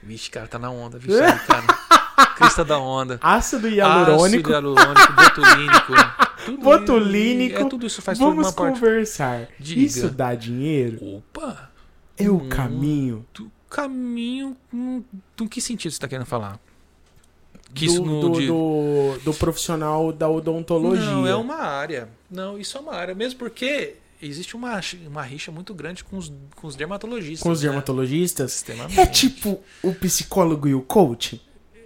Vixe, cara, tá na onda, vixe, aí, cara. [laughs] Crista da onda. ácido hialurônico. Ácido hialurônico, botulínico. [laughs] tudo Botulínico. É, tudo isso faz tudo Vamos uma parte. conversar. Diga. Isso dá dinheiro? Opa! É o Hum. caminho Do caminho. hum, Do que sentido você tá querendo falar? Que do, isso no. do, de- do, do profissional da odontologia. Não, é uma área. Não, isso é uma área. Mesmo porque existe uma, uma rixa muito grande com os, com os dermatologistas. Com os né? dermatologistas. Extremamente. É tipo o psicólogo e o coach?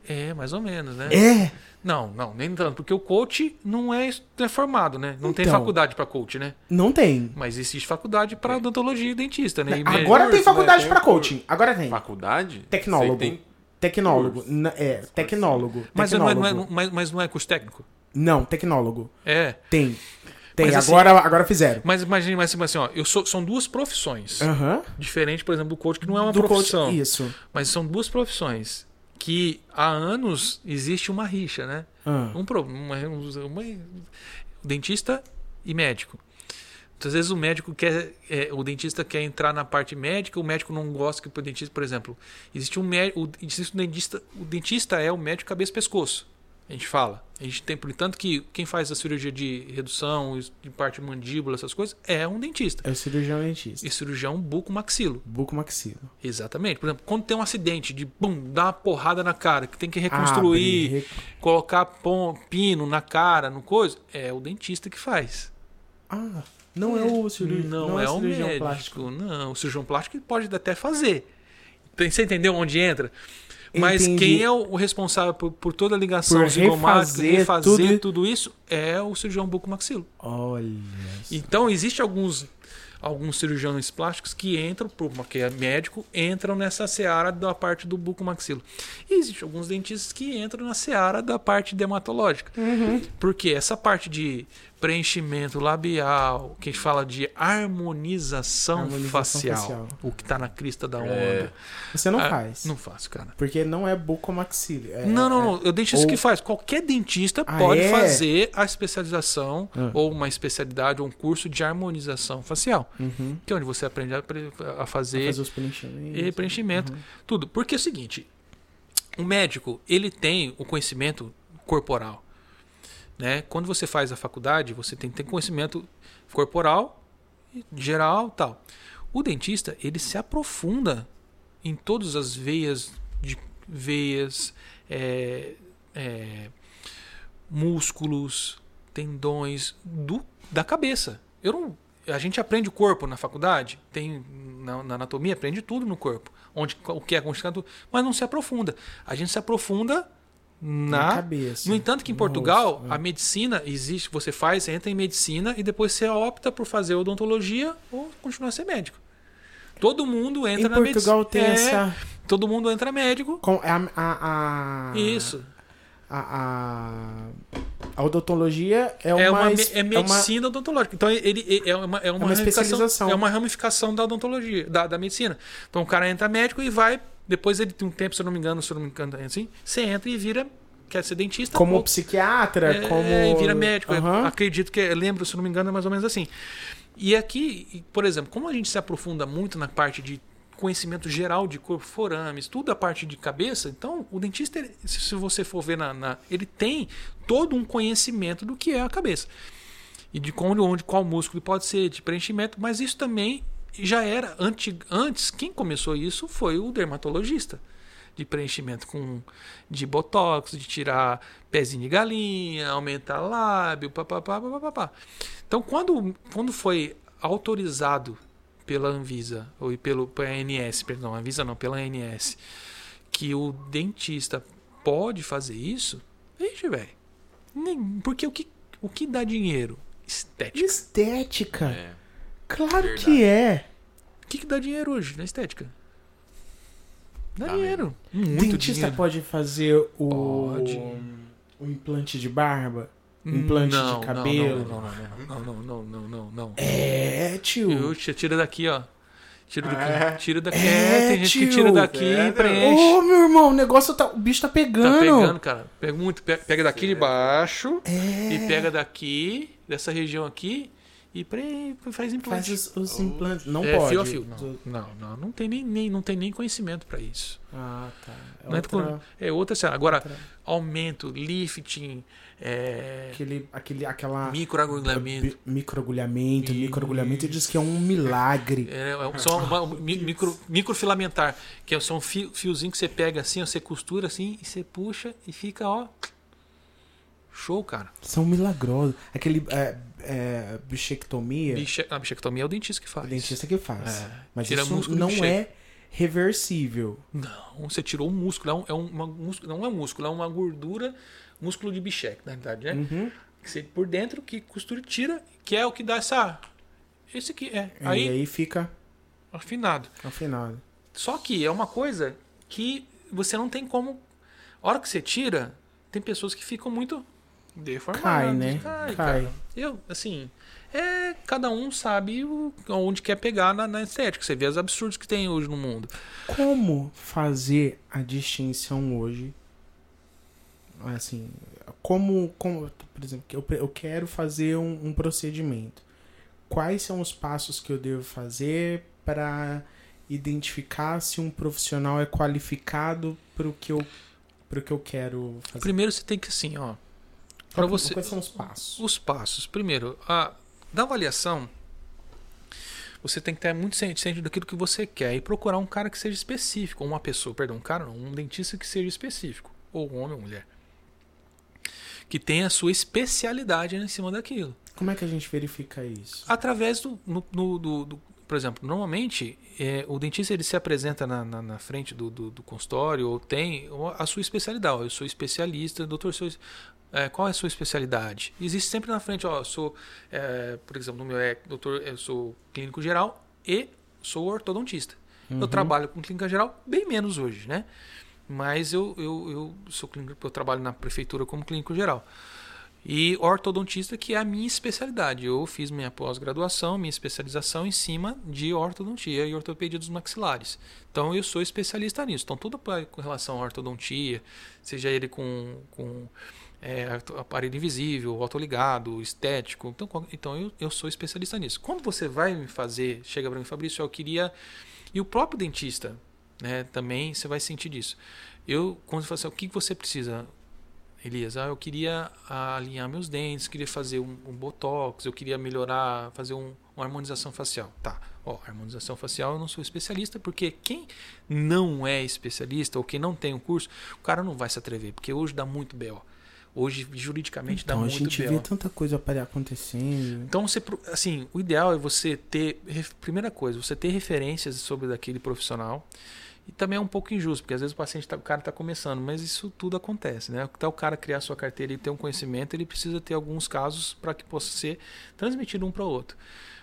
É, mais ou menos, né? É. Não, não, nem tanto. Porque o coach não é, não é formado, né? Não tem Então. faculdade pra coach, né? Não tem. Mas existe faculdade pra odontologia e dentista, né? E Agora médico. tem curso, faculdade né? pra Tem um coaching. Agora tem. Faculdade? Tecnólogo. Sei, tem- Tecnólogo. É, tecnólogo. Mas não, é, Tecnólogo. não, é, mas, mas não é curso técnico? Não, tecnólogo. É. Tem. Tem. Mas assim- agora, agora fizeram. Mas imagine, mas assim, ó, eu sou, são duas profissões. Aham. Diferente, por exemplo, do coach, que não é uma Do profissão. coach. Isso. Mas são duas profissões que há anos existe uma rixa, né? Ah. Um problema, uma, uma- dentista e médico. Muitas vezes o médico quer, é, o dentista quer entrar na parte médica, o médico não gosta que o dentista, por exemplo, existe um médico, existe um dentista, o dentista é o médico cabeça e pescoço. A gente fala. A gente tem, portanto, que quem faz a cirurgia de redução, de parte de mandíbula, essas coisas, é um dentista. É o cirurgião dentista. E cirurgião buco-maxilo. Bucomaxilo. Exatamente. Por exemplo, quando tem um acidente de bum, dá uma porrada na cara, que tem que reconstruir, Abre, re- colocar pino na cara, no coisa, é o dentista que faz. Ah, não é, o cirurgião. Não, é, o cirurgião médico. plástico. Não, o cirurgião plástico pode até fazer. Você entendeu onde entra? Mas Entendi. quem é o responsável por, por toda a ligação Por zigomática, refazer refazer tudo- tudo... isso, é o cirurgião bucomaxilo. Olha. Então, existe alguns alguns cirurgiões plásticos que entram, por- que é médico, entram nessa seara da parte do bucomaxilo. E existe alguns dentistas que entram na seara da parte dermatológica. Porque essa parte de preenchimento labial, que a gente fala de harmonização, Harmonização facial, facial. o que está na crista da onda. É. Você não Ah, faz. Não faço, cara. Porque não é bucomaxilo. É, Não, não, é- não. O dentista ou- que faz. Qualquer dentista Ah, pode é? fazer a especialização Ah. ou uma especialidade ou um curso de harmonização facial. Uhum. Que é onde você aprende a, pre- a fazer Fazer os preenchimentos. e preenchimento, tudo. Porque é o seguinte, o médico, ele tem o conhecimento corporal. Né? Quando você faz a faculdade, você tem que ter conhecimento corporal geral tal. O dentista, ele se aprofunda em todas as veias, de veias, é, é, músculos, tendões do, da cabeça. Eu não, a gente aprende o corpo na faculdade, tem na, na anatomia aprende tudo no corpo, onde o que é constante, mas não se aprofunda. A gente se aprofunda na, Na cabeça. no entanto que em Portugal rosto, é. a medicina existe, você faz, entra em medicina e depois você opta por fazer odontologia ou continuar a ser médico. Todo mundo entra Em na Portugal medicina. tem É, essa. Todo mundo entra médico. com- a, a, a- Isso. A, a, a odontologia é, É, uma, uma, me- es- é medicina odontológica. Então ele, ele- é uma, é uma, uma ramificação- especialização. É uma ramificação da odontologia, da, da medicina. Então o cara entra médico e vai. Depois ele tem um tempo, se eu não me engano, se eu não me engano, é assim, você entra e vira. Quer ser dentista? como ou- psiquiatra, é, como. e vira médico. Eu Aham. Acredito que, lembro, se eu não me engano, é mais ou menos assim. E aqui, por exemplo, como a gente se aprofunda muito na parte de conhecimento geral de corpo, forames, tudo a parte de cabeça, então o dentista, se você for ver na, na- ele tem todo um conhecimento do que é a cabeça. E de como, onde, qual músculo pode ser, de preenchimento, mas isso também já era anti, antes, quem começou isso foi o dermatologista de preenchimento com de botox, de tirar pezinho de galinha, aumentar lábio, papapá, papapá. Então, quando, quando foi autorizado pela Anvisa, ou pelo pela ANS, perdão, Anvisa não, pela ANS, que o dentista pode fazer isso, vixe, velho. Nem- Porque o que, o que dá dinheiro? Estética. Estética. É. Claro Verdade. que é. O que, que dá dinheiro hoje na estética? Dá Dá dinheiro. Muito Dentista dinheiro. pode fazer o, Pode. o implante de barba? Implante de cabelo. Não, não, não, não, não, não, não, não. É, tio. Eu tira daqui, ó. Tira daqui, É. tira daqui. É, É, tem gente que tio. tira daqui É, e preenche. Ô, meu irmão, o negócio tá. O bicho tá pegando. Tá pegando, cara. Pega muito. Pega, pega daqui de baixo É. e pega daqui, dessa região aqui, e pre, faz implante. Faz os, os implantes. Não é, pode. fio a fio. Não, não, não, não tem nem, nem, não tem nem conhecimento pra isso. Ah, tá. É Não é, outra- é outra cena. Agora, outra- aumento, lifting, é, Aquele, aquele, aquela. microagulhamento. Microagulhamento, Isso. microagulhamento diz que é um milagre. É, é só uma, um mi- micro, microfilamentar, que é um fio, fiozinho que você pega assim, ó, você costura assim, e você puxa e fica, ó. Show, cara. São milagrosos. Aquele é, é, bichectomia, Biche, a bichectomia é o dentista que o faz. dentista que faz. É, Mas tira isso não é reversível. Não, você tirou um músculo, é, um, é um- uma músculo, não é um músculo, é uma gordura, músculo de bicheque, na verdade, né? Uhum. Que você por dentro, que costura e tira, que é o que dá essa. Esse aqui, é. e Aí, aí fica afinado. afinado. Só que é uma coisa que você não tem como. A hora que você tira, tem pessoas que ficam muito deformadas. Cai, né? Cai, Cai. Eu, assim, é, cada um sabe o, onde quer pegar na, na estética. Você vê os absurdos que tem hoje no mundo. Como fazer a distinção hoje? Assim, como, como por exemplo, eu, eu quero fazer um, um procedimento. Quais são os passos que eu devo fazer para identificar se um profissional é qualificado para o que eu para que eu quero fazer? Primeiro você tem que, assim, ó. Pra você. Quais são os passos? Os passos. Primeiro, a, da avaliação, você tem que ter muito ciente daquilo que você quer e procurar um cara que seja específico, ou uma pessoa, perdão, um cara não, um dentista que seja específico, ou um homem ou mulher. Que tenha a sua especialidade em cima daquilo. Como é que a gente verifica isso? Através do. no- no- do- do- por exemplo, normalmente é, o dentista ele se apresenta na, na, na frente do, do, do consultório ou tem a sua especialidade. Ó, eu sou especialista, doutor, sou, é, qual é a sua especialidade? Existe sempre na frente, ó, eu sou, é, por exemplo, no meu é, doutor, eu sou clínico geral e sou ortodontista. Eu trabalho com clínica geral bem menos hoje, né? Mas eu, eu, eu sou clínico, eu trabalho na prefeitura como clínico geral. E ortodontista, que é a minha especialidade. Eu fiz minha pós-graduação, minha especialização em cima de ortodontia e ortopedia dos maxilares. Então eu sou especialista nisso. Então tudo com relação à ortodontia, seja ele com, com é, aparelho invisível, autoligado, estético. Então, então eu, eu sou especialista nisso. Quando você vai me fazer, chega para mim, Fabrício, eu queria. E o próprio dentista, né, também você vai sentir disso. Eu, quando você fala assim, o que você precisa? Elias, ah, eu queria alinhar meus dentes, queria fazer um, um botox, eu queria melhorar, fazer um, uma harmonização facial. Tá, ó, harmonização facial eu não sou especialista, porque quem não é especialista ou quem não tem um curso, o cara não vai se atrever, porque hoje dá muito BO. Hoje, juridicamente, então, dá a muito gente BO. vê tanta coisa para acontecendo. Então, você, assim, o ideal é você ter, primeira coisa, você ter referências sobre daquele profissional. E também é um pouco injusto, porque às vezes o paciente, tá, o cara está começando, mas isso tudo acontece, né? Até o cara criar sua carteira e ter um conhecimento, ele precisa ter alguns casos para que possa ser transmitido um para o outro.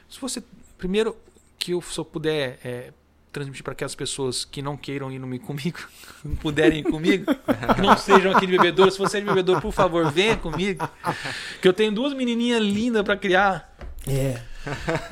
Se você, primeiro, que eu só puder é, transmitir para aquelas pessoas que não queiram ir no, comigo, [laughs] não puderem ir comigo, que não sejam aqui de bebedouro. Se você é de bebedouro, por favor, venha comigo. Que eu tenho duas menininhas lindas para criar. É.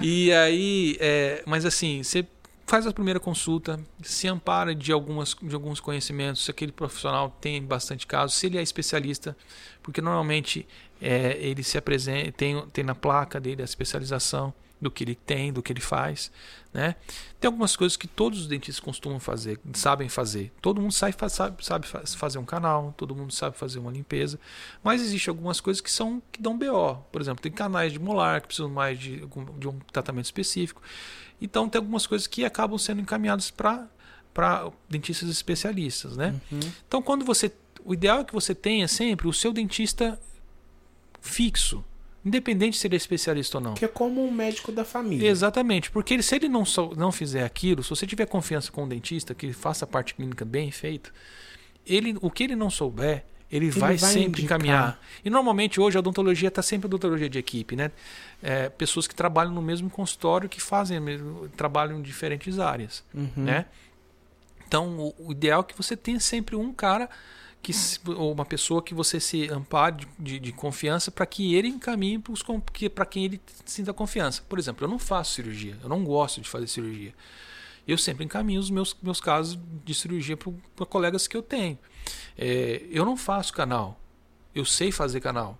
E aí, é, mas assim, você faz a primeira consulta, se ampara de, algumas, de alguns conhecimentos, se aquele profissional tem bastante casos, se ele é especialista, porque normalmente é, ele se apresenta, tem, tem na placa dele a especialização do que ele tem, do que ele faz, né? Tem algumas coisas que todos os dentistas costumam fazer, sabem fazer. Todo mundo sabe, sabe, sabe fazer um canal, todo mundo sabe fazer uma limpeza, mas existem algumas coisas que são que dão BO. Por exemplo, tem canais de molar que precisam mais de, de um tratamento específico. Então tem algumas coisas que acabam sendo encaminhadas para para dentistas especialistas, né? Uhum. Então quando você o ideal é que você tenha sempre o seu dentista fixo, independente se ele é especialista ou não. Que é como um médico da família. Exatamente, porque ele, se ele não, só, não fizer aquilo, se você tiver confiança com o dentista, que ele faça a parte clínica bem feita, ele, o que ele não souber, ele, vai, vai sempre indicar. encaminhar. E normalmente hoje a odontologia está sempre a odontologia de equipe, né? É, pessoas que trabalham no mesmo consultório que fazem mesmo- trabalham em diferentes áreas, Uhum. né? Então o, o ideal é que você tenha sempre um cara que ou uma pessoa que você se ampare de, de- confiança para que ele encaminhe para quem ele sinta confiança. Por exemplo, eu não faço cirurgia, eu não gosto de fazer cirurgia. Eu sempre encaminho os meus, meus casos de cirurgia para colegas que eu tenho. É, eu não faço canal, eu sei fazer canal,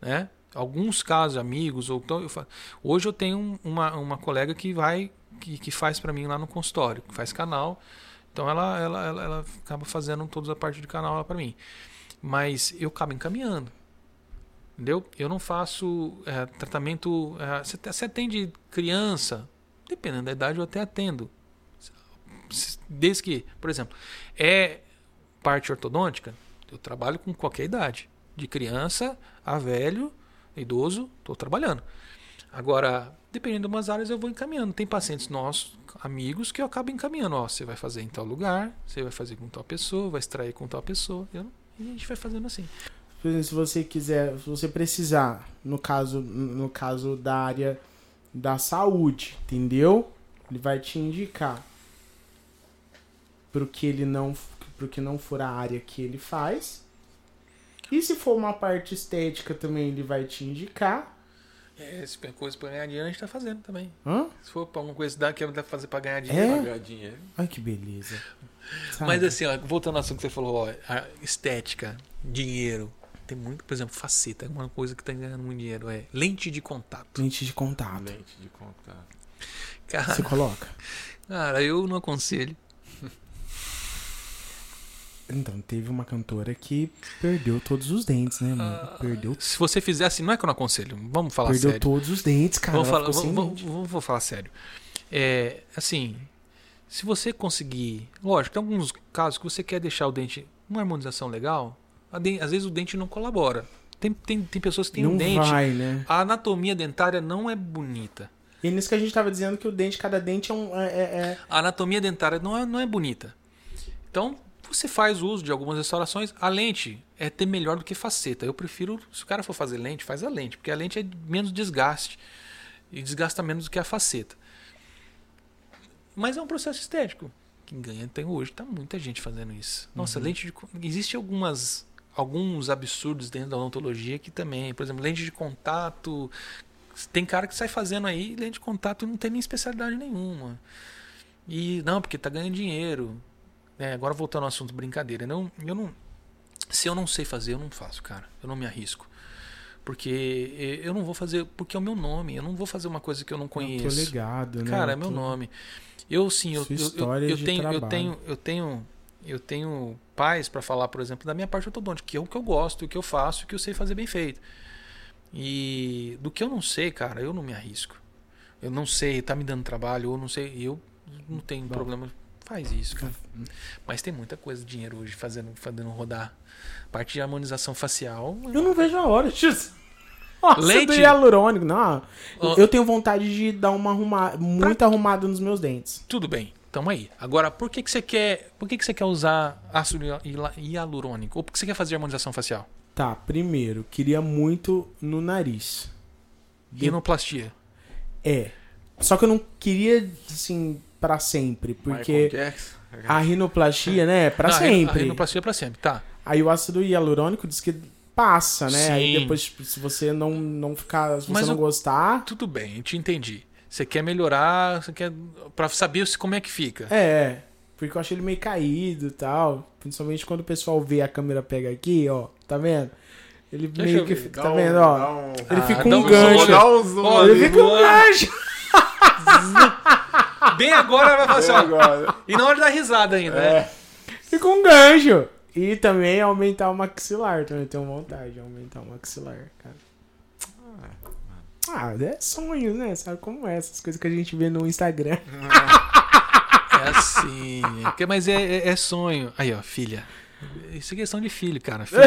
né? Alguns casos, amigos ou então eu fa... hoje eu tenho um- uma, uma colega que vai que, que faz para mim lá no consultório, que faz canal. Então ela, ela, ela, ela acaba fazendo toda a parte de canal para mim. Mas eu acabo encaminhando. Entendeu? Eu não faço é, tratamento. é, você, atende criança, dependendo da idade, eu até atendo. Desde que, por exemplo, é parte ortodôntica, eu trabalho com qualquer idade. De criança a velho, idoso, estou trabalhando. Agora, dependendo de umas áreas, eu vou encaminhando. Tem pacientes nossos, amigos, que eu acabo encaminhando. Ó, você vai fazer em tal lugar, você vai fazer com tal pessoa, vai extrair com tal pessoa. Eu e a gente vai fazendo assim. Por exemplo, se você quiser, se você precisar, no caso, no caso da área da saúde, entendeu? Ele vai te indicar pro que ele não, pro que não for a área que ele faz. E se for uma parte estética também, ele vai te indicar. É, se for coisa pra ganhar dinheiro, a gente tá fazendo também. Hã? Se for pra alguma coisa que dá que dá pra fazer pra ganhar dinheiro. É? Pagar dinheiro. Ai, que beleza. Sabe? [laughs] Mas assim, ó, voltando ao assunto que você falou, ó, a estética, dinheiro. Tem muito, por exemplo, faceta, é uma coisa que tá ganhando muito dinheiro. É lente de contato. Lente de contato. Lente de contato. Cara, Você coloca? [laughs] cara, eu não aconselho. Então, teve uma cantora que perdeu todos os dentes, né, mano? Perdeu, Se você fizer assim, não é que eu não aconselho. Vamos falar perdeu sério. todos os dentes, cara. vamos Ela falar, falar sério. É, assim, se você conseguir. Lógico, tem alguns casos que você quer deixar o dente uma harmonização legal, às vezes o dente não colabora. Tem, tem, tem pessoas que têm Não um dente. vai, né? A anatomia dentária não é bonita. E nisso que a gente tava dizendo que o dente, cada dente é um. É, é- é- A anatomia dentária não é, não é bonita. Então, você faz uso de algumas restaurações. A lente é ter melhor do que faceta. Eu prefiro, se o cara for fazer lente, faz a lente, porque a lente é menos desgaste. E desgasta menos do que a faceta. Mas é um processo estético. Quem ganha tem hoje, tá muita gente fazendo isso. Nossa, lente de. Existe algumas. Alguns absurdos dentro da odontologia que também, por exemplo, lente de contato. Tem cara que sai fazendo aí lente de contato e não tem nem especialidade nenhuma. E não, porque tá ganhando dinheiro. É, agora voltando ao assunto brincadeira, não, eu não se eu não sei fazer, eu não faço, cara. Eu não me arrisco. Porque eh, eu não vou fazer, porque é o meu nome. Eu não vou fazer uma coisa que eu não é o teu conheço. legado, né? Cara, é O meu nome. Eu sim, eu, eu- eu, eu tenho, eu tenho, eu tenho, eu tenho paz para falar, por exemplo, da minha parte ortodôntica, que é o que eu gosto, o que eu faço, o que eu sei fazer bem feito. E do que eu não sei, cara, eu não me arrisco. Eu não sei, tá me dando trabalho, eu não sei, eu não tenho Bom. problema. Faz isso, cara. Mas tem muita coisa, dinheiro hoje fazendo, fazendo rodar. Parte de harmonização facial. Eu não vejo a hora. X. Nossa, Leite? do hialurônico. Não, Ó. eu tenho vontade de dar uma arrumada, muito arrumada nos meus dentes. Tudo bem, tamo aí. Agora, por que, que você quer. Por que, que você quer usar ácido hialurônico? Ou por que você quer fazer harmonização facial? Tá, primeiro, queria muito no nariz. De- Rinoplastia. É. Só que eu não queria, assim, pra sempre. Porque a rinoplastia, né, é pra Não, a rin- sempre. A rinoplastia é pra sempre, tá. Aí o ácido hialurônico diz que passa, né? Aí Sim. depois, tipo, se você não, não ficar. Se você Mas não o- gostar. Tudo bem, eu te entendi. Você quer melhorar, você quer. Pra saber se- como é que fica. É. Porque eu achei ele meio caído e tal. Principalmente quando o pessoal vê a câmera pega aqui, ó. Tá vendo? Ele Deixa meio que fica. Tá um- vendo, ó? um- Ele Ah, fica um gancho. Um zoom. Ele fica um gancho. [laughs] Bem agora vai falar assim, ó. Agora. E na hora de dar risada ainda, né? É. Fica um gancho. E também aumentar o maxilar. Também tenho vontade de aumentar o maxilar, cara. Ah, é sonhos, né? Sabe como é? Essas coisas que a gente vê no Instagram. É assim. Que- Mas é, é- é sonho. Aí, ó, filha. Isso é questão de filho, cara. Filho-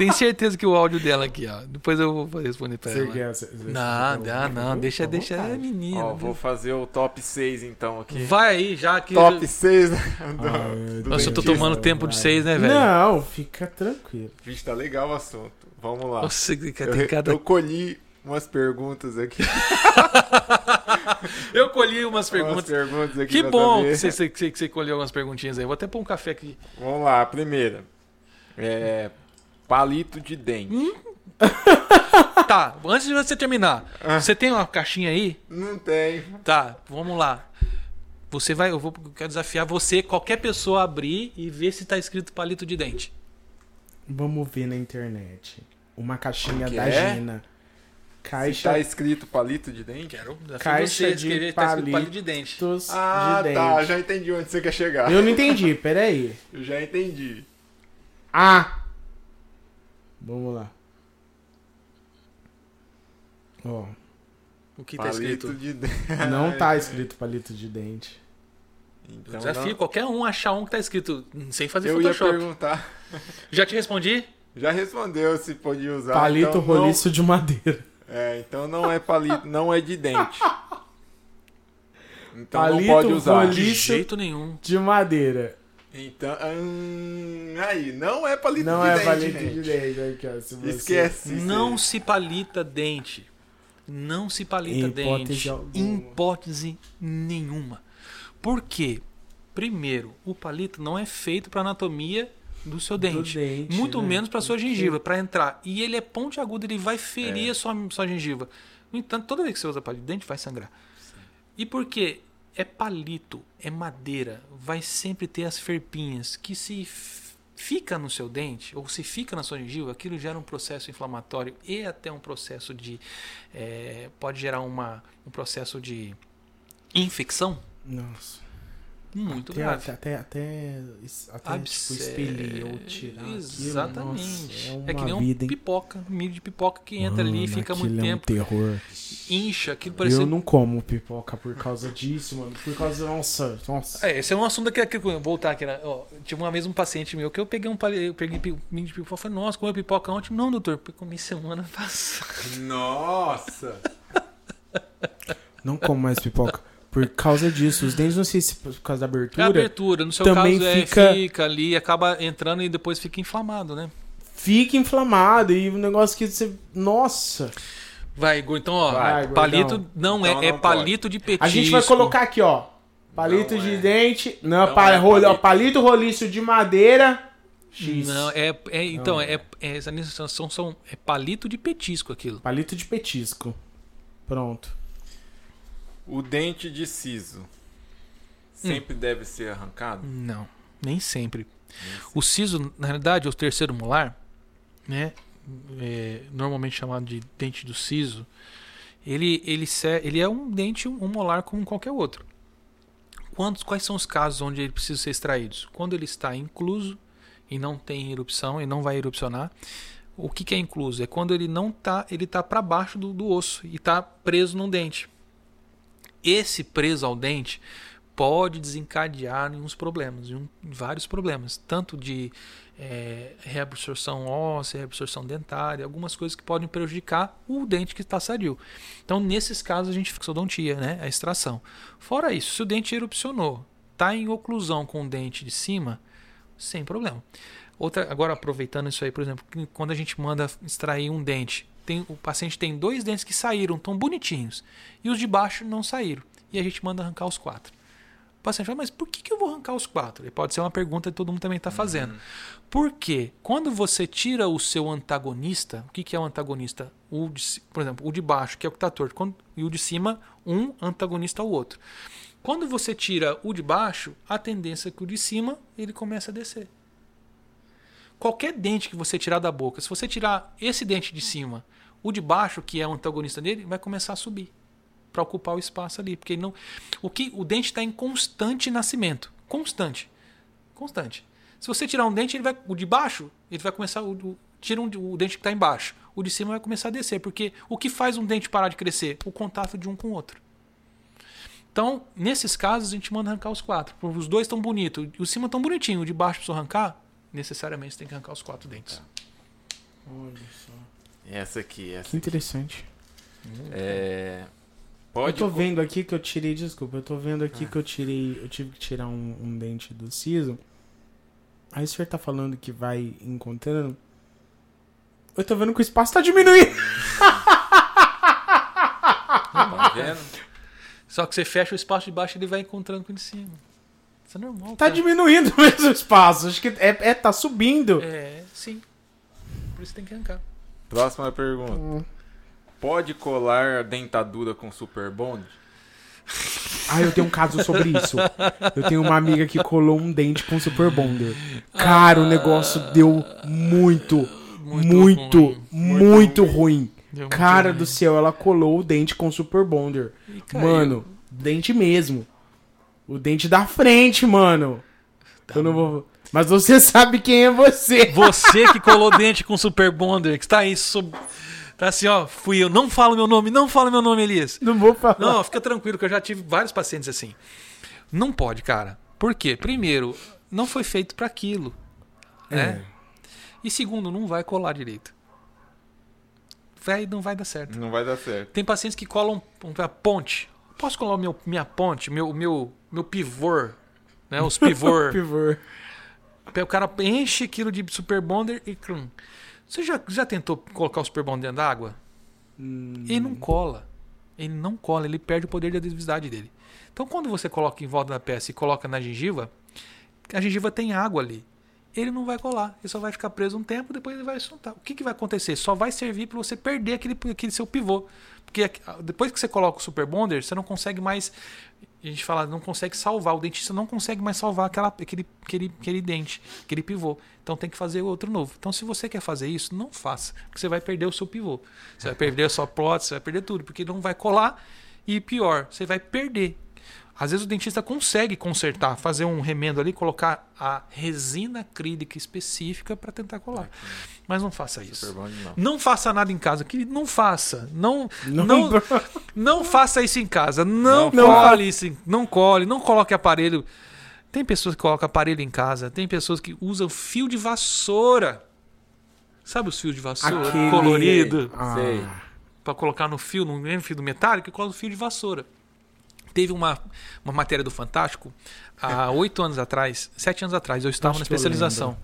Tem certeza que o áudio dela aqui, ó. Depois eu vou responder pra Você ela. quer- você- você- Não, você- não, não. Deixa, deixa a vontade. menina. Ó, vou fazer o top 6 então aqui. Vai aí, já que. Top 6 do, Ah, do Nossa, eu tô tomando tempo de seis, né, velho? Não, fica tranquilo. Vixe, tá legal o assunto. Vamos lá. Nossa, que- eu, cada. eu colhi umas perguntas aqui. [laughs] Eu colhi umas Umas perguntas. perguntas aqui Que bom que você, você, que você colheu algumas perguntinhas aí. Vou até pôr um café aqui. Vamos lá, a primeira. É. Palito de dente. Hum? [laughs] Tá, antes de você terminar, Ah. você tem uma caixinha aí? Não tem. Tá, vamos lá. Você vai, eu vou eu quero desafiar você, qualquer pessoa, a abrir e ver se tá escrito palito de dente. Vamos ver na internet. Uma caixinha da é? Gina. Se Caixa tá escrito palito de dente? Quero Caixa você de escrever, tá escrito palito. palito de dente. Ah, de dente. tá. Já entendi onde você quer chegar. Eu não entendi, peraí. Eu já entendi. Ah! Vamos lá. Ó, O que tá palito escrito? de [laughs] dente. não tá escrito palito de dente. Então, Desafio não- qualquer um achar um que tá escrito sem fazer Eu ia Photoshop. perguntar. [laughs] Já te respondi? Já respondeu se podia usar. palito então roliço de madeira. Não, é, então não é palito, não é de dente. [laughs] Então Palito não pode usar. roliço- De jeito nenhum. De madeira. Então, hum, aí, não é palito não de é dente. palito gente. de dente. Se Esquece. Não se palita dente. Não se palita Em hipótese dente. alguma. Em hipótese nenhuma. Por quê? Primeiro, o palito não é feito para anatomia do seu Do dente. dente, muito né? menos para sua gengiva, para entrar. E ele é ponte aguda, ele vai ferir É. a sua, sua gengiva. No entanto, toda vez que você usa palito de dente, vai sangrar. E por quê? É palito, é madeira, vai sempre ter as ferpinhas que se fica no seu dente ou se fica na sua gengiva, aquilo gera um processo inflamatório e até um processo de eh, pode gerar uma, um processo de infecção Nossa. Muito até, grave. Até, até, até, até tipo, expelir ou tirar aquilo. Exatamente. Nossa, é, uma é que nem vida, um pipoca, um milho de pipoca que entra ali e Mano, fica muito aquilo é um tempo, terror. incha, aquilo parece Eu não como pipoca por causa disso, mano. Por causa. Nossa, nossa. É, esse é um assunto que, que eu vou voltar aqui. Né? Ó, tive uma vez um paciente meu que eu peguei um eu peguei milho de pipoca. Falei, nossa, comeu pipoca ontem? Não, doutor, eu comi semana [laughs] passada. Nossa! Não como mais pipoca. Por causa disso. Os dentes, não sei se por causa da É a abertura, abertura, no seu também caso, é, fica- fica ali, acaba entrando e depois fica inflamado, né? fica inflamado. E o negócio que você. Nossa! Vai, Igor, então, ó, Vai, palito não Então é, é não palito de petisco. A gente vai colocar aqui, ó. Palito Não de é. dente. Não, Não pa- é palito. palito roliço de madeira. X. Não, é, é então, Não. é, é, essa são, são, é palito de petisco aquilo. Palito de petisco. Pronto. O dente de siso sempre deve ser arrancado? Não, nem sempre. O siso, na realidade, é o terceiro molar, né? É, normalmente chamado de dente do siso. Ele, ele, ele é um dente, um molar como qualquer outro. quantos, quais são os casos onde ele precisa ser extraído? Quando ele está incluso e não tem erupção e não vai erupcionar. O que, que é incluso? É quando ele não tá, ele está para baixo do, do osso e está preso num dente. Esse preso ao dente pode desencadear uns problemas, em, vários problemas, tanto de é, reabsorção óssea, reabsorção dentária, algumas coisas que podem prejudicar o dente que está sadio. Então, nesses casos, a gente fixa odontia, né, a extração. Fora isso, se o dente erupcionou, está em oclusão com o dente de cima, sem problema. Outra, agora aproveitando isso aí, por exemplo, quando a gente manda extrair um dente, tem, o paciente tem dois dentes que saíram, tão bonitinhos, e os de baixo não saíram, e a gente manda arrancar os quatro. O paciente fala, mas por que, que eu vou arrancar os quatro? E pode ser uma pergunta que todo mundo também está fazendo. Uhum. Porque quando você tira o seu antagonista, o que, que é o antagonista? O de, por exemplo, o de baixo, que é o que está torto, quando, e o de cima, um antagonista ao outro. Quando você tira o de baixo, a tendência é que o de cima ele começa a descer. Qualquer dente que você tirar da boca, se você tirar esse dente de cima, o de baixo, que é o antagonista dele, vai começar a subir para ocupar o espaço ali, porque não o que o dente está em constante nascimento, constante, constante. Se você tirar um dente, ele vai o de baixo, ele vai começar o, tira um, o dente que está embaixo, o de cima vai começar a descer, porque o que faz um dente parar de crescer, o contato de um com o outro. Então, nesses casos, a gente manda arrancar os quatro. Os dois estão bonitos, o de cima tão bonitinho, o de baixo precisa arrancar, necessariamente você tem que arrancar os quatro dentes. Olha só. Essa aqui, essa. Que interessante. É, Pode. Eu tô vendo aqui que eu tirei, desculpa, eu tô vendo aqui ah. que eu tirei, eu tive que tirar um, um, dente do siso. Aí o senhor tá falando que vai encontrando. Eu tô vendo que o espaço tá diminuindo. Tá vendo? Só que você fecha o espaço de baixo e ele vai encontrando com o de cima. Isso é normal. Tá cara. diminuindo [laughs] mesmo o espaço. Acho que é, é, tá subindo. É, sim. Por isso tem que arrancar. Próxima pergunta. Hum. Pode colar a dentadura com super bond? Ah, eu tenho um caso sobre isso. Eu tenho uma amiga que colou um dente com super bonder. Cara, o negócio deu muito, muito, muito, muito ruim. ruim. Cara muito do ruim. céu, ela colou o dente com super bonder. Mano, dente mesmo. O dente da frente, mano. Tá eu não vou. Mas você [laughs] sabe quem é você. Você que colou dente com super bonder, que está aí sob Tá assim, ó, fui eu. Não falo meu nome, não fala meu nome, Elias. Não vou falar. Não, fica tranquilo, que eu já tive vários pacientes assim. Não pode, cara. Por quê? Primeiro, não foi feito para aquilo. Né? É. E segundo, não vai colar direito. Vai, não vai dar certo. Não vai dar certo. Tem pacientes que colam a ponte. Posso colar meu, minha ponte, meu, meu, meu pivô, né? [laughs] Os pivô. pivô. O cara enche aquilo de super bonder e. Você já, já tentou colocar o Super Bond dentro d'água? Hum. Ele não cola. Ele não cola, ele perde o poder de adesividade dele. Então, quando você coloca em volta da peça e coloca na gengiva, a gengiva tem água ali. Ele não vai colar, ele só vai ficar preso um tempo, depois ele vai soltar. O que, que vai acontecer? Só vai servir para você perder aquele, aquele seu pivô. Porque depois que você coloca o Super Bonder, você não consegue mais a gente fala, não consegue salvar, o dentista não consegue mais salvar aquela, aquele, aquele, aquele dente, aquele pivô. Então tem que fazer outro novo. Então, se você quer fazer isso, não faça, porque você vai perder o seu pivô. Você vai perder a sua prótese, você vai perder tudo, porque não vai colar. E pior, você vai perder às vezes o dentista consegue consertar, fazer um remendo ali, colocar a resina acrílica específica para tentar colar. Mas não faça isso. Bom, não. não. faça nada em casa, que não faça. Não não, não, [laughs] não faça isso em casa. Não, não cole isso, não cole, não coloque aparelho. Tem pessoas que colocam aparelho em casa, tem pessoas que usam fio de vassoura. Sabe os fios de vassoura Aquele... colorido? Ah. Para colocar no fio, mesmo fio do metálico, coloca o fio de vassoura. Teve uma, uma matéria do Fantástico há oito anos atrás, sete anos atrás, eu estava Acho na especialização.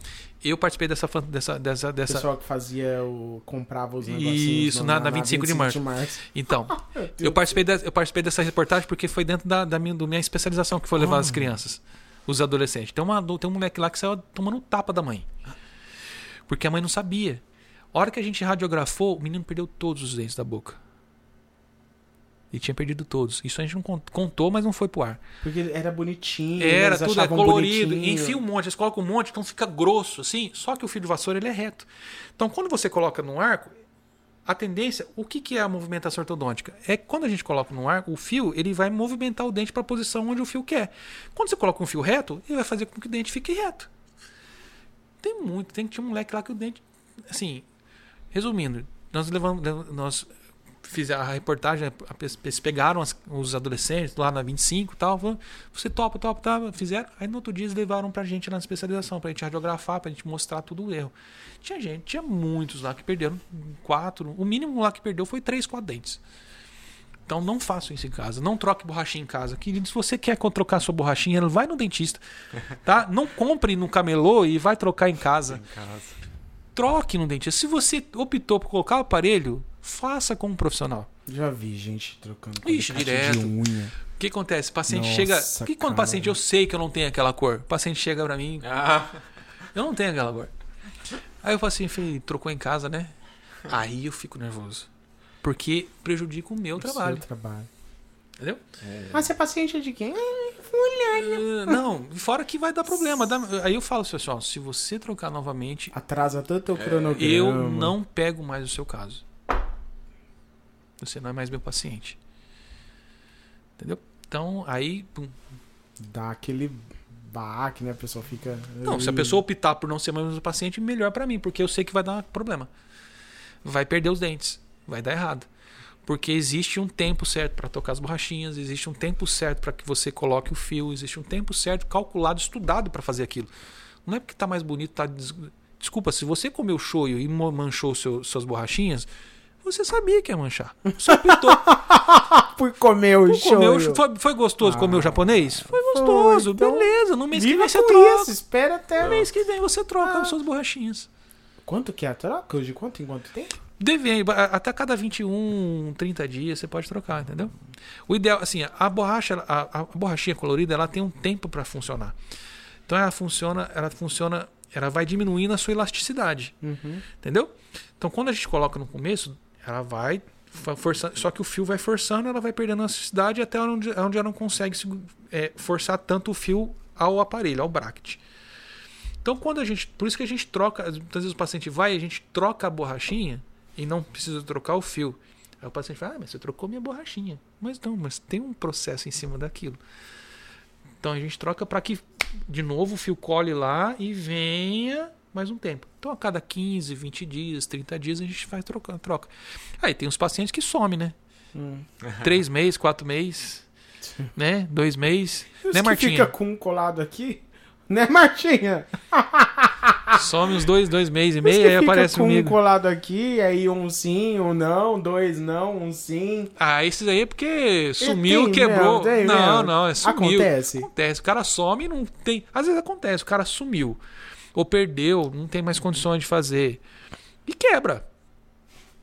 Eu, eu, participei dessa dessa dessa dessa pessoal que fazia o comprava os Isso, na, na, na 25, 25 de, março. de março. Então, [laughs] eu participei de, eu participei dessa reportagem porque foi dentro da, da minha, minha especialização que foi levar as crianças, os adolescentes. Tem uma tem um moleque lá que saiu tomando um tapa da mãe. Porque a mãe não sabia. A hora que a gente radiografou, o menino perdeu todos os dentes da boca. E tinha perdido todos. Isso a gente não contou, mas não foi pro ar. Porque era bonitinho. Era, tudo é colorido. Bonitinho. Enfia um monte, eles colocam um monte, então fica grosso, assim. Só que o fio de vassoura ele é reto. Então quando você coloca num arco, a tendência, o que, que é a movimentação ortodôntica? É que quando a gente coloca no ar, o fio ele vai movimentar o dente para a posição onde o fio quer. Quando você coloca um fio reto, ele vai fazer com que o dente fique reto. Tem muito, tem que tinha um moleque lá que o dente, assim, resumindo, nós levamos, nós fizeram a reportagem, eles pegaram as, os adolescentes lá na 25 e tal, falaram, você topa, topa, topa, fizeram. Aí no outro dia eles levaram pra gente lá na especialização, pra gente radiografar, pra gente mostrar tudo o erro. Tinha gente, tinha muitos lá que perderam quatro, o mínimo lá que perdeu foi três, quatro dentes. Então não façam isso em casa, não troque borrachinha em casa. Querido, se você quer trocar sua borrachinha, vai no dentista, tá? Não compre no camelô e vai trocar em casa. Em casa. Troque no dentista. Se você optou por colocar o aparelho, faça com um profissional. Já vi gente trocando Ixi, direto. de unha. O que acontece? O paciente Nossa, chega. que quando o cara. paciente eu sei que eu não tenho aquela cor? O paciente chega pra mim, Ah, eu não tenho aquela cor. Aí eu falo assim, trocou em casa, né? Aí eu fico nervoso. Porque prejudica o meu O trabalho. seu trabalho. Entendeu? Mas você é paciente de quem? Eh, Não, fora que vai dar problema. Aí eu falo, pessoal, se você trocar novamente, Atrasa tanto o cronograma. eu não pego mais o seu caso. Você não é mais meu paciente. Entendeu? Então, aí. pum. Dá aquele baque, né? A pessoa fica. Não, se a pessoa optar por não ser mais meu paciente, melhor pra mim, porque eu sei que vai dar problema. Vai perder os dentes. Vai dar errado. Porque existe um tempo certo para tocar as borrachinhas, existe um tempo certo para que você coloque o fio, existe um tempo certo calculado, estudado para fazer aquilo. Não é porque tá mais bonito, tá des- Desculpa, se você comeu shoyu e manchou seu- suas borrachinhas, você sabia que ia manchar. Você optou [laughs] Por comer o por comer o shoyu. Foi, foi gostoso comer o Ah, japonês? Foi gostoso, então beleza. No mês que vem você troca. isso, espera até. No mês que vem você troca Ah. as suas borrachinhas. Quanto que é a troca? De quanto em quanto tempo? Deve, a- até cada 21, 30 dias você pode trocar, entendeu? O ideal, assim, a borracha, a, a borrachinha colorida, ela tem um tempo para funcionar. Então ela funciona, ela funciona, ela vai diminuindo a sua elasticidade, Uhum. entendeu? Então quando a gente coloca no começo, ela vai forçando, só que o fio vai forçando, ela vai perdendo elasticidade até onde, onde ela não consegue se- é, forçar tanto o fio ao aparelho, ao bracket. Então quando a gente, por isso que a gente troca, muitas vezes o paciente vai, a gente troca a borrachinha e não precisa trocar o fio. Aí o paciente fala, ah, mas você trocou minha borrachinha. Mas não, mas tem um processo em cima daquilo. Então a gente troca para que, de novo, o fio cole lá e venha mais um tempo. Então a cada 15, 20 dias, 30 dias a gente faz troca. troca. Aí tem os pacientes que somem, né? Hum. [laughs] Três meses, quatro meses, [laughs] né? Dois meses. E os né, que Martinha? fica com um colado aqui? Né, Martinha? [laughs] Some uns dois, dois meses e meio, aí fica aparece com um comigo. colado aqui, aí um sim, um não, dois não, um sim. Ah, esses aí é porque sumiu, tem quebrou. mesmo, não, mesmo. não, é sumiu. Acontece. Acontece. O cara some e não tem. Às vezes acontece, o cara sumiu. Ou perdeu, não tem mais condições de fazer. E quebra.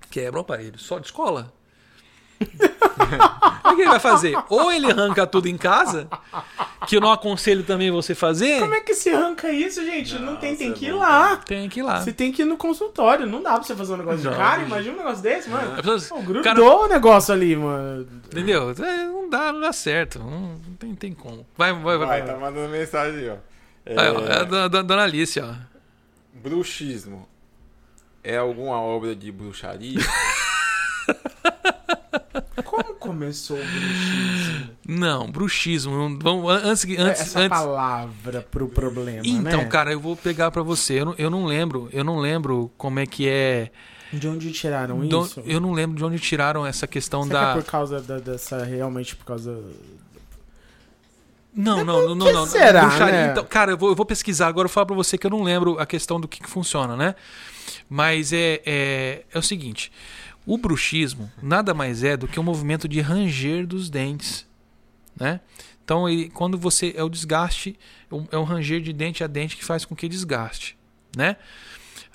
Quebra o aparelho. Só de escola. [laughs] o que ele vai fazer? Ou ele arranca tudo em casa, que eu não aconselho também você fazer. Como é que se arranca isso, gente? Não, tem, tem Nossa, que ir é lá. Tem que ir lá. Você tem que ir no consultório. Não dá pra você fazer um negócio Não, de cara. Imagina um negócio desse, mano. As pessoas- Pô, o grudou cara- o negócio ali, mano. Entendeu? É, Não dá, não dá certo. Não, não tem, tem como. Vai, vai, vai. vai, vai. tá mandando mensagem aí, ó. É, é a da- Dona Alice, ó. Bruxismo é alguma obra de bruxaria? [laughs] Como começou o bruxismo? Não, bruxismo. Vamos, an- antes, que- antes, Essa antes. palavra pro problema, Então, né? cara, eu vou pegar pra você. Eu não, eu não lembro, eu não lembro como é que é. De onde tiraram do- isso? eu não lembro de onde tiraram essa questão Será da. que é por causa da- dessa... Realmente por causa... Não, não, não, não, que não. será, Bruxaria. né? Então, cara, eu vou, eu vou pesquisar agora. Eu falo pra você que eu não lembro a questão do que, que funciona, né? Mas é, é, é o seguinte: o bruxismo nada mais é do que um movimento de ranger dos dentes, né? Então, ele, quando você é o desgaste, é um ranger de dente a dente que faz com que desgaste, né?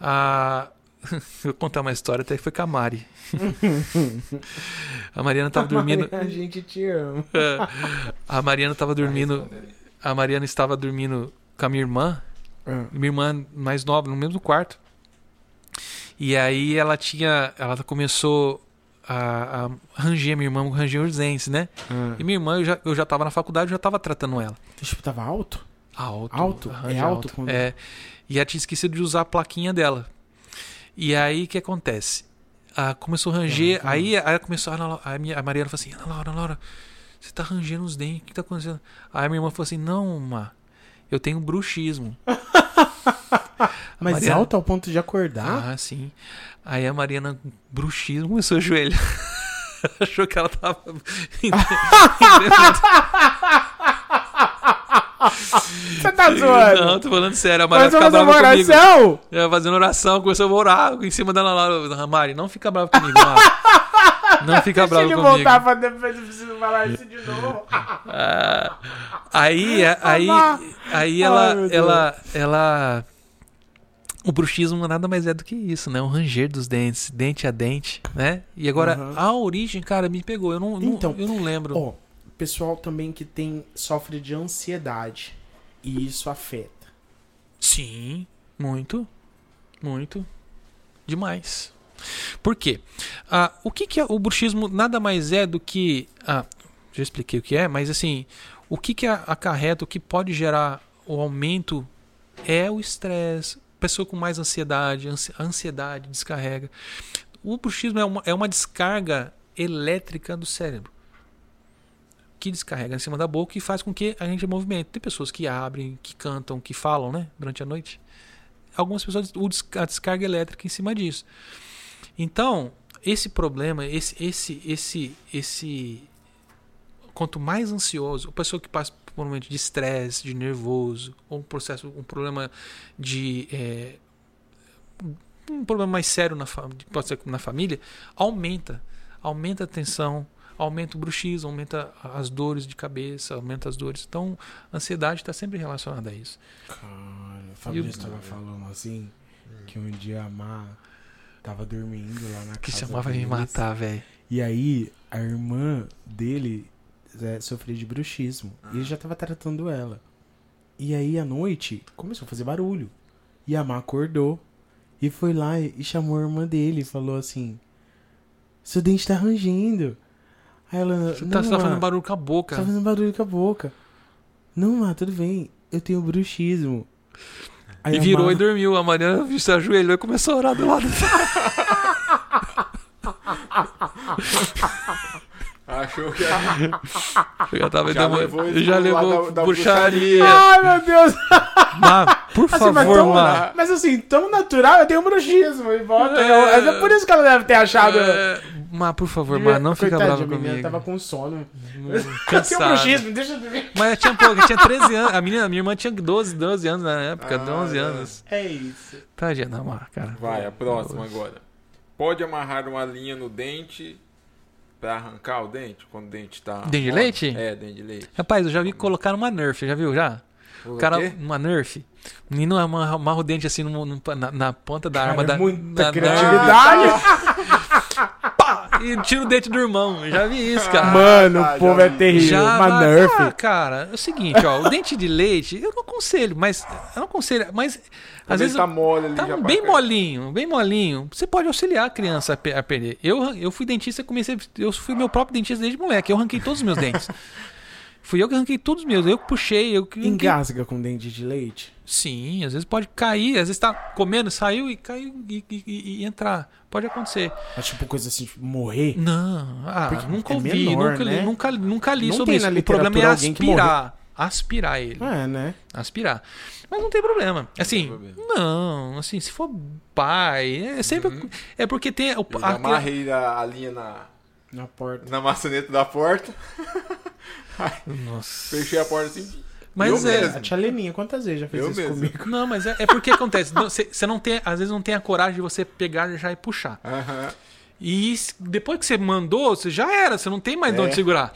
Ah, [laughs] vou contar uma história até que foi com a Mari. [laughs] [laughs] a Mariana tava dormindo. A gente te ama. A Mariana tava dormindo. A Mariana estava dormindo com a minha irmã, Ah, minha irmã mais nova, no mesmo quarto. E aí ela tinha. Ela começou a, a ranger minha irmã, ranger os dentes, né? ah. E minha irmã, eu já, eu já tava na faculdade, eu já tava tratando ela. Tipo, tava alto? Alto. Alto? É alto quando- É. E ela tinha esquecido de usar a plaquinha dela. E aí o que acontece? ah, começou a ranger. Aí, aí começou. A, Ana Lau- aí a, minha, a Mariana falou assim: Ana Laura, Ana Laura, você tá rangendo os dentes, o que tá acontecendo? Aí a minha irmã falou assim: Não, ma, eu tenho bruxismo. [laughs] [laughs] Mas Mariana- alto ao ponto de acordar? Ah, sim. Aí a Mariana, bruxismo, começou a joelho. [laughs] Achou que ela tava. [laughs] [laughs] Você tá zoando? Não, tô falando sério. A vamos fica brava comigo. oração? Ela fazendo oração, começou a orar em cima da Ana Laura. Mari, não fica bravo comigo, Mari. Não fica Deixa bravo ele comigo. voltar pra depois eu preciso falar isso de novo. Ah, aí, aí, Amar. aí Ai, ela, Deus. ela, ela, o bruxismo nada mais é do que isso, né? O ranger dos dentes, dente a dente, né? E agora Aham. a origem, cara, me pegou. Eu não, não- Então, eu não lembro. Ó, pessoal também que tem sofre de ansiedade e isso afeta. Sim, muito, muito, demais. Por quê? Ah, o que, que é o bruxismo nada mais é do que. Ah, já expliquei o que é, mas assim, o que, que acarreta, o que pode gerar o aumento é o estresse. Pessoa com mais ansiedade, ansiedade descarrega. O bruxismo é uma, é uma descarga elétrica do cérebro que descarrega em cima da boca e faz com que a gente movimente. Tem pessoas que abrem, que cantam, que falam, né, durante a noite. Algumas pessoas o a descarga elétrica em cima disso. Então, esse problema, esse esse esse esse quanto mais ansioso, a pessoa que passa por um momento de estresse, de nervoso, ou um processo, um problema de é, um problema mais sério na pode ser na família, aumenta, aumenta a tensão, aumenta o bruxismo, aumenta as dores de cabeça, aumenta as dores. Então, a ansiedade está sempre relacionada a isso. Cara, o Fabrício E o- tava falando assim que um dia a Má tava dormindo lá na Que casa chamava me deles. matar, velho. E aí, a irmã dele é, sofria de bruxismo. E ele já tava tratando ela. E aí, à noite, começou a fazer barulho. E a Má acordou. E foi lá e e chamou a irmã dele. E falou assim: Seu dente tá rangendo. Aí ela. Você tá, você tá fazendo barulho com a boca. Tá fazendo barulho com a boca. Não, Má, tudo bem. Eu tenho bruxismo. Aí E virou Má- e dormiu. A Mariana se ajoelhou e começou a orar do lado. [laughs] Achou que era. Eu já tava Já levou já levou da- da bruxaria. Ai, meu Deus. Por Assim, mas, favor, tão, Má. mas assim, tão natural, eu tenho bruxismo e volta. É. É, por isso que ela deve ter achado. É, Má, por favor, Má, não fica brava a menina comigo. tava com sono. Eu tenho Cansado. [laughs] bruxismo, deixa eu ver. Mas eu tinha pouco, eu tinha 13 anos. A menina, minha irmã tinha 12, 12 anos na época, Ah, 12 é. anos. É isso. Tadinha da Má, cara. Vai, a próxima agora. Pode amarrar uma linha no dente pra arrancar o dente? Quando o dente tá. Dente de leite? É, dente de leite. Rapaz, eu já vi colocar uma Nerf, já viu? Já? O cara, quê? uma Nerf. O menino amarra, amarra o dente assim no- no- na, na ponta da arma Cara, da. muita da criatividade. Pá! [laughs] E tira o dente do irmão. Eu Já vi isso, cara. Mano, Ah, o povo já é terrível. Já Uma Nerf. Ah, cara, é o seguinte, ó, o dente de leite, eu não aconselho, mas eu não aconselho, mas às vezes tá mole ali tá já bem pra- molinho, bem molinho. Você pode auxiliar a criança a, pe- a perder. Eu, eu fui dentista, comecei, eu fui meu próprio dentista desde moleque, eu arranquei todos os meus dentes. [laughs] Fui eu que arranquei todos os meus, eu que puxei, eu que. Engasga com dente de leite. Sim, às vezes pode cair, às vezes tá comendo, saiu e caiu e, e- e- e entrar. Pode acontecer. É tipo coisa assim, tipo, morrer. Não, ah, Porque nunca é ouvi, menor, nunca, li, né? nunca, nunca li Não sobre tem isso. na O problema é aspirar. Aspirar ele. É, né? Aspirar. Mas não tem problema. Assim, tem problema. não, assim, se for pai, é sempre. Uhum. É porque tem. O, Eu a- amarrei a, a linha na, Na porta. na maçaneta da porta, [laughs] Nossa. fechei a porta assim. Mas Eu é. mesmo. A tia Leninha, quantas vezes já fez Eu isso mesmo. comigo? Não, mas é, é porque acontece. Você não tem, às vezes não tem a coragem de você pegar já e puxar. E depois que você mandou, você já era, você não tem mais de É. onde segurar.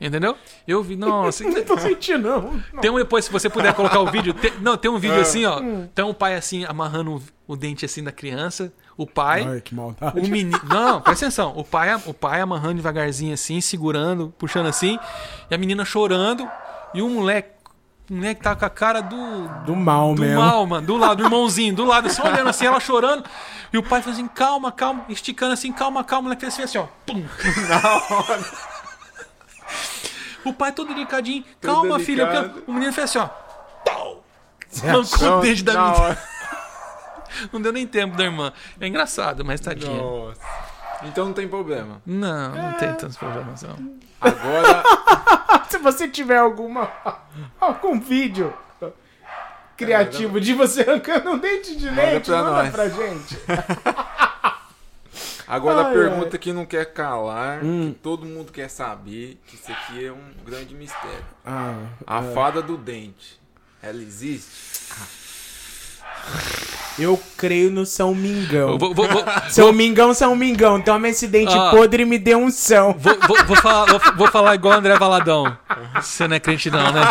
Entendeu? Eu vi, nossa. [laughs] Não tô sentindo, não. Tem um depois, se você puder colocar o vídeo. tem- não, tem um vídeo Ah. assim, ó. Tem um pai assim, amarrando o, dente assim da criança. O pai. Ai, que maldade. O menino. Não, presta atenção. O pai, o pai amarrando devagarzinho assim, segurando, puxando assim. E a menina chorando. E o moleque. O moleque tá com a cara do. Do mal Do mesmo. mal, mano. Do lado, do irmãozinho, do lado, só olhando assim, ela chorando. E o pai faz assim, calma, calma, esticando assim, calma, calma. O moleque fez assim, ó. Pum. [laughs] O pai todo delicadinho, calma, filha. o menino fez assim, ó. Pau. Mancou o dente da na menina. [laughs] Não deu nem tempo da irmã. É engraçado, mas tadinha. Nossa. Então não tem problema. Não, não tem tantos problemas, não. Agora, [laughs] Se você tiver alguma [laughs] algum vídeo criativo de você arrancando um dente de Manda leite, pra manda nós. pra gente. agora a Ai, pergunta que não quer calar, Hum. que todo mundo quer saber, que isso aqui é um grande mistério. Ah, A fada do dente, ela existe? Eu creio no São Mingão. Vou, vou, vou, [laughs] São Mingão, São Mingão, toma esse dente Ah. podre e me dê um são. vou, vou, vou falar, vou, vou falar igual o André Valadão. Você não é crente, não, né?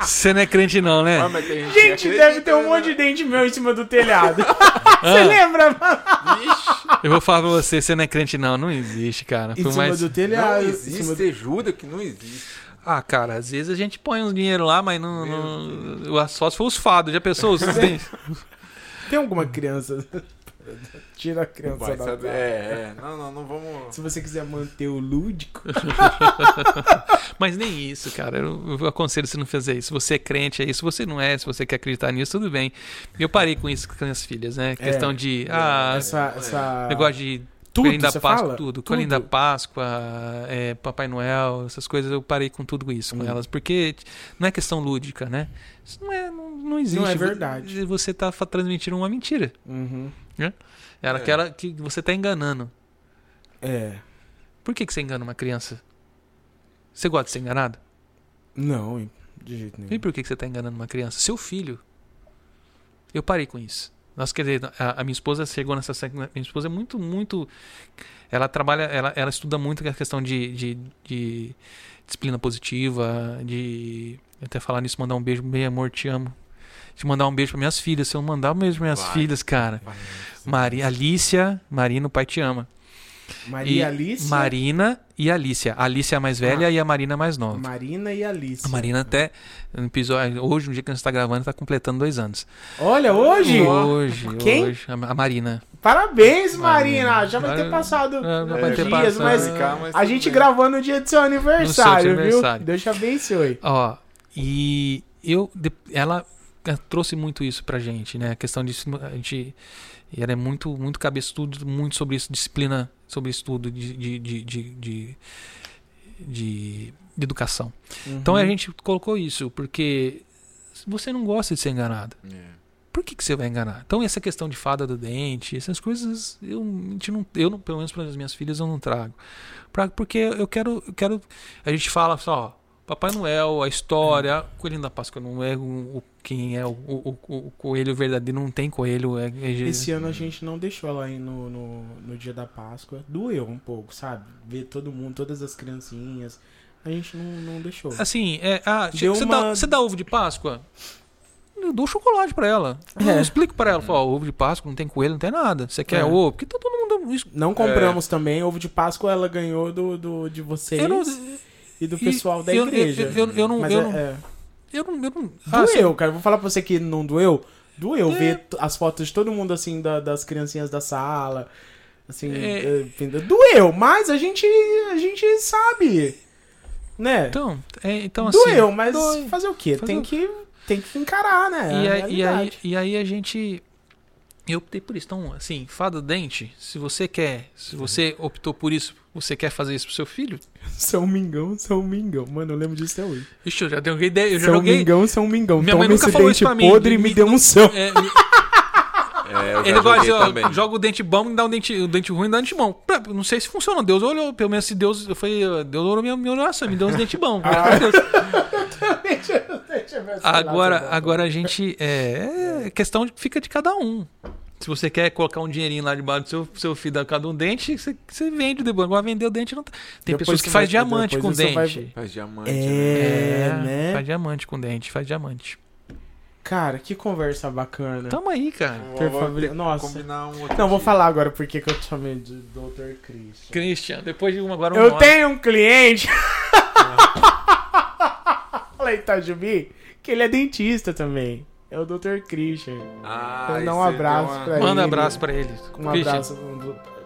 Você não é crente, não, né? Ah, tem Gente, que deve ter um acredita, monte né? de dente meu em cima do telhado. [laughs] Você lembra, mano? Vixe, Eu vou falar pra você, você não é crente, não. Não existe, cara. Em cima mais... do não telhado. em existe, você jura que não existe. Ah, cara, às vezes a gente põe uns dinheiro lá, mas não. não... o Só se for os fados. Já pensou? Dentes? [laughs] Tem alguma criança? [laughs] Tira a criança Vai da saber. É, é. Não, não, não vamos. Se você quiser manter o lúdico. [laughs] Mas nem isso, cara. Eu, eu aconselho você não fazer isso. Se você é crente, é isso. Se você não é, se você quer acreditar nisso, tudo bem. Eu parei com isso com as minhas filhas, né? Questão de. Ah, essa, essa... negócio de. Tudo, Coelhinho da Páscoa, fala? tudo. Tudo. Coelhinho da Páscoa, é, Papai Noel, essas coisas, eu parei com tudo isso, com Hum. elas. Porque não é questão lúdica, né? Isso não, é, não, não existe. Não é verdade. Você tá fa- transmitindo uma mentira. Uhum. Era É. aquela que você tá enganando. É. Por que, que você engana uma criança? Você gosta de ser enganado? Não, de jeito nenhum. E por que, que você tá enganando uma criança? Seu filho. Eu parei com isso. Nós, quer dizer, a, a minha esposa chegou nessa. Minha esposa é muito, muito. Ela trabalha, ela, ela estuda muito a questão de, de, de disciplina positiva, de. Até falar nisso, mandar um beijo, meu amor, te amo. De mandar um beijo para minhas filhas. Se eu mandar um beijo para minhas Vai. filhas, cara. Maria, Alicia, Marina, o pai te ama. Maria E Alice. Marina e Alicia. A Alicia é a mais velha Ah. e a Marina é a mais nova. Marina e Alice. A Marina até, no episódio, hoje, no dia que a gente está gravando, está completando dois anos. Olha, hoje. Hoje, Quem? hoje. A Marina. Parabéns, Marina. Marina. Já vai ter passado É, já vai ter dias, passado. mas Ficar, mas a gente bem. gravou no dia do seu aniversário, viu? aniversário. Deus te abençoe. Ó, e eu, ela trouxe muito isso pra gente, né? A questão de a gente e ela é muito muito cabeçudo, muito sobre isso, disciplina, sobre estudo de de, de, de, educação. Então Uhum. a gente colocou isso porque você não gosta de ser enganado. É. Por que, que você vai enganar? Então, essa questão de fada do dente, essas coisas, eu, a gente não, eu não, pelo menos para as minhas filhas, eu não trago. Pra- porque eu quero, eu quero. A gente fala só, Papai Noel, a história, o Coelhinho da Páscoa não é o- quem é o, o, o- coelho verdadeiro, não tem coelho. É, é- Esse ano a gente não deixou ela ir no, no, no dia da Páscoa. Doeu um pouco, sabe? Ver todo mundo, todas as criancinhas. A gente não, não deixou. Assim, é, ah, Deu você, uma- dá, você dá ovo de Páscoa? Eu dou chocolate pra ela. Eu É. explico pra ela, falo, ó, ovo de Páscoa não tem coelho, não tem nada. Você quer É. ovo? Porque tá todo mundo. Não compramos também. Ovo de Páscoa ela ganhou do, do, de vocês Eu não, e do e- pessoal da eu- igreja. eu- eu- eu não- Mas eu é- não- é. Eu não. Eu não ah, Doeu, cara. Vou falar pra você que não doeu. Doeu É. ver as fotos de todo mundo, assim, da- das criancinhas da sala. Assim, É. doeu, mas a gente, a gente sabe. Né? Então, é, então assim. doeu, mas dói. fazer o quê? Fazer tem, o- que, tem que encarar, né? E, É a aí, e, aí, e aí a gente. Eu optei por isso. Então, assim, fada do dente, se você quer, se você optou por isso, você quer fazer isso pro seu filho, [laughs] São Mingão, São Mingão. Mano, eu lembro disso até hoje. Ixi, eu já dei ideia, eu já São joguei. Mingão, São Mingão. Minha Toma mãe nunca esse falou dente isso pra mim. podre e me Me- dê um [laughs] são. É, É, eu já ele gosta de, joguei ó, também. joga o dente bom e dá um dente, o dente ruim e dá um dente bom. Não sei se funciona. Deus olhou, pelo menos se Deus. Eu falei, Deus olhou minha, minha oração, me deu uns dentes bons. Ah. [laughs] [laughs] Agora, agora a gente. É, é questão de fica de cada um. Se você quer colocar um dinheirinho lá debaixo do seu, seu filho a cada um dente, você, você vende depois. Agora vender o dente não tá. Tem Depois pessoas que faz diamante com vai- dente. Faz diamante, É, né? né? Faz diamante com dente, faz diamante. Cara, que conversa bacana. Tamo aí, cara. Nossa. Combinar um outro Não, vou falar agora porque que eu te chamei de Dr. Christian. Christian, depois de uma agora um Eu nome. tenho um cliente lá em Itajubi que ele é dentista também. É o Dr. Christian. Ah, Eu e dá um abraço uma- pra Manda ele. abraço pra ele. Um Christian, abraço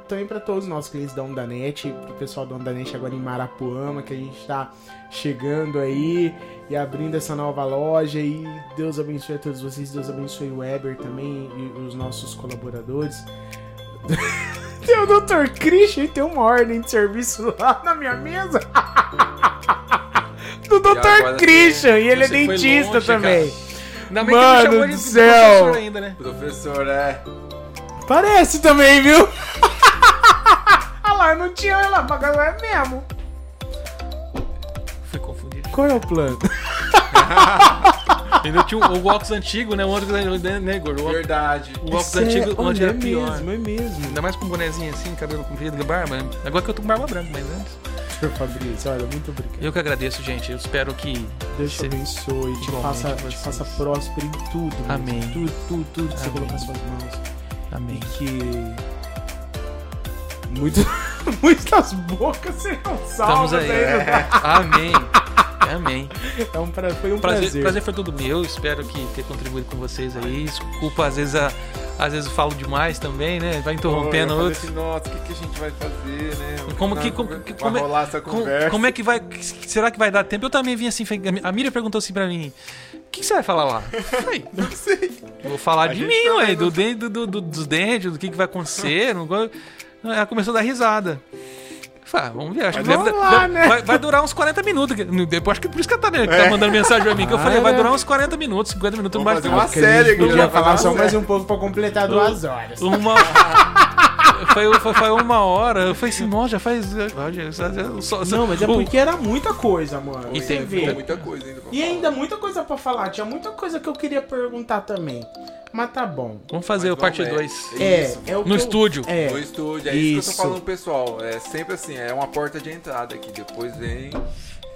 também pra todos os nossos clientes da Ondanet, pro pessoal da Ondanet agora em Marapuama, que a gente tá chegando aí e abrindo essa nova loja. E Deus abençoe a todos vocês, Deus abençoe o Weber também e os nossos colaboradores. [laughs] Tem o Dr. Christian tem uma ordem de serviço lá na minha mesa. [laughs] Do Dr. Christian, e ele é dentista longe, também. Ainda bem que Mano ele chamou do de céu. professor ainda, né? Professor, é. Parece também, viu? [laughs] Olha lá, eu não tinha ela, mas agora é mesmo. Fui confundido. Qual é o plano? [laughs] Ainda tinha o, o óculos antigo, né? O outro, né, né, Igor? O óculos- Verdade. o óculos Isso é- antigo, onde era é pior. mesmo, é mesmo. Ainda mais com um bonezinho assim, cabelo comprido, barba. Agora que eu tô com barba branca, mas antes. Senhor Fabrício, olha, muito obrigado. Eu que agradeço, gente. Eu espero que. Deus te Você- abençoe, te faça, te faça próspero em tudo. mesmo. Amém. Tudo, tudo, tudo que você Amém. colocar nas suas mãos. Amém. E que. Muito, [laughs] muitas bocas serão Estamos salvas aí. aí. né? Amém. Amém. [laughs] É um pra- foi um Prazer, prazer. prazer foi todo meu. Espero que ter contribuído com vocês aí. Desculpa, às vezes, a- às vezes eu falo demais também, né? Vai interrompendo falei outros. assim, Nossa, o que, que a gente vai fazer, né? Como que- como- vai que- como é- rolar essa conversa? como é que vai. Será que vai dar tempo? Eu também vim assim. A Miriam perguntou assim pra mim: O que, que você vai falar lá? Falei, [laughs] Não sei. Vou falar A de mim, também ué, do não- do, do- do- dos dentes, do que, que vai acontecer. [laughs] não Ela começou a dar risada. Ah, vamos ver, acho que Vamos deve- lá, deve- né? vai, vai durar uns 40 minutos. Depois acho que por isso que tá, né, que tá mandando mensagem pra mim. Que eu falei, vai Cara. durar uns 40 minutos, 50 minutos, mais fazer uma série aqui, podia já falar só mais um pouco pra completar duas horas. Uma. foi, foi, foi uma hora. Eu falei assim, nossa, já faz. só- só- Não, mas é o- porque era muita coisa, mano. E Você tem- muita coisa ainda E falar. ainda muita coisa pra falar. Tinha muita coisa que eu queria perguntar também. Mas tá bom. Vamos fazer Mas o parte vamos, 2. É, Isso. é o que No eu- estúdio. É. No estúdio, é isso, que eu Isso. tô falando, pessoal. É sempre assim, é uma porta de entrada aqui. Depois vem,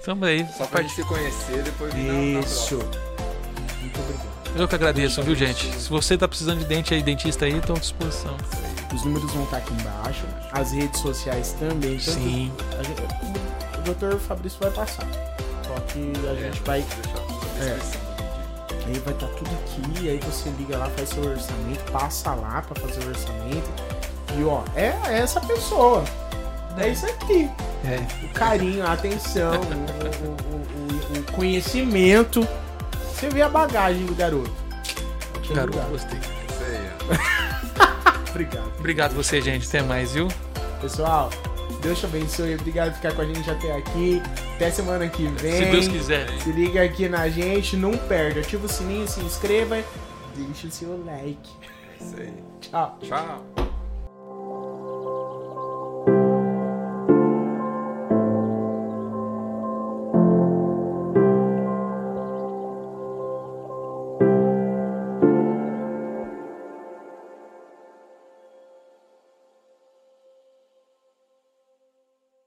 Tamo aí. só pra gente se conhecer, depois vem na- na Isso. Muito obrigado. Eu que agradeço, viu, gente? Se você tá precisando de dente aí, dentista aí, tô à disposição. Os números vão estar aqui embaixo. As redes sociais também. Tanto Sim. gente- o doutor Fabrício vai passar. Só que a gente vai. É. Aí vai estar tudo aqui. Aí você liga lá, faz seu orçamento, passa lá pra fazer o orçamento. E ó, é essa pessoa. É isso aqui. É. O carinho, a atenção, o, o- o- o- conhecimento. Você vê a bagagem do garoto. Muito Garoto, obrigado. gostei. Isso aí, ó. [laughs] Obrigado. Obrigado você, gente. Até mais, viu? Pessoal, Deus te abençoe. Obrigado por ficar com a gente até aqui. Até semana que vem. Se Deus quiser. Se liga aqui na gente, não perde. Ativa o sininho, se inscreva. Deixa o seu like. Isso aí. Tchau. Tchau.